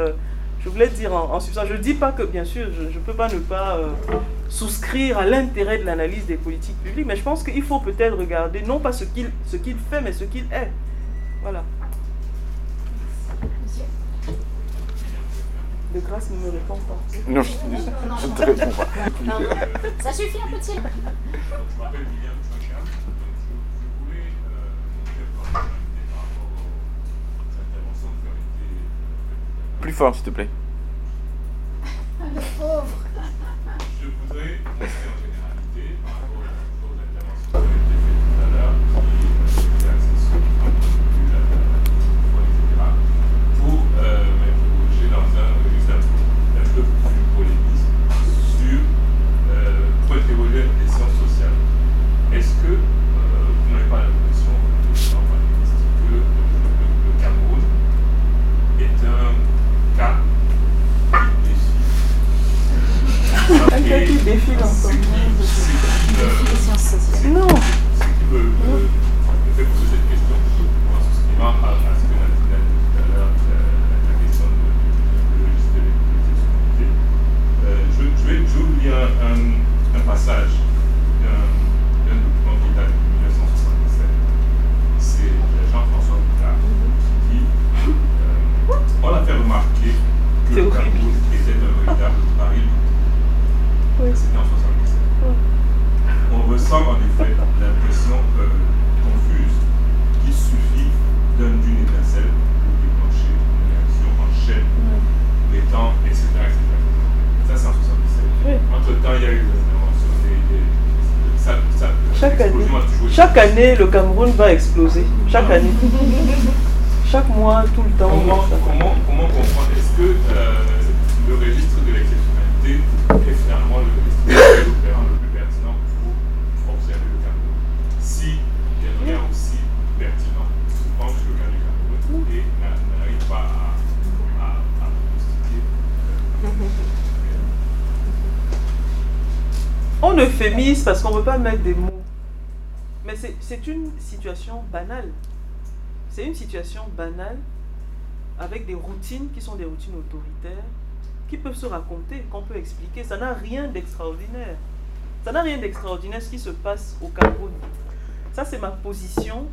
je voulais dire en, en substance. Je ne dis pas que, bien sûr, je ne peux pas ne pas souscrire à l'intérêt de l'analyse des politiques publiques, mais je pense qu'il faut peut-être regarder non pas ce qu'il ce qu'il fait, mais ce qu'il est. Voilà. De grâce, ne me réponds pas. Non, je, ne te réponds pas. Non. Ça suffit un petit. Je m'appelle William Chouachin. Je voulais euh, par rapport aux interventions qui ont été. Plus fort, s'il te plaît. Le pauvre. Je voudrais année, le Cameroun va exploser. Chaque année. Chaque mois, tout le temps. Comment, comment, comment comprendre? Est-ce que euh, le registre de l'exceptionnalité est finalement le registre de l'opérant le plus pertinent pour observer le Cameroun? Si il y a rien aussi pertinent, je pense que le cas du Cameroun et n'a- n'arrive pas à, à, à prognostiquer, On euphémise parce qu'on ne veut pas mettre des mots. Mais c'est- une situation banale. C'est une situation banale avec des routines qui sont des routines autoritaires, qui peuvent se raconter, qu'on peut expliquer. Ça n'a rien d'extraordinaire. Ça n'a rien d'extraordinaire ce qui se passe au Cameroun. Ça, c'est ma position.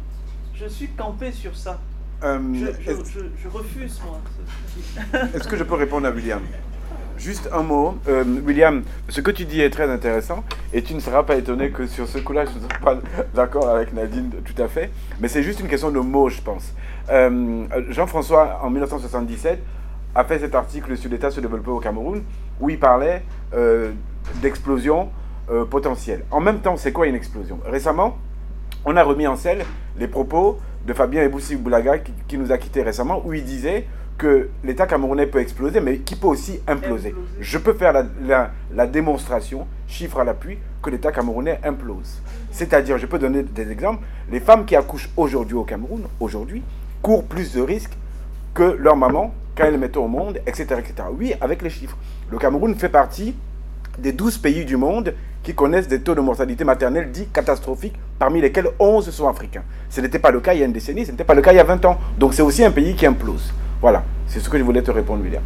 Je suis campé sur ça. Euh, Je, je- est-ce- je- je refuse, moi. Est-ce que je peux répondre à William? Juste un mot. Euh, William, ce que tu dis est très intéressant et tu ne seras pas étonné que sur ce coup-là, je ne suis pas d'accord avec Nadine tout à fait. Mais c'est juste une question de mots, je pense. Euh, Jean-François, en 1977, a fait cet article sur l'état se développer au Cameroun où il parlait euh, d'explosion potentielle. En même temps, c'est quoi une explosion? Récemment, on a remis en selle les propos de Fabien Eboussi Boulaga qui, qui nous a quittés récemment, où il disait que l'État camerounais peut exploser, mais qui peut aussi imploser. Je peux faire la, la- la démonstration, chiffre à l'appui, que l'État camerounais implose. C'est-à-dire, je peux donner des exemples, les femmes qui accouchent aujourd'hui au Cameroun, aujourd'hui, courent plus de risques que leur maman quand elles mettent au monde, etc., etc. Oui, avec les chiffres. Le Cameroun fait partie des 12 pays du monde qui connaissent des taux de mortalité maternelle dits catastrophiques, parmi lesquels 11 sont africains. Ce n'était pas le cas il y a une décennie, ce n'était pas le cas il y a 20 ans. Donc c'est aussi un pays qui implose. Voilà, c'est ce que je voulais te répondre, William.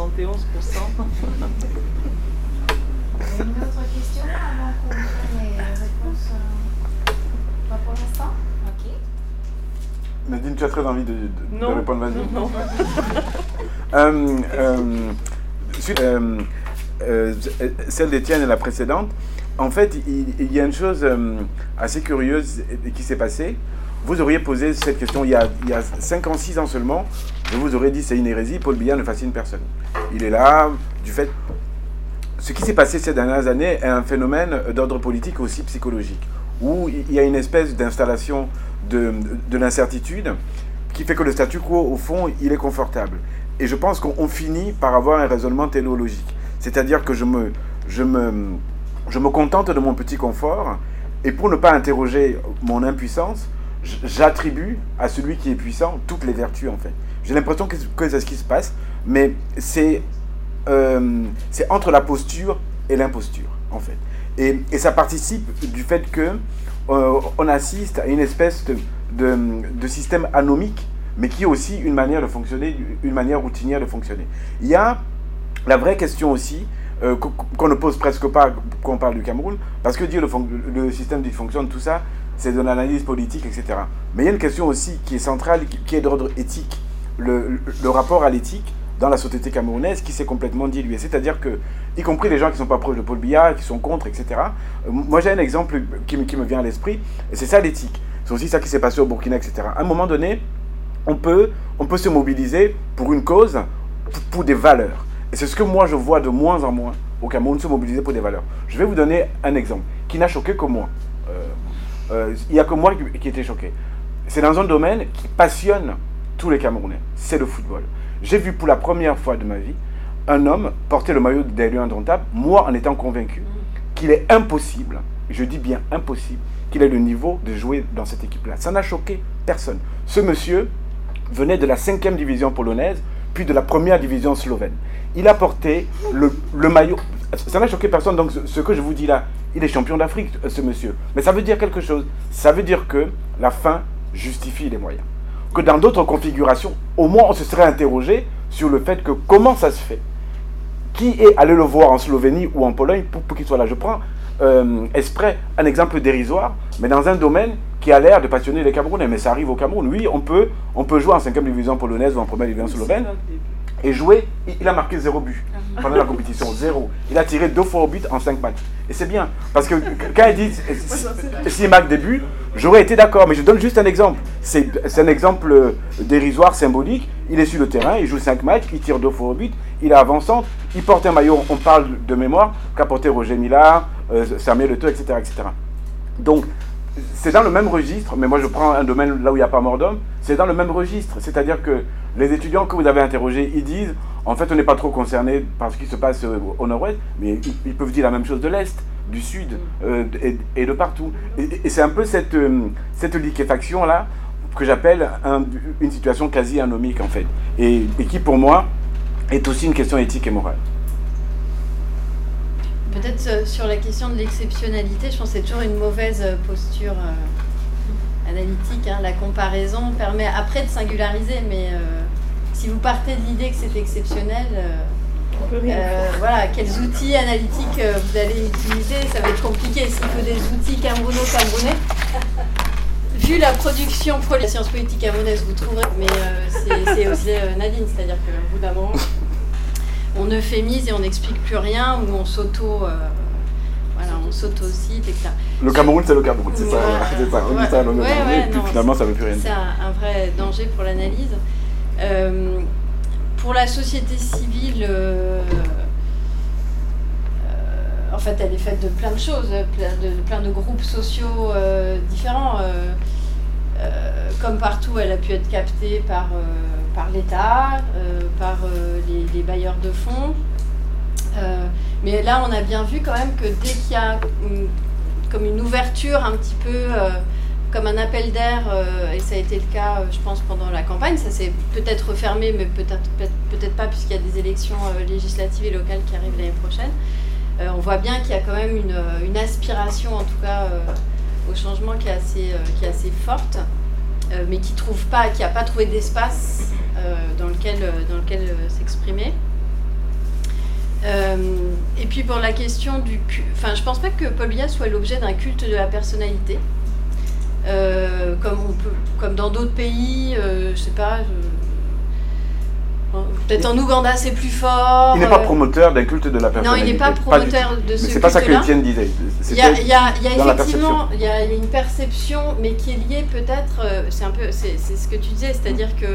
71% Une autre question avant qu'on prenne les réponses euh, Pas pour l'instant? Ok. Nadine, tu as très envie de, de- de Non. répondre, vas-y. Non. Euh, euh, suite, euh, euh, celle d'Étienne et la précédente, en fait, il, il y a une chose euh, assez curieuse qui s'est passée. Vous auriez posé cette question il y a, il y a 5 ans, 6 ans seulement. Je vous aurais dit c'est une hérésie, Paul Biya ne fascine personne. Il est là, du fait. ce qui s'est passé ces dernières années est un phénomène d'ordre politique aussi psychologique, où il y a une espèce d'installation de, de l'incertitude qui fait que le statu quo, au fond, il est confortable. Et je pense qu'on finit par avoir un raisonnement téléologique. C'est-à-dire que je me, je, me, je me contente de mon petit confort, et pour ne pas interroger mon impuissance, j'attribue à celui qui est puissant toutes les vertus, en fait. J'ai l'impression que, c'est ce qui se passe, mais c'est euh, c'est entre la posture et l'imposture, en fait. Et, et, ça participe du fait que euh, on assiste à une espèce de, de, système anomique, mais qui est aussi une manière de fonctionner, une manière routinière de fonctionner. Il y a la vraie question aussi, euh, qu'on ne pose presque pas quand on parle du Cameroun, parce que dire le, le système fonctionne, tout ça, c'est de l'analyse politique, etc. Mais il y a une question aussi qui est centrale, qui est d'ordre éthique. Le, rapport à l'éthique dans la société camerounaise qui s'est complètement dilué. C'est-à-dire que, y compris les gens qui ne sont pas proches de Paul Biya, qui sont contre, etc. Euh, moi, j'ai un exemple qui, qui me vient à l'esprit, et c'est ça l'éthique. C'est aussi ça qui s'est passé au Burkina, etc. À un moment donné, on peut, on peut se mobiliser pour une cause, pour des valeurs. Et c'est ce que moi je vois de moins en moins au Cameroun, se mobiliser pour des valeurs. Je vais vous donner un exemple qui n'a choqué que moi. Euh, il n'y a que moi qui, était choqué. C'est dans un domaine qui passionne tous les Camerounais. C'est le football. J'ai vu pour la première fois de ma vie un homme porter le maillot des Lions indomptables, moi en étant convaincu qu'il est impossible, je dis bien impossible, qu'il ait le niveau de jouer dans cette équipe-là. Ça n'a choqué personne. Ce monsieur venait de la cinquième division polonaise, puis de la première division slovène. Il a porté le maillot. Ça n'a choqué personne, donc ce que je vous dis là, il est champion d'Afrique, ce monsieur. Mais ça veut dire quelque chose. Ça veut dire que la fin justifie les moyens. Que dans d'autres configurations, au moins on se serait interrogé sur le fait que comment ça se fait Qui est allé le voir en Slovénie ou en Pologne pour, qu'il soit là? Je prends euh, exprès un exemple dérisoire, mais dans un domaine qui a l'air de passionner les Camerounais. Mais ça arrive au Cameroun. Oui, on peut, on peut jouer en 5 division polonaise ou en première division slovène et jouer. Il a marqué zéro but pendant la compétition, zéro. Il a tiré deux fois au but en cinq matchs. Et c'est bien, parce que quand il dit s'il marque des buts, j'aurais été d'accord, mais je donne juste un exemple. C'est un exemple dérisoire, symbolique. Il est sur le terrain, il joue cinq matchs, il tire deux fois au but, il est avançant, il porte un maillot, on parle de mémoire, qu'a porté Roger Millard, euh, Samuel Eto'o, etc., etc. Donc, c'est dans le même registre, mais moi je prends un domaine là où il n'y a pas mort d'homme, c'est dans le même registre. C'est-à-dire que les étudiants que vous avez interrogés, ils disent, en fait, on n'est pas trop concerné par ce qui se passe euh, au nord-ouest, mais ils, peuvent dire la même chose de l'est, du sud euh, et, de partout. Et, c'est un peu cette, euh, cette liquéfaction-là que j'appelle une situation quasi anomique, en fait, et, qui, pour moi, est aussi une question éthique et morale. Peut-être sur la question de l'exceptionnalité, je pense que c'est toujours une mauvaise posture analytique. Hein. La comparaison permet après de singulariser, mais si vous partez de l'idée que c'est exceptionnel, euh, euh, voilà, quels outils analytiques euh, vous allez utiliser, ça va être compliqué. S'il faut des outils camerouno-camerounais, vu la production pro la science politique camerounaise, vous trouverez, mais c'est aussi Nadine, c'est-à-dire qu'au bout d'un moment, on euphémise et on n'explique plus rien, ou on s'auto voilà, on s'auto-cite, etc. Le Cameroun, c'est le Cameroun, c'est ça, c'est ça. On dit ça, et puis finalement, ça ne veut plus rien. C'est un, vrai danger pour l'analyse. Euh, pour la société civile, euh, euh, en fait, elle est faite de plein de choses, de, plein de groupes sociaux différents. Comme partout, elle a pu être captée par, par l'État, par les, bailleurs de fonds. mais là, on a bien vu quand même que dès qu'il y a comme une ouverture un petit peu comme un appel d'air, euh, et ça a été le cas, euh, je pense, pendant la campagne. Ça s'est peut-être refermé, mais peut-être peut-être pas, puisqu'il y a des élections euh, législatives et locales qui arrivent l'année prochaine. on voit bien qu'il y a quand même une, aspiration, en tout cas, au changement qui est assez, qui est assez forte, mais qui trouve pas, qui n'a pas trouvé d'espace dans lequel, dans lequel s'exprimer. et puis pour la question du... Enfin, je pense pas que Paul Biya soit l'objet d'un culte de la personnalité. Euh, comme, on peut, comme dans d'autres pays, euh, je sais pas. Peut-être en Ouganda c'est plus fort. Il n'est pas euh, promoteur d'un culte de la personnalité. Non, il n'est pas promoteur de ce culte. C'est pas ça que Étienne disait. Il y a, il y a, il y a effectivement il y a une perception, mais qui est liée peut-être. C'est un peu, c'est ce que tu disais, c'est-à-dire que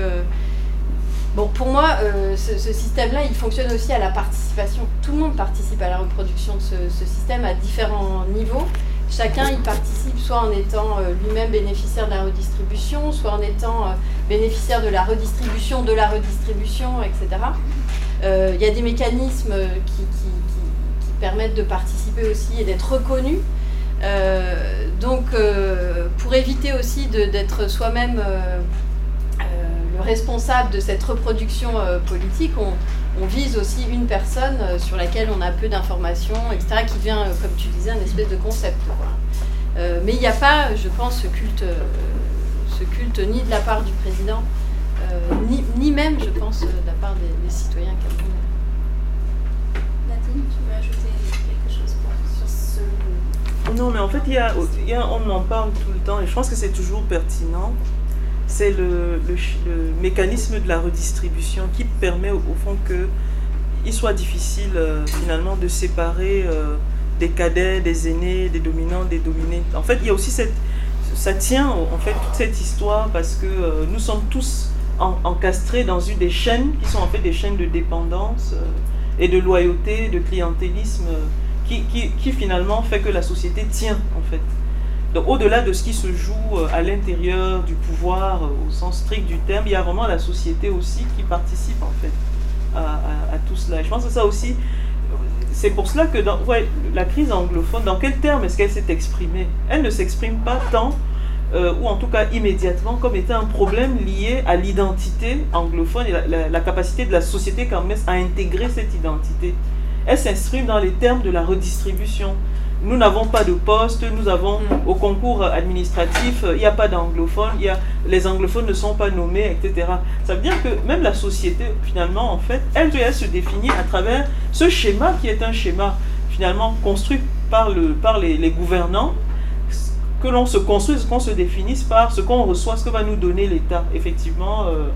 Bon, pour moi, euh, ce, système-là, il fonctionne aussi à la participation. Tout le monde participe à la reproduction de ce, système à différents niveaux. Chacun y participe soit en étant euh, lui-même bénéficiaire de la redistribution, soit en étant euh, bénéficiaire de la redistribution, de la redistribution, etc. Il y a des mécanismes qui, permettent de participer aussi et d'être reconnus. donc, pour éviter aussi d'être soi-même responsable de cette reproduction euh, politique, on, vise aussi une personne euh, sur laquelle on a peu d'informations, etc., qui devient, euh, comme tu disais, un espèce de concept. mais il n'y a pas, je pense, ce culte, ce culte ni de la part du président, ni, même, je pense, de la part des, citoyens camerounais. Nadine, tu veux ajouter quelque chose sur ce... Non, mais en fait, il y a, on en parle tout le temps et je pense que c'est toujours pertinent c'est le, mécanisme de la redistribution qui permet au, fond qu'il soit difficile euh, finalement de séparer euh, des cadets, des aînés, des dominants, des dominés. En fait, il y a aussi cette... Ça tient en fait toute cette histoire parce que euh, nous sommes tous encastrés dans une des chaînes qui sont en fait des chaînes de dépendance et de loyauté, de clientélisme qui, qui, qui finalement fait que la société tient en fait. Au-delà de ce qui se joue euh, à l'intérieur du pouvoir euh, au sens strict du terme, il y a vraiment la société aussi qui participe en fait à, tout cela. Je pense que ça aussi, c'est pour cela que la crise anglophone, dans quel terme est-ce qu'elle s'est exprimée? Elle ne s'exprime pas tant, euh, ou en tout cas immédiatement, comme étant un problème lié à l'identité anglophone et la, capacité de la société camerounaise à intégrer cette identité. Elle s'exprime dans les termes de la redistribution nous n'avons pas de poste, nous avons mm. au concours administratif, il n'y a pas d'anglophones, les anglophones ne sont pas nommés, etc. Ça veut dire que même la société, finalement, en fait, elle, se définit à travers ce schéma qui est un schéma finalement construit par, le, par les, gouvernants, que l'on se construise, qu'on se définisse par ce qu'on reçoit, ce que va nous donner l'État. Effectivement, euh,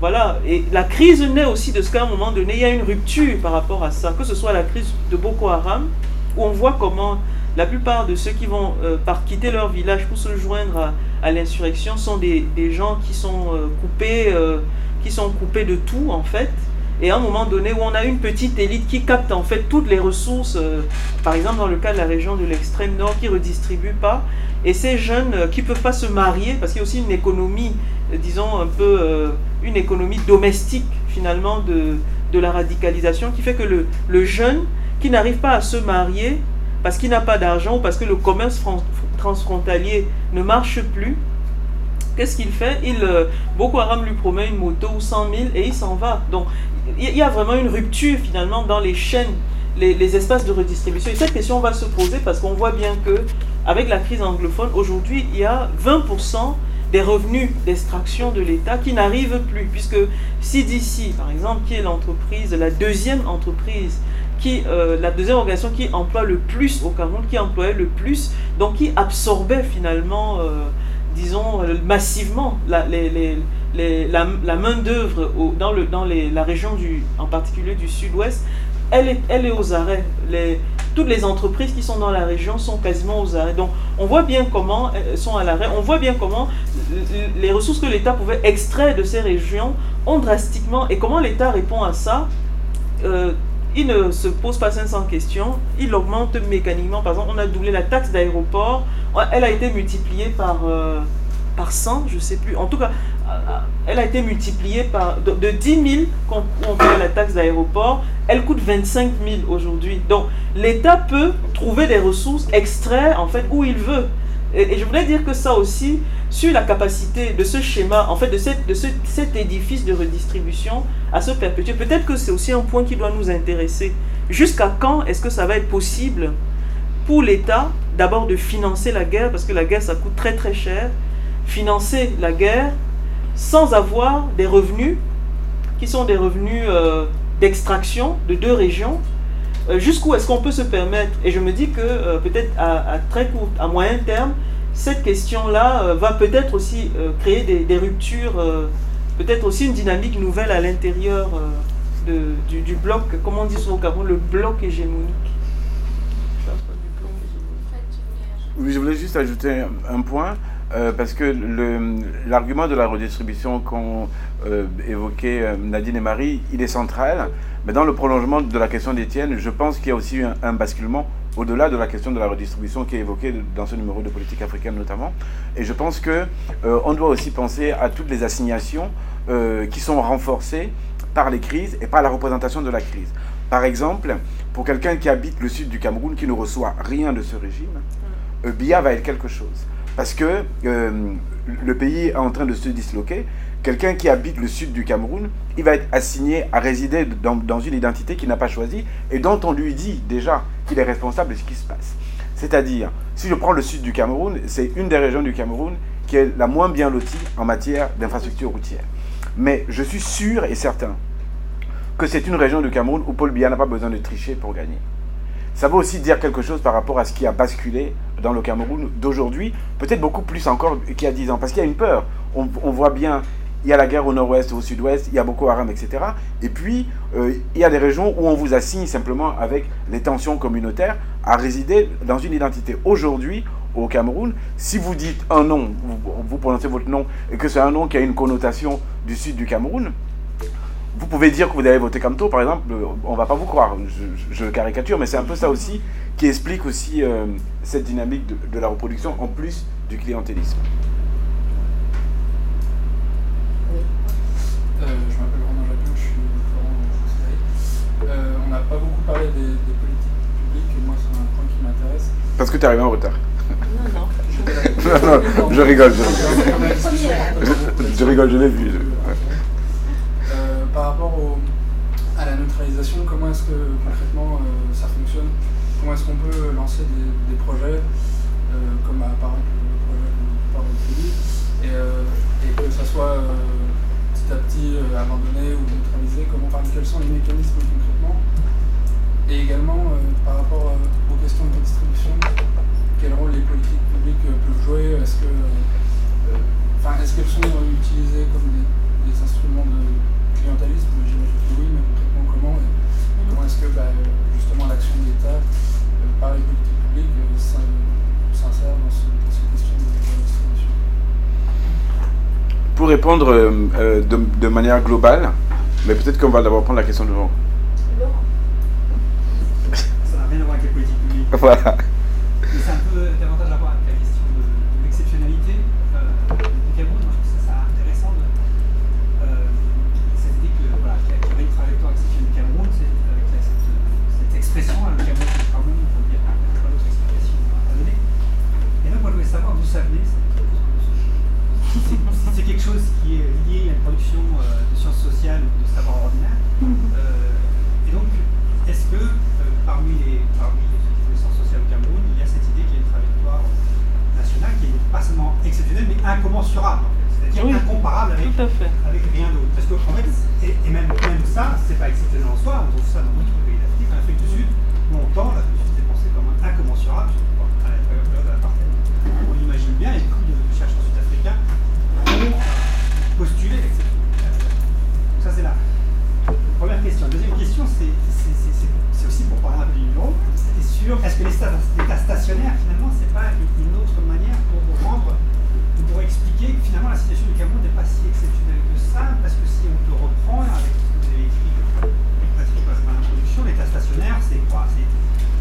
voilà. Et la crise naît aussi de ce qu'à un moment donné, il y a une rupture par rapport à ça, que ce soit la crise de Boko Haram, on voit comment la plupart de ceux qui vont euh, par quitter leur village pour se joindre à, l'insurrection sont des, gens qui sont, euh, coupés, euh, qui sont coupés de tout en fait. Et à un moment donné où on a une petite élite qui capte en fait toutes les ressources, par exemple dans le cas de la région de l'extrême nord, qui redistribue pas, et ces jeunes qui peuvent pas se marier, parce qu'il y a aussi une économie, disons un peu, une économie domestique finalement de, de la radicalisation, qui fait que le, le jeune qui n'arrive pas à se marier parce qu'il n'a pas d'argent ou parce que le commerce transfrontalier ne marche plus, qu'est-ce qu'il fait? Il, euh, Boko Haram lui promet une moto ou 100 000 et il s'en va. Donc il y a vraiment une rupture finalement dans les chaînes, les, espaces de redistribution. Et cette question va se poser parce qu'on voit bien que avec la crise anglophone, aujourd'hui, il y a 20% des revenus d'extraction de l'État qui n'arrivent plus, puisque CDC, par exemple, qui est l'entreprise, la deuxième entreprise qui, euh, la deuxième organisation qui emploie le plus au Cameroun, qui employait le plus, donc qui absorbait finalement, euh, disons, euh, massivement la, la, main-d'œuvre dans, le, dans la région, du, en particulier du sud-ouest, elle est, elle est aux arrêts. Toutes les entreprises qui sont dans la région sont quasiment aux arrêts. Donc on voit bien comment elles sont à l'arrêt, on voit bien comment les ressources que l'État pouvait extraire de ces régions ont drastiquement, et comment l'État répond à ça il ne se pose pas 500 questions, il augmente mécaniquement. Par exemple, on a doublé la taxe d'aéroport, elle a été multipliée par, euh, par 100, je ne sais plus. En tout cas, elle a été multipliée par de, 10 000 quand on fait la taxe d'aéroport, elle coûte 25 000 aujourd'hui. Donc, l'État peut trouver des ressources, extraire en fait où il veut. Et, je voulais dire que ça aussi, sur la capacité de ce schéma, en fait, de, cet édifice de redistribution à se perpétuer, peut-être que c'est aussi un point qui doit nous intéresser. Jusqu'à quand est-ce que ça va être possible pour l'État, d'abord de financer la guerre, parce que la guerre, ça coûte très très cher, financer la guerre sans avoir des revenus qui sont des revenus euh, d'extraction de deux régions jusqu'où est-ce qu'on peut se permettre Et je me dis que euh, peut-être à, très court, à moyen terme, cette question-là euh, va peut-être aussi créer des, ruptures, peut-être aussi une dynamique nouvelle à l'intérieur du, du, bloc, comme on dit souvent au Cameroun, le bloc hégémonique. Oui, je voulais juste ajouter un point. Euh, parce que l'argument de la redistribution qu'ont euh, évoqué euh, Nadine et Marie, il est central. Mais dans le prolongement de la question d'Étienne, je pense qu'il y a aussi un, basculement au-delà de la question de la redistribution qui est évoquée dans ce numéro de politique africaine notamment. Et je pense que on doit aussi penser à toutes les assignations qui sont renforcées par les crises et par la représentation de la crise. Par exemple, pour quelqu'un qui habite le sud du Cameroun, qui ne reçoit rien de ce régime, BIA va être quelque chose. Parce que euh, le pays est en train de se disloquer. Quelqu'un qui habite le sud du Cameroun, il va être assigné à résider dans, une identité qu'il n'a pas choisie et dont on lui dit déjà qu'il est responsable de ce qui se passe. C'est-à-dire, si je prends le sud du Cameroun, c'est une des régions du Cameroun qui est la moins bien lotie en matière d'infrastructure routière. Mais je suis sûr et certain que c'est une région du Cameroun où Paul Biya n'a pas besoin de tricher pour gagner. Ça veut aussi dire quelque chose par rapport à ce qui a basculé dans le Cameroun d'aujourd'hui, peut-être beaucoup plus encore qu'il y a 10 ans, parce qu'il y a une peur. On, voit bien, il y a la guerre au nord-ouest, au sud-ouest, il y a Boko Haram, etc. Et puis, euh, il y a des régions où on vous assigne simplement avec les tensions communautaires à résider dans une identité. Aujourd'hui, au Cameroun, si vous dites un nom, vous prononcez votre nom, et que c'est un nom qui a une connotation du sud du Cameroun, vous pouvez dire que vous avez voté Camto, par exemple, on ne va pas vous croire. Je, caricature, mais c'est un peu ça aussi qui explique aussi euh, cette dynamique de, la reproduction en plus du clientélisme. Euh, je m'appelle Romain Jacquin, je suis Florent euh, on n'a pas beaucoup parlé des, des, politiques publiques, et moi c'est un point qui m'intéresse. Parce que tu es arrivé en retard. Non, non. non, non, je rigole, je rigole. Je, je rigole, je l'ai vu par rapport à la neutralisation, comment est-ce que concrètement euh, ça fonctionne? Comment est-ce qu'on peut lancer des, projets, euh, comme apparaît le projet de par et, euh, et que ça soit petit à petit abandonné ou neutralisé? Comment, Quels sont les mécanismes concrètement? Et également, par rapport aux questions de distribution, quel rôle les politiques publiques peuvent jouer? Est-ce est-ce qu'elles sont utilisées comme des instruments de clientélisme, j'imagine que oui, mais concrètement comment Comment est-ce que bah, justement l'action de l'État euh, par les politiques publiques euh, s'insère dans, ce, dans cette question de, la distribution Pour répondre euh, de, de, manière globale, mais peut-être qu'on va d'abord prendre la question de Laurent. Ça n'a rien à voir avec les politiques publiques. Voilà. C'est un peu davantage à voir avec la question de, l'exceptionnalité du Cameroun. expression, le Cameroun c'est quand même, il n'y a pas d'autre explication à donner. Et donc moi je voulais savoir d'où ça venait. Si c'est quelque chose qui est euh, de sciences sociales ou de savoir ordinaire. Euh, et donc, est-ce que euh, parmi, les, parmi les, sciences sociales au Cameroun, il y a cette idée qu'il y a une trajectoire nationale qui n'est pas seulement exceptionnelle, mais incommensurable en fait. C'est-à-dire incomparable avec, avec rien d'autre? Parce que, en fait, et, et même, même ça, c'est pas exceptionnel en soi, on trouve ça dans d'autres pays d'Afrique, en Afrique du Sud, longtemps, la Sud était pensée comme incommensurable, à la période de l'apartheid. On l'imagine bien, et beaucoup de chercheurs sud-africains ont postulé Donc ça, c'est la première question. La deuxième c'est aussi pour parler un peu du numéro, c'est est-ce que l'État stationnaire, finalement, c'est pas une autre manière pour rendre pour expliquer que finalement la situation du Cameroun n'est pas si exceptionnelle que ça, parce que si on te reprend avec ce que vous avez écrit, Patrick l'introduction, l'état stationnaire, c'est quoi? C'est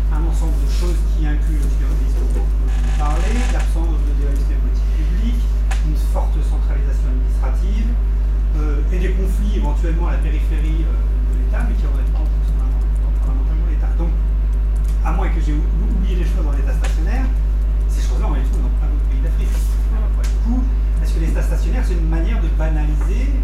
un ensemble de choses qui incluent le terrorisme dont vous parlez, l'absence de dualisme des politiques publiques, une forte centralisation administrative, euh, et des conflits éventuellement à la périphérie euh, qui aurait dans, fondamentalement l'état. Donc, à moins que j'ai oublié les choses dans l'état stationnaire, ces choses-là, on les trouve dans plein d'autres pays d'Afrique. Du coup, est-ce que l'état stationnaire, c'est une manière de banaliser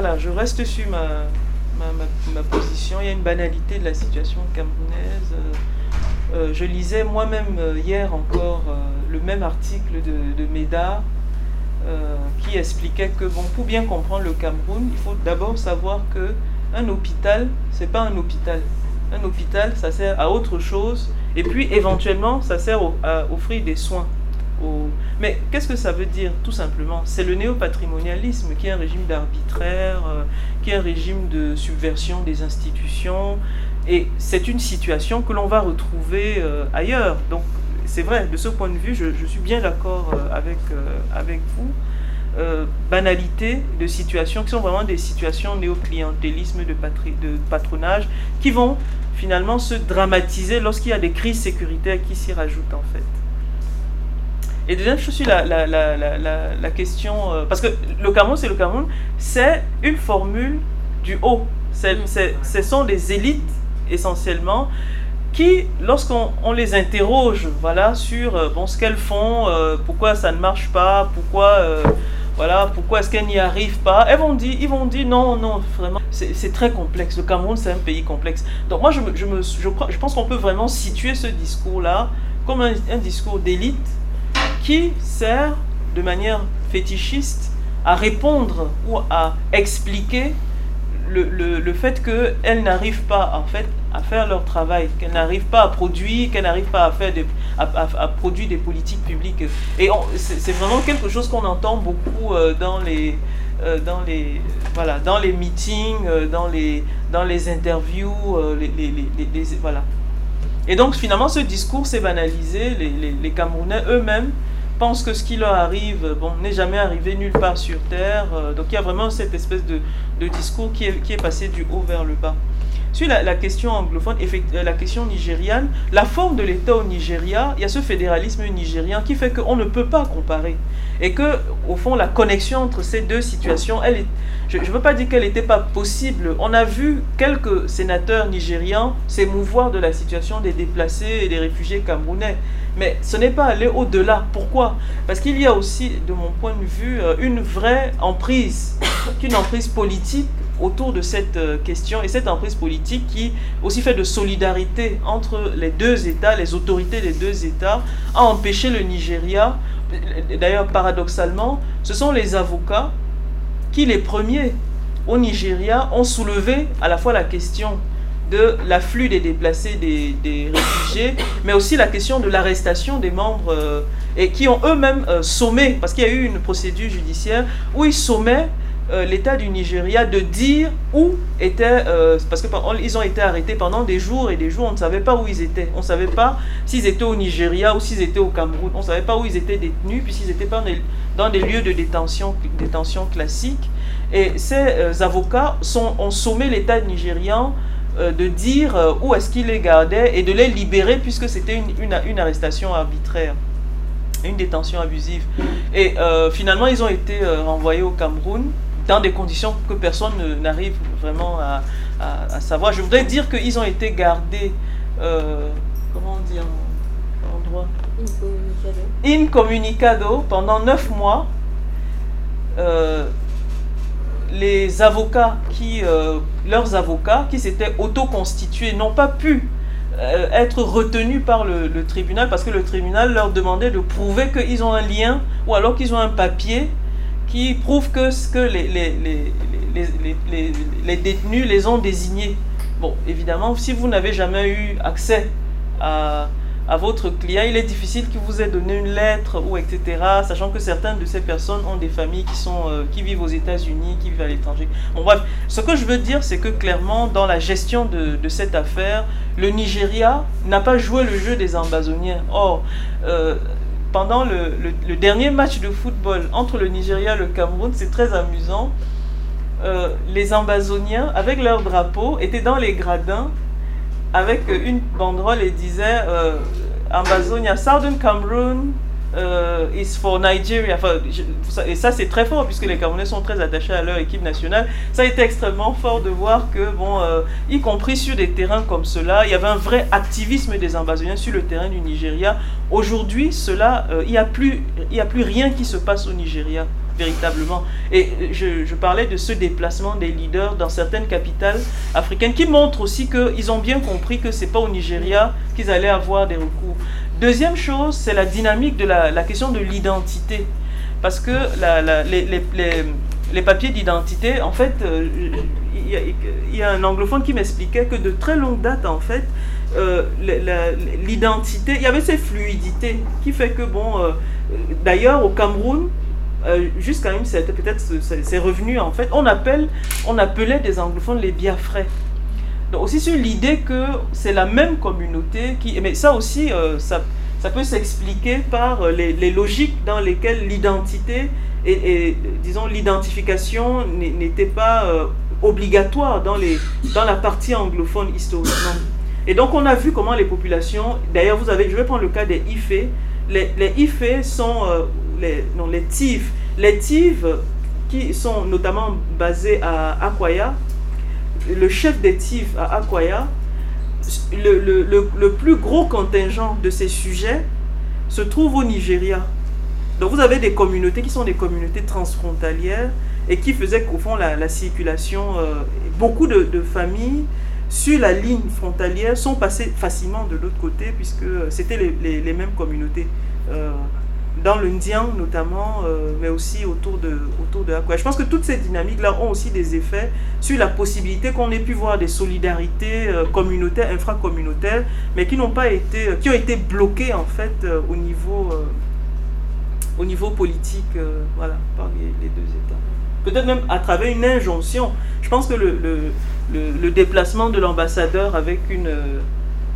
voilà, je reste sur ma, ma, position. Il y a une banalité de la situation camerounaise. Euh, euh, je lisais moi-même euh, hier encore le même article de, de qui expliquait que, bon, pour bien comprendre le Cameroun, il faut d'abord savoir que un hôpital, c'est pas un hôpital. Un hôpital, ça sert à autre chose. Et puis, éventuellement, ça sert à offrir des soins. Mais qu'est-ce que ça veut dire Tout simplement, c'est le néopatrimonialisme qui est un régime d'arbitraire, euh, qui est un régime de subversion des institutions. Et c'est une situation que l'on va retrouver euh, ailleurs. Donc, c'est vrai, de ce point de vue, je, suis bien d'accord euh, avec, avec vous. Banalité de situations qui sont vraiment des situations néo-clientélisme, de, patri- de patronage, qui vont finalement se dramatiser lorsqu'il y a des crises sécuritaires qui s'y rajoutent en fait. Et deuxième chose, sur la, la, la, la, question, euh, parce que le Cameroun, c'est le Cameroun, c'est une formule du haut. C'est, c'est- ce sont des élites essentiellement qui, lorsqu'on on les interroge, voilà, sur euh, bon, ce qu'elles font, euh, pourquoi ça ne marche pas, pourquoi, euh, voilà, pourquoi est-ce qu'elles n'y arrivent pas, elles vont dire, ils vont dire non, non, vraiment, c'est très complexe. Le Cameroun, c'est un pays complexe. Donc moi, je, me, je, me, je, je pense qu'on peut vraiment situer ce discours-là comme un, un discours d'élite qui sert de manière fétichiste à répondre ou à expliquer le, le, le fait qu'elles n'arrivent pas en fait à faire leur travail, qu'elles n'arrivent pas à produire, qu'elles n'arrivent pas à faire des, à, à- produire des politiques publiques. Et c'est vraiment quelque chose qu'on entend beaucoup euh, dans les euh, dans les voilà dans les meetings, euh, dans les dans les interviews, les- les- les- voilà. Et donc finalement ce discours s'est banalisé. Les, Camerounais eux-mêmes pensent que ce qui leur arrive n'est jamais arrivé nulle part sur Terre. Euh, donc il y a vraiment cette espèce de, discours qui est passé du haut vers le bas. Sur la, question anglophone, euh, la question nigériane, la forme de l'État au Nigeria, il y a ce fédéralisme nigérien qui fait qu'on ne peut pas comparer. Et que, au fond, la connexion entre ces deux situations, elle je ne veux pas dire qu'elle n'était pas possible. On a vu quelques sénateurs nigérians s'émouvoir de la situation des déplacés et des réfugiés camerounais. Mais ce n'est pas aller au-delà. Pourquoi? Parce qu'il y a aussi, de mon point de vue, euh, une vraie emprise, une emprise politique autour de cette euh, question et cette emprise politique qui aussi fait de solidarité entre les deux États, les autorités des deux États, a empêché le Nigeria. D'ailleurs, paradoxalement, ce sont les avocats qui, les premiers au Nigeria, ont soulevé à la fois la question de l'afflux des déplacés, des, réfugiés, mais aussi la question de l'arrestation des membres euh, et qui ont eux-mêmes euh, sommé, parce qu'il y a eu une procédure judiciaire où ils sommaient euh, l'État du Nigeria de dire où étaient, euh, parce qu'ils ont été arrêtés pendant des jours et des jours, on ne savait pas où ils étaient. On ne savait pas s'ils étaient au Nigeria ou s'ils étaient au Cameroun. On ne savait pas où ils étaient détenus, puisqu'ils étaient pas dans des, lieux de détention, détention classiques. Et ces euh, avocats ont sommé l'État nigérian de dire où est-ce qu'il les gardait et de les libérer puisque c'était une, une, arrestation arbitraire, une détention abusive. Et finalement, ils ont été renvoyés au Cameroun dans des conditions que personne ne- n'arrive vraiment à, à- à savoir. Je voudrais dire qu'ils ont été gardés, euh, comment on dit en, en droit Incommunicado pendant neuf mois. Euh, les avocats qui, euh, leurs avocats qui s'étaient auto-constitués n'ont pas pu euh, être retenus par le, le tribunal parce que le tribunal leur demandait de prouver qu'ils ont un lien ou alors qu'ils ont un papier qui prouve que, ce que les, les, les, les, détenus les ont désignés. Bon, évidemment, si vous n'avez jamais eu accès à, à votre client, il est difficile qu'il vous ait donné une lettre ou etc. Sachant que certaines de ces personnes ont des familles qui, sont, euh, qui vivent aux États-Unis, qui vivent à l'étranger. Bon, bref, ce que je veux dire, c'est que clairement, dans la gestion de, de cette affaire, le Nigeria n'a pas joué le jeu des ambazoniens. Or, euh, pendant le, dernier match de football entre le Nigeria et le Cameroun, c'est très amusant. Euh, les Ambazoniens, avec leur drapeau, étaient dans les gradins avec une banderole et disaient euh, Ambazonia, Southern Cameroon, euh, is for Nigeria. et ça, c'est très fort puisque les Camerounais sont très attachés à leur équipe nationale. Ça a été extrêmement fort de voir que, bon, euh, y compris sur des terrains comme cela, il y avait un vrai activisme des Ambazoniens sur le terrain du Nigeria. Aujourd'hui, cela, euh, il n'y a, plus, rien qui se passe au Nigeria véritablement. Et je, je, parlais de ce déplacement des leaders dans certaines capitales africaines qui montrent aussi qu'ils ont bien compris que ce n'est pas au Nigeria qu'ils allaient avoir des recours. Deuxième chose, c'est la dynamique de la, question de l'identité. Parce que les, papiers d'identité, en fait, euh, il y, a un anglophone qui m'expliquait que de très longue date, en fait, euh, l'identité, il y avait ces fluidités qui fait que, bon, euh, d'ailleurs, au Cameroun, jusqu'à une certaine, peut-être c'est revenu, en fait, on appelait des anglophones les biafrais. Donc aussi sur l'idée que c'est la même communauté qui... Mais ça aussi, euh, ça, peut s'expliquer par euh, les, logiques dans lesquelles l'identité et, disons, l'identification n'était pas euh, obligatoire dans, les, dans la partie anglophone historiquement. Et donc on a vu comment les populations... D'ailleurs, vous avez... Je vais prendre le cas des Ifé. Les, les Ifé sont... les, non, les Tiv. Les Tiv, qui sont notamment basés à Akwaya, le chef des TIF à Akwaya, le, le, le, plus gros contingent de ces sujets se trouve au Nigeria. Donc vous avez des communautés qui sont des communautés transfrontalières et qui faisaient qu'au fond la, circulation, euh, beaucoup de, de, familles sur la ligne frontalière sont passées facilement de l'autre côté puisque c'était les, les, les, mêmes communautés. Euh, dans le Ndian notamment, euh, mais aussi autour de, autour de Je pense que toutes ces dynamiques-là ont aussi des effets sur la possibilité qu'on ait pu voir des solidarités euh, communautaires, infracommunautaires, mais qui n'ont pas été, euh, qui ont été bloquées en fait au niveau, au niveau politique, voilà, par les, deux États. Peut-être même à travers une injonction. Je pense que le, le, le, déplacement de l'ambassadeur avec une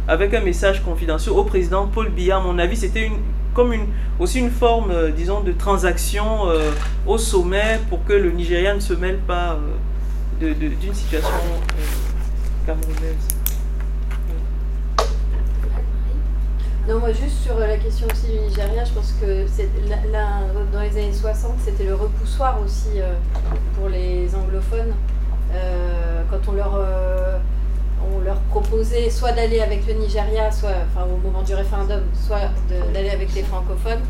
avec un message confidentiel au président Paul Biya, à mon avis, c'était une, comme une, aussi une forme, euh, disons, de transaction euh, au sommet pour que le Nigeria ne se mêle pas euh, d'une situation camerounaise. Non, moi juste sur la question aussi du Nigeria, je pense que là, dans les années 60, c'était le repoussoir aussi pour les anglophones. quand on leur on leur proposait soit d'aller avec le Nigeria, soit, enfin, au moment du référendum, soit d'aller avec les francophones.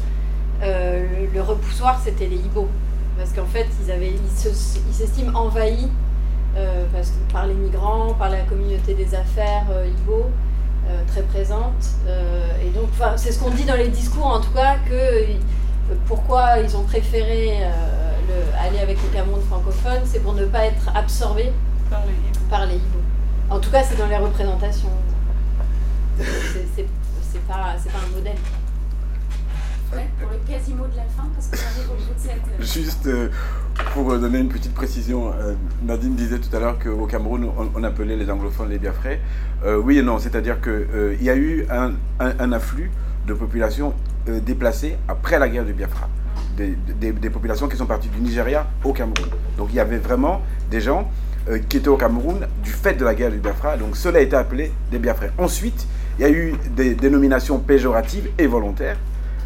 Euh, le, repoussoir, c'était les Ibo. Parce qu'en fait, ils, avaient, ils s'estiment envahis euh, par les migrants, par la communauté des affaires euh, Ibo, très présente. et donc, c'est ce qu'on dit dans les discours, en tout cas, que pourquoi ils ont préféré aller avec le Cameroun francophone, c'est pour ne pas être absorbés par les Ibo. En tout cas, c'est dans les représentations. C'est pas, pas un modèle. pour le quasiment de la fin, parce qu'on arrive au bout de cette. Euh, Juste euh, pour donner une petite précision, euh, Nadine disait tout à l'heure qu'au Cameroun, on, appelait les anglophones les biafrais. oui et non, c'est-à-dire qu'il y a eu un, un, afflux de populations déplacées après la guerre du Biafra. Des, des, des, populations qui sont parties du Nigeria au Cameroun. Donc il y avait vraiment des gens euh, qui étaient au Cameroun du fait de la guerre du Biafra. Donc cela a été appelé des Biafrais. Ensuite, il y a eu des dénominations péjoratives et volontaires.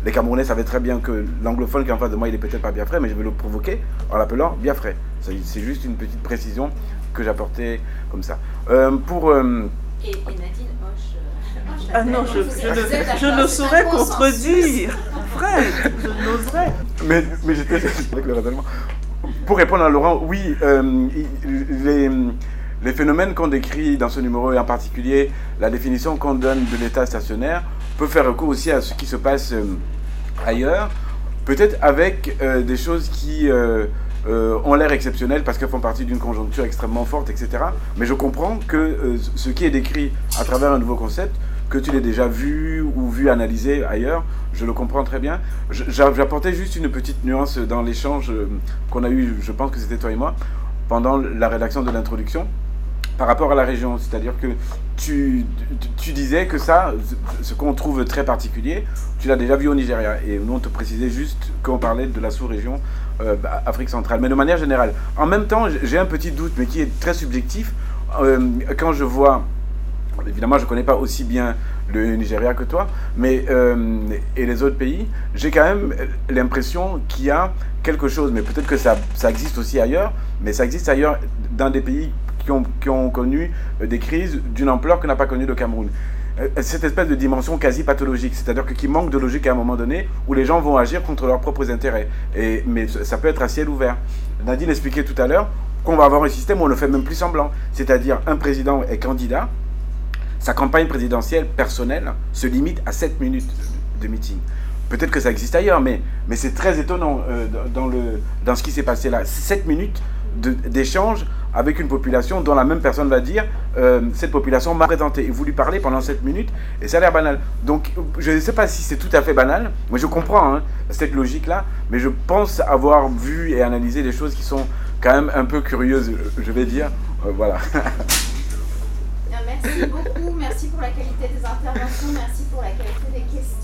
Les Camerounais savaient très bien que l'anglophone qui est en face de moi, il est peut-être pas Biafrais, mais je vais le provoquer en l'appelant Biafrais. C'est juste une petite précision que j'apportais comme ça. Euh, pour... Euh, et, Nadine Hoche... ah non, je, je, je ne saurais contredire. Fred, je n'oserais. Mais, mais j'étais avec le raisonnement. Pour répondre à Laurent, oui, euh, les, phénomènes qu'on décrit dans ce numéro, et en particulier la définition qu'on donne de l'état stationnaire, peut faire recours aussi à ce qui se passe euh, ailleurs, peut-être avec euh, des choses qui ont l'air exceptionnelles parce qu'elles font partie d'une conjoncture extrêmement forte, etc. Mais je comprends que ce qui est décrit à travers un nouveau concept que tu l'aies déjà vu ou vu analysé ailleurs, je le comprends très bien. J'apportais juste une petite nuance dans l'échange euh, qu'on a eu, je pense que c'était toi et moi, pendant la rédaction de l'introduction. par rapport à la région. C'est-à-dire que tu, tu, disais que ça, ce qu'on trouve très particulier, tu l'as déjà vu au Nigeria. Et nous, on te précisait juste qu'on parlait de la sous-région euh, Afrique centrale. Mais de manière générale, en même temps, j'ai un petit doute, mais qui est très subjectif. Euh, quand je vois, évidemment, je ne connais pas aussi bien le Nigeria que toi, mais euh, et les autres pays, j'ai quand même l'impression qu'il y a quelque chose, mais peut-être que ça, ça existe aussi ailleurs, mais ça existe ailleurs dans des pays qui ont, qui ont connu des crises d'une ampleur que n'a pas connu le Cameroun. Euh, cette espèce de dimension quasi pathologique, c'est-à-dire qu'il manque de logique à un moment donné où les gens vont agir contre leurs propres intérêts. Et, mais ça peut être à ciel ouvert. Nadine expliquait tout à l'heure qu'on va avoir un système où on ne fait même plus semblant, c'est-à-dire un président est candidat, sa campagne présidentielle personnelle se limite à 7 minutes de meeting. Peut-être que ça existe ailleurs, mais, mais c'est très étonnant euh, dans, le, dans ce qui s'est passé là. 7 minutes d'échange avec une population dont la même personne va dire euh, cette population m'a présenté et vous lui parlez pendant 7 minutes et ça a l'air banal. Donc je ne sais pas si c'est tout à fait banal, mais je comprends hein, cette logique-là, mais je pense avoir vu et analysé des choses qui sont quand même un peu curieuses, je vais dire. Euh, voilà. merci beaucoup. Merci pour la qualité des interventions. Merci pour la qualité des questions.